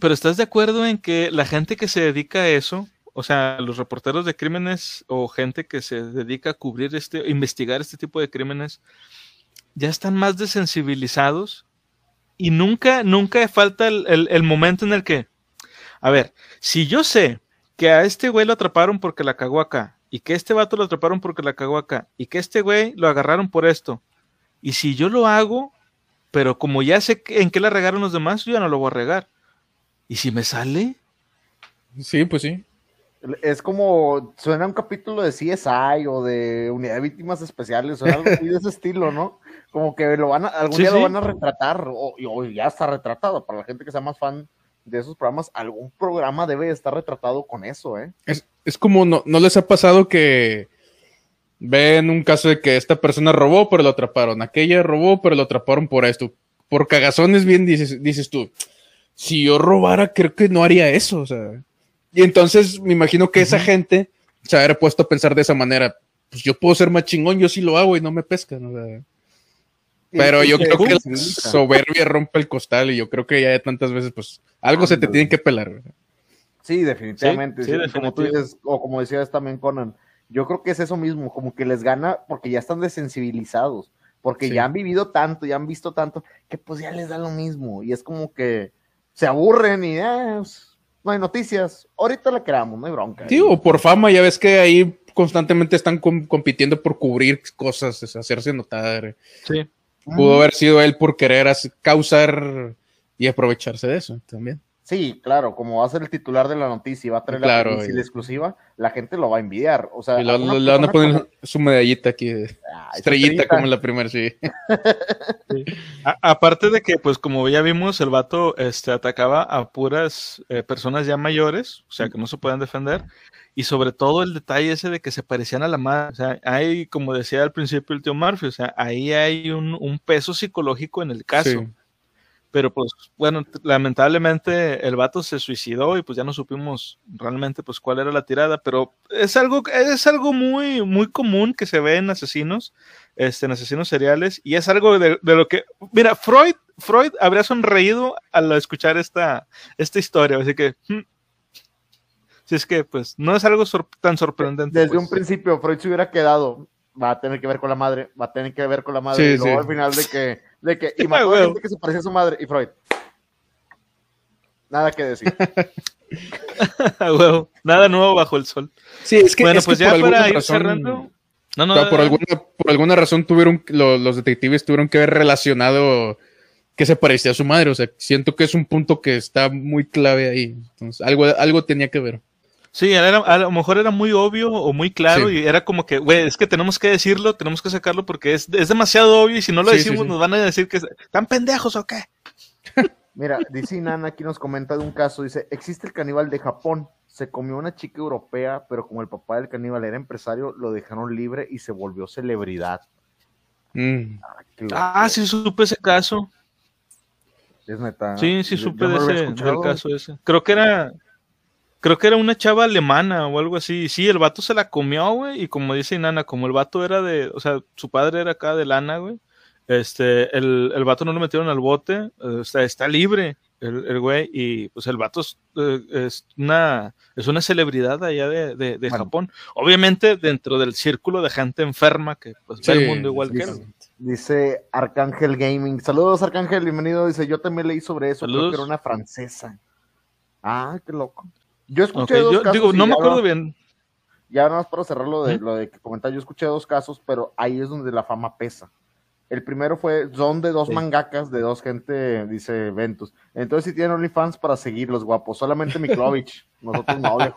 Speaker 1: pero estás de acuerdo en que la gente que se dedica a eso o sea, los reporteros de crímenes o gente que se dedica a cubrir este, investigar este tipo de crímenes, ya están más desensibilizados y nunca, nunca falta el, momento en el que, a ver, si yo sé que a este güey lo atraparon porque la cagó acá, y que este vato lo atraparon porque la cagó acá, y que este güey lo agarraron por esto, y si yo lo hago, pero como ya sé en qué la regaron los demás, yo ya no lo voy a regar. ¿Y si me sale?
Speaker 3: Sí, pues sí.
Speaker 2: Es como, suena un capítulo de CSI o de Unidad de Víctimas Especiales o algo así de ese estilo, ¿no? Como que lo van a, algún día lo van a retratar, o, ya está retratado. Para la gente que sea más fan de esos programas, algún programa debe estar retratado con eso, ¿eh?
Speaker 3: Es, es como, no, ¿no les ha pasado que ven un caso de que esta persona robó, pero lo atraparon? Aquella robó, pero lo atraparon por esto. Por cagazones, bien dices, dices tú. Si yo robara, creo que no haría eso, o sea y entonces me imagino que esa gente se haber puesto a pensar de esa manera. Pues yo puedo ser más chingón, yo sí lo hago y no me pescan. pero yo creo que la soberbia rompe el costal y yo creo que ya tantas veces, pues algo se te tiene que pelar.
Speaker 2: Sí, definitivamente. Como tú dices, o como decías también Conan, yo creo que es eso mismo, como que les gana porque ya están desensibilizados, porque ya han vivido tanto, ya han visto tanto, que pues ya les da lo mismo. Y es como que se aburren y eh, no hay noticias, ahorita la creamos, no hay bronca.
Speaker 3: Sí, o por fama, ya ves que ahí constantemente están compitiendo por cubrir cosas, hacerse notar.
Speaker 1: Sí.
Speaker 3: Pudo haber sido él por querer causar y aprovecharse de eso también.
Speaker 2: Sí, claro, como va a ser el titular de la noticia y va a traer la noticia exclusiva, la gente lo va a envidiar. O sea,
Speaker 3: y le van a poner su medallita aquí, ah, estrellita, como en la primera, sí.
Speaker 1: aparte de que, pues como ya vimos, el vato este, atacaba a puras eh, personas ya mayores, o sea, que no se pueden defender, y sobre todo el detalle ese de que se parecían a la madre. O sea, hay, como decía al principio el tío Murphy, o sea, ahí hay un, un peso psicológico en el caso. Pero pues bueno, lamentablemente el vato se suicidó y pues ya no supimos realmente pues cuál era la tirada, pero es algo, es algo muy, muy común que se ve en asesinos, este, en asesinos seriales, y es algo de, lo que, mira, Freud, Freud habría sonreído al escuchar esta, esta historia, así que, hmm, si es que pues no es algo tan sorprendente.
Speaker 2: Desde
Speaker 1: pues.
Speaker 2: un principio Freud se hubiera quedado, va a tener que ver con la madre, va a tener que ver con la madre, y luego al final de que de que, y mató a gente que se parecía a su madre y Freud. Nada que decir.
Speaker 1: Nada nuevo bajo el sol.
Speaker 3: Sí, es que, bueno, pues ya para ir cerrando. No, no, por, alguna, por alguna razón tuvieron, los detectives tuvieron que ver relacionado que se parecía a su madre. O sea, siento que es un punto que está muy clave ahí. Entonces, algo, algo tenía que ver.
Speaker 1: Sí, a lo mejor era muy obvio o muy claro y era como que, güey, es que tenemos que decirlo, tenemos que sacarlo porque es, es demasiado obvio y si no lo decimos nos van a decir que están pendejos o qué.
Speaker 2: Mira, dice Nana aquí nos comenta de un caso, dice, existe el caníbal de Japón, se comió una chica europea, pero como el papá del caníbal era empresario, lo dejaron libre y se volvió celebridad.
Speaker 3: Mm.
Speaker 2: loco.
Speaker 1: Ah, sí supe ese caso.
Speaker 2: Es neta.
Speaker 1: Sí, sí supe de ese del caso ese. Creo que era creo que era una chava alemana o algo así. Sí, el vato se la comió, güey, y como dice Nana, como el vato era de, o sea, su padre era acá de lana, güey. Este, el, el vato no lo metieron al bote, o sea, está libre el, el güey y pues el vato es, eh, es una es una celebridad allá de, de, de
Speaker 2: Bueno.
Speaker 1: Japón. Obviamente dentro del círculo de gente enferma que pues ve
Speaker 3: Sí,
Speaker 1: el mundo igual
Speaker 3: sí,
Speaker 1: que
Speaker 3: sí.
Speaker 1: él.
Speaker 2: Dice Arcángel Gaming. Saludos, Arcángel, bienvenido. Dice, yo también leí sobre eso, creo
Speaker 1: Saludos.
Speaker 2: que era una francesa. Ah, qué loco. Yo escuché dos
Speaker 1: yo
Speaker 2: casos
Speaker 1: digo, no me acuerdo bien.
Speaker 2: Ya nada más para cerrar lo de,
Speaker 1: ¿Eh?
Speaker 2: lo de que comentar, yo escuché dos casos, pero ahí es donde la fama pesa. El primero fue, son de dos
Speaker 3: Sí.
Speaker 2: mangakas, de dos gente, dice Ventus. Entonces, si tienen OnlyFans para seguirlos, guapos. Solamente Miklovich. Nosotros no, viejo.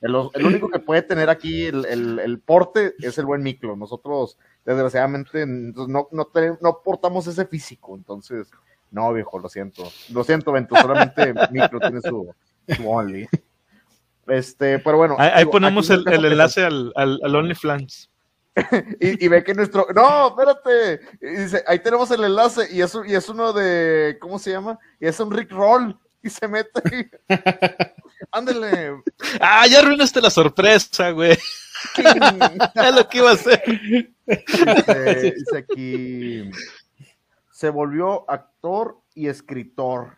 Speaker 2: El, el único que puede tener aquí el, el- el porte es el buen Miklo. Nosotros, desgraciadamente, no, no, tenemos- no portamos ese físico. Entonces, no, viejo, lo siento. Lo siento, Ventus. Solamente Miklo tiene su, su Only. Este, pero bueno.
Speaker 1: Ahí,
Speaker 2: digo,
Speaker 1: ponemos el, el enlace al, al, al OnlyFans.
Speaker 2: y, y ve que nuestro. ¡No! Espérate. Y dice, ahí tenemos el enlace. Y es, y es uno de. ¿Cómo se llama? Y es un Rick Roll. Y se mete. Ándele.
Speaker 1: Ah, ya arruinaste la sorpresa, güey. Es lo que iba a hacer.
Speaker 2: Dice, dice aquí. Se volvió actor y escritor.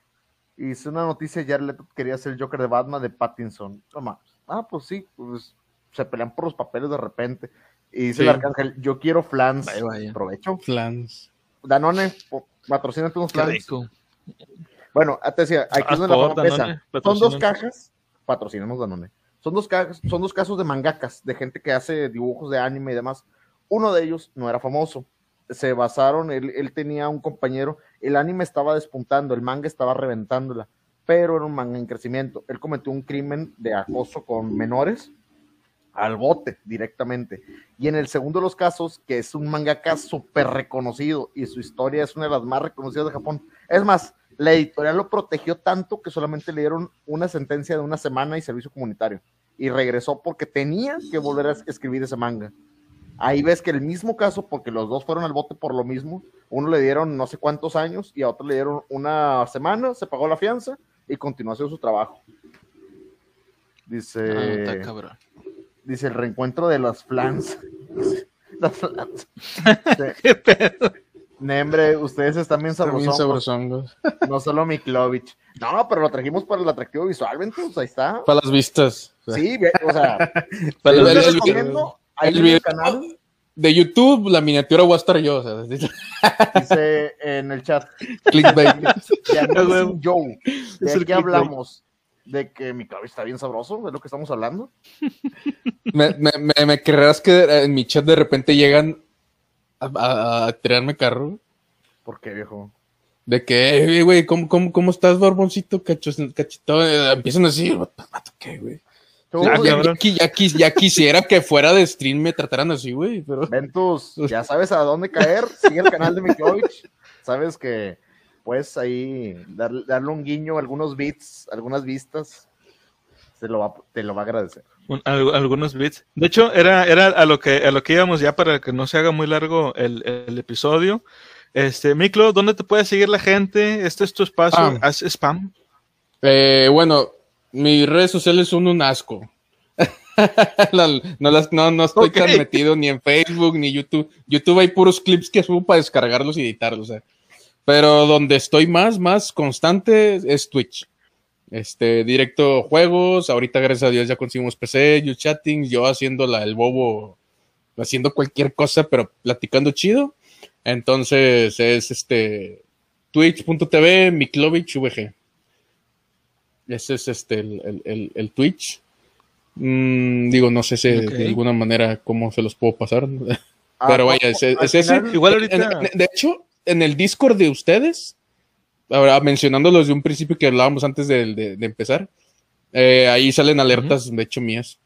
Speaker 2: Y dice una noticia: Jared Leto quería ser el Joker de Batman de Pattinson. No. Ah, pues sí. Pues se pelean por los papeles de repente. Y dice
Speaker 3: Sí.
Speaker 2: el arcángel: Yo quiero flans.
Speaker 1: Vaya, vaya.
Speaker 2: Provecho.
Speaker 3: Flans.
Speaker 2: Danone, patrocínate unos flans.
Speaker 1: rico.
Speaker 2: Bueno, te decía, aquí
Speaker 1: Ah,
Speaker 2: es donde Son dos cajas, patrocinamos Danone. Son dos, cajas, son dos casos de mangakas, de gente que hace dibujos de anime y demás. Uno de ellos no era famoso. Se basaron, él, él tenía un compañero, el anime estaba despuntando, el manga estaba reventándola, pero era un manga en crecimiento. Él cometió un crimen de acoso con menores al bote directamente. Y en el segundo de los casos, que es un mangaka súper reconocido y su historia es una de las más reconocidas de Japón. Es más, la editorial lo protegió tanto que solamente le dieron una sentencia de una semana y servicio comunitario. Y regresó porque tenía que volver a es- escribir ese manga. Ahí ves que el mismo caso, porque los dos fueron al bote por lo mismo, uno le dieron no sé cuántos años y a otro le dieron una semana, se pagó la fianza y continuó haciendo su trabajo. Dice,
Speaker 1: Ah, está cabrón.
Speaker 2: dice el reencuentro de los flans. Las flans.
Speaker 1: ¿Qué pedo?
Speaker 2: Nembre, ustedes están bien
Speaker 3: sabrosongos.
Speaker 2: No solo Miklovich. No, pero lo trajimos para el atractivo visual, Ventus, ahí está.
Speaker 3: Para las vistas.
Speaker 2: Sí, o sea,
Speaker 3: para
Speaker 2: yo
Speaker 3: el-
Speaker 2: les
Speaker 3: el-
Speaker 2: recomiendo
Speaker 3: el video-
Speaker 2: canal,
Speaker 3: de YouTube, la miniatura voy a estar yo. O sea,
Speaker 2: dice en el chat,
Speaker 3: clickbait.
Speaker 2: Joe,
Speaker 1: Es
Speaker 2: de qué hablamos, de que Miklovich está bien sabroso, de lo que estamos hablando.
Speaker 3: me, me, me, me creerás que en mi chat de repente llegan a, a, a tirarme carro.
Speaker 2: ¿Por qué, viejo?
Speaker 3: De que, "Eh, güey, ¿cómo, cómo, ¿cómo estás, barboncito, cachos, cachito? Eh, Empiezan a decir, "Vato, vato, ¿qué, güey? Ya, quisiera que fuera de stream me trataran así, güey, pero...
Speaker 2: Ventus, ya sabes a dónde caer, sigue el canal de Miklovich, sabes que puedes ahí dar- darle un guiño, algunos bits, algunas vistas, se lo va, te lo va a agradecer.
Speaker 1: Un- al- algunos bits. De hecho, era, era a lo que a lo que íbamos ya para que no se haga muy largo el, el episodio. Este, Miklo, ¿dónde te puede seguir la gente? Este es tu espacio. Haz spam.
Speaker 3: Eh, bueno, mis redes sociales son un asco. No, las, no, no estoy tan metido ni en Facebook ni YouTube. YouTube hay puros clips que subo para descargarlos y editarlos. sea. Pero donde estoy más, más constante es Twitch. Este, directo juegos. Ahorita, gracias a Dios, ya conseguimos PC, you chatting, yo haciendo la, el bobo, haciendo cualquier cosa, pero platicando chido. Entonces es este twitch.tv, Miklovich VG. Ese es este el, el- el- el Twitch. Mm, digo, no sé si de alguna manera cómo se los puedo pasar.
Speaker 2: Ah,
Speaker 3: Pero vaya, es, es ese.
Speaker 1: Igual ahorita-
Speaker 3: En- en- de hecho, en el Discord de ustedes, ahora mencionándolos de un principio que hablábamos antes de, de- de empezar, eh, ahí salen alertas, de hecho, mías.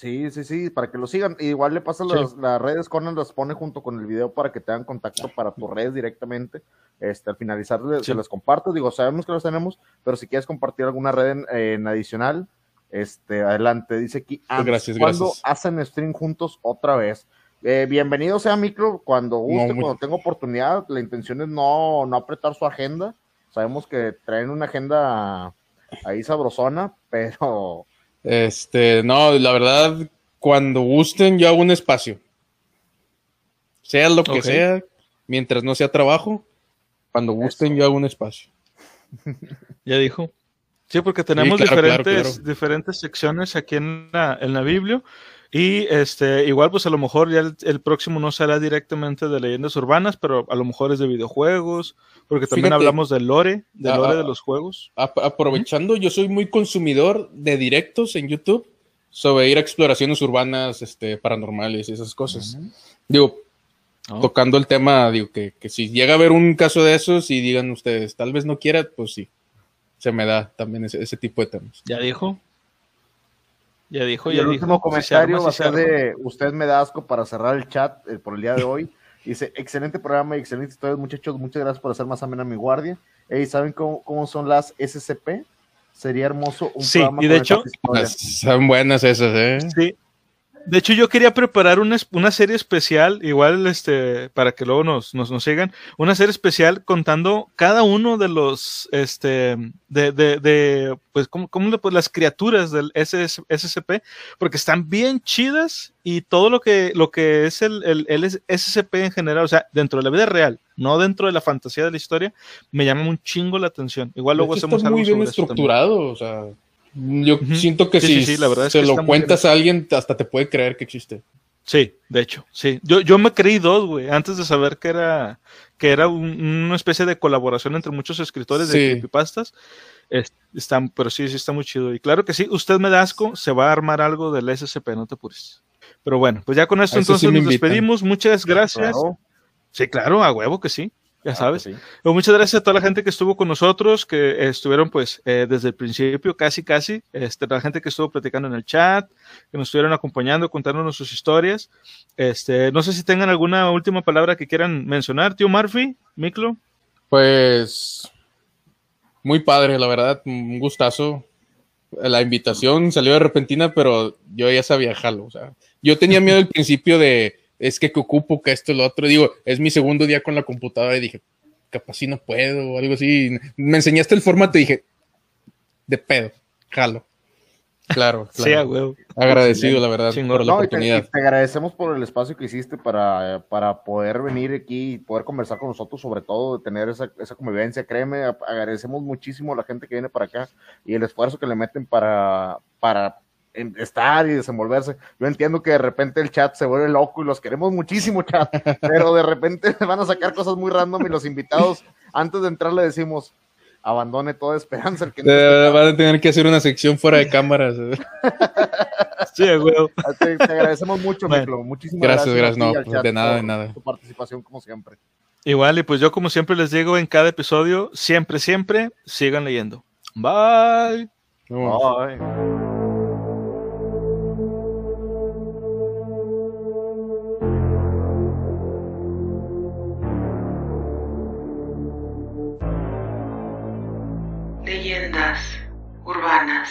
Speaker 2: Sí, sí, sí, para que lo sigan. Igual le pasan
Speaker 3: Sí.
Speaker 2: las, las redes, Conan las pone junto con el video para que te hagan contacto para tus redes directamente. Este, al finalizar
Speaker 1: Sí.
Speaker 2: se las comparto. Digo, sabemos que los tenemos, pero si quieres compartir alguna red en, en adicional, este, adelante. Dice aquí, "Ants,
Speaker 3: Gracias,
Speaker 2: ¿cuándo
Speaker 3: gracias.
Speaker 2: hacen stream juntos otra vez? eh, bienvenido sea Micro cuando guste,
Speaker 3: No, muy-
Speaker 2: cuando tenga oportunidad. La intención es no, no apretar su agenda. Sabemos que traen una agenda ahí sabrosona, pero
Speaker 3: Este, no, la verdad, cuando gusten, yo hago un espacio. Sea lo que sea, mientras no sea trabajo, cuando gusten,
Speaker 2: Eso.
Speaker 3: yo hago un espacio.
Speaker 1: Ya dijo. Sí, porque tenemos
Speaker 3: claro,
Speaker 1: diferentes,
Speaker 3: claro.
Speaker 1: diferentes secciones aquí en la, en la Biblia. Y este, igual, pues a lo mejor ya el, el próximo no será directamente de leyendas urbanas, pero a lo mejor es de videojuegos, porque también
Speaker 3: Fíjate.
Speaker 1: hablamos del lore, del
Speaker 3: Ah,
Speaker 1: lore
Speaker 3: ah,
Speaker 1: de los juegos.
Speaker 3: Ap- aprovechando, yo soy muy consumidor de directos en YouTube sobre ir a exploraciones urbanas, este, paranormales y esas cosas. Digo,
Speaker 1: Oh.
Speaker 3: tocando el tema, digo que, que si llega a haber un caso de esos y digan ustedes, tal vez no quiera, pues sí, se me da también ese, ese tipo de temas.
Speaker 1: Ya dijo. Ya dijo,
Speaker 2: y
Speaker 1: ya
Speaker 2: el
Speaker 1: dijo.
Speaker 2: último
Speaker 1: Si
Speaker 2: comentario
Speaker 1: se arma,
Speaker 2: va a
Speaker 1: si
Speaker 2: ser de usted me da asco para cerrar el chat eh, por el día de hoy. Dice, excelente programa y excelente historias, muchachos. Muchas gracias por hacer más amena mi guardia. Ey, ¿saben cómo, cómo son las SCP? Sería hermoso un
Speaker 1: Sí,
Speaker 2: programa
Speaker 1: y de hecho-.
Speaker 3: Son buenas esas, ¿eh?
Speaker 1: Sí. De hecho, yo quería preparar una, una serie especial, igual este, para que luego nos, nos, nos sigan, una serie especial contando cada uno de los, este, de, de, de pues, ¿cómo, cómo le- pues, las criaturas del SS SCP, porque están bien chidas y todo lo que, lo que es el, el, el SCP en general, o sea, dentro de la vida real, no dentro de la fantasía de la historia, me llama un chingo la atención. Igual luego hacemos
Speaker 3: está muy
Speaker 1: algo
Speaker 3: bien
Speaker 1: sobre eso también.
Speaker 3: estructurado, o sea, yo siento que
Speaker 1: Sí,
Speaker 3: si
Speaker 1: sí, sí, la verdad es
Speaker 3: se
Speaker 1: que
Speaker 3: lo cuentas a alguien, hasta te puede creer que existe.
Speaker 1: Sí, de hecho, sí. Yo, yo me creí dos, güey, antes de saber que era, que era un- una especie de colaboración entre muchos escritores de creepypastas. Es- están, pero sí, sí está muy chido. Y claro que sí, usted me da asco, se va a armar algo del SCP, no te apures. Pero bueno, pues ya con esto
Speaker 3: A
Speaker 1: entonces nos
Speaker 3: invitan.
Speaker 1: despedimos. Muchas gracias.
Speaker 2: Claro,
Speaker 1: Sí, claro, a huevo que sí. Ya
Speaker 2: claro
Speaker 1: sabes.
Speaker 2: que sí.
Speaker 1: Pues muchas gracias a toda la gente que estuvo con nosotros, que estuvieron pues eh, desde el principio, casi, casi, este, la gente que estuvo platicando en el chat, que nos estuvieron acompañando, contándonos sus historias. Este, no sé si tengan alguna última palabra que quieran mencionar, tío Murphy, Miklo.
Speaker 3: Pues muy padre, la verdad, un gustazo. La invitación salió de repentina, pero yo ya sabía jalo. O sea, yo tenía miedo al principio de es que que ocupo, que esto, lo otro. Digo, es mi segundo día con la computadora y dije, capaz si no puedo o algo así. Me enseñaste el formato y dije, de pedo, jalo. Claro, claro.
Speaker 1: Sí.
Speaker 3: Agradecido, la verdad, por la
Speaker 2: No, y te, y
Speaker 3: oportunidad.
Speaker 2: te agradecemos por el espacio que hiciste para, para poder venir aquí y poder conversar con nosotros, sobre todo de tener esa, esa convivencia. Créeme, agradecemos muchísimo a la gente que viene para acá y el esfuerzo que le meten para, para estar y desenvolverse. Yo entiendo que de repente el chat se vuelve loco y los queremos muchísimo, chat, pero de repente van a sacar cosas muy random y los invitados, antes de entrar, le decimos. Abandone toda esperanza. El que no esté
Speaker 3: Eh, van a tener que hacer una sección fuera de cámaras. eh.
Speaker 1: Sí, huevo.
Speaker 2: Te, te agradecemos mucho,
Speaker 1: Bueno.
Speaker 2: Miklo. Muchísimas
Speaker 3: Gracias,
Speaker 2: gracias.
Speaker 3: gracias. No,
Speaker 2: chat
Speaker 3: de nada, de
Speaker 2: por
Speaker 3: nada.
Speaker 2: Tu participación, como siempre.
Speaker 1: Igual, y pues yo como siempre les digo en cada episodio, siempre, siempre, sigan leyendo. Bye.
Speaker 2: Bye. leyendas urbanas.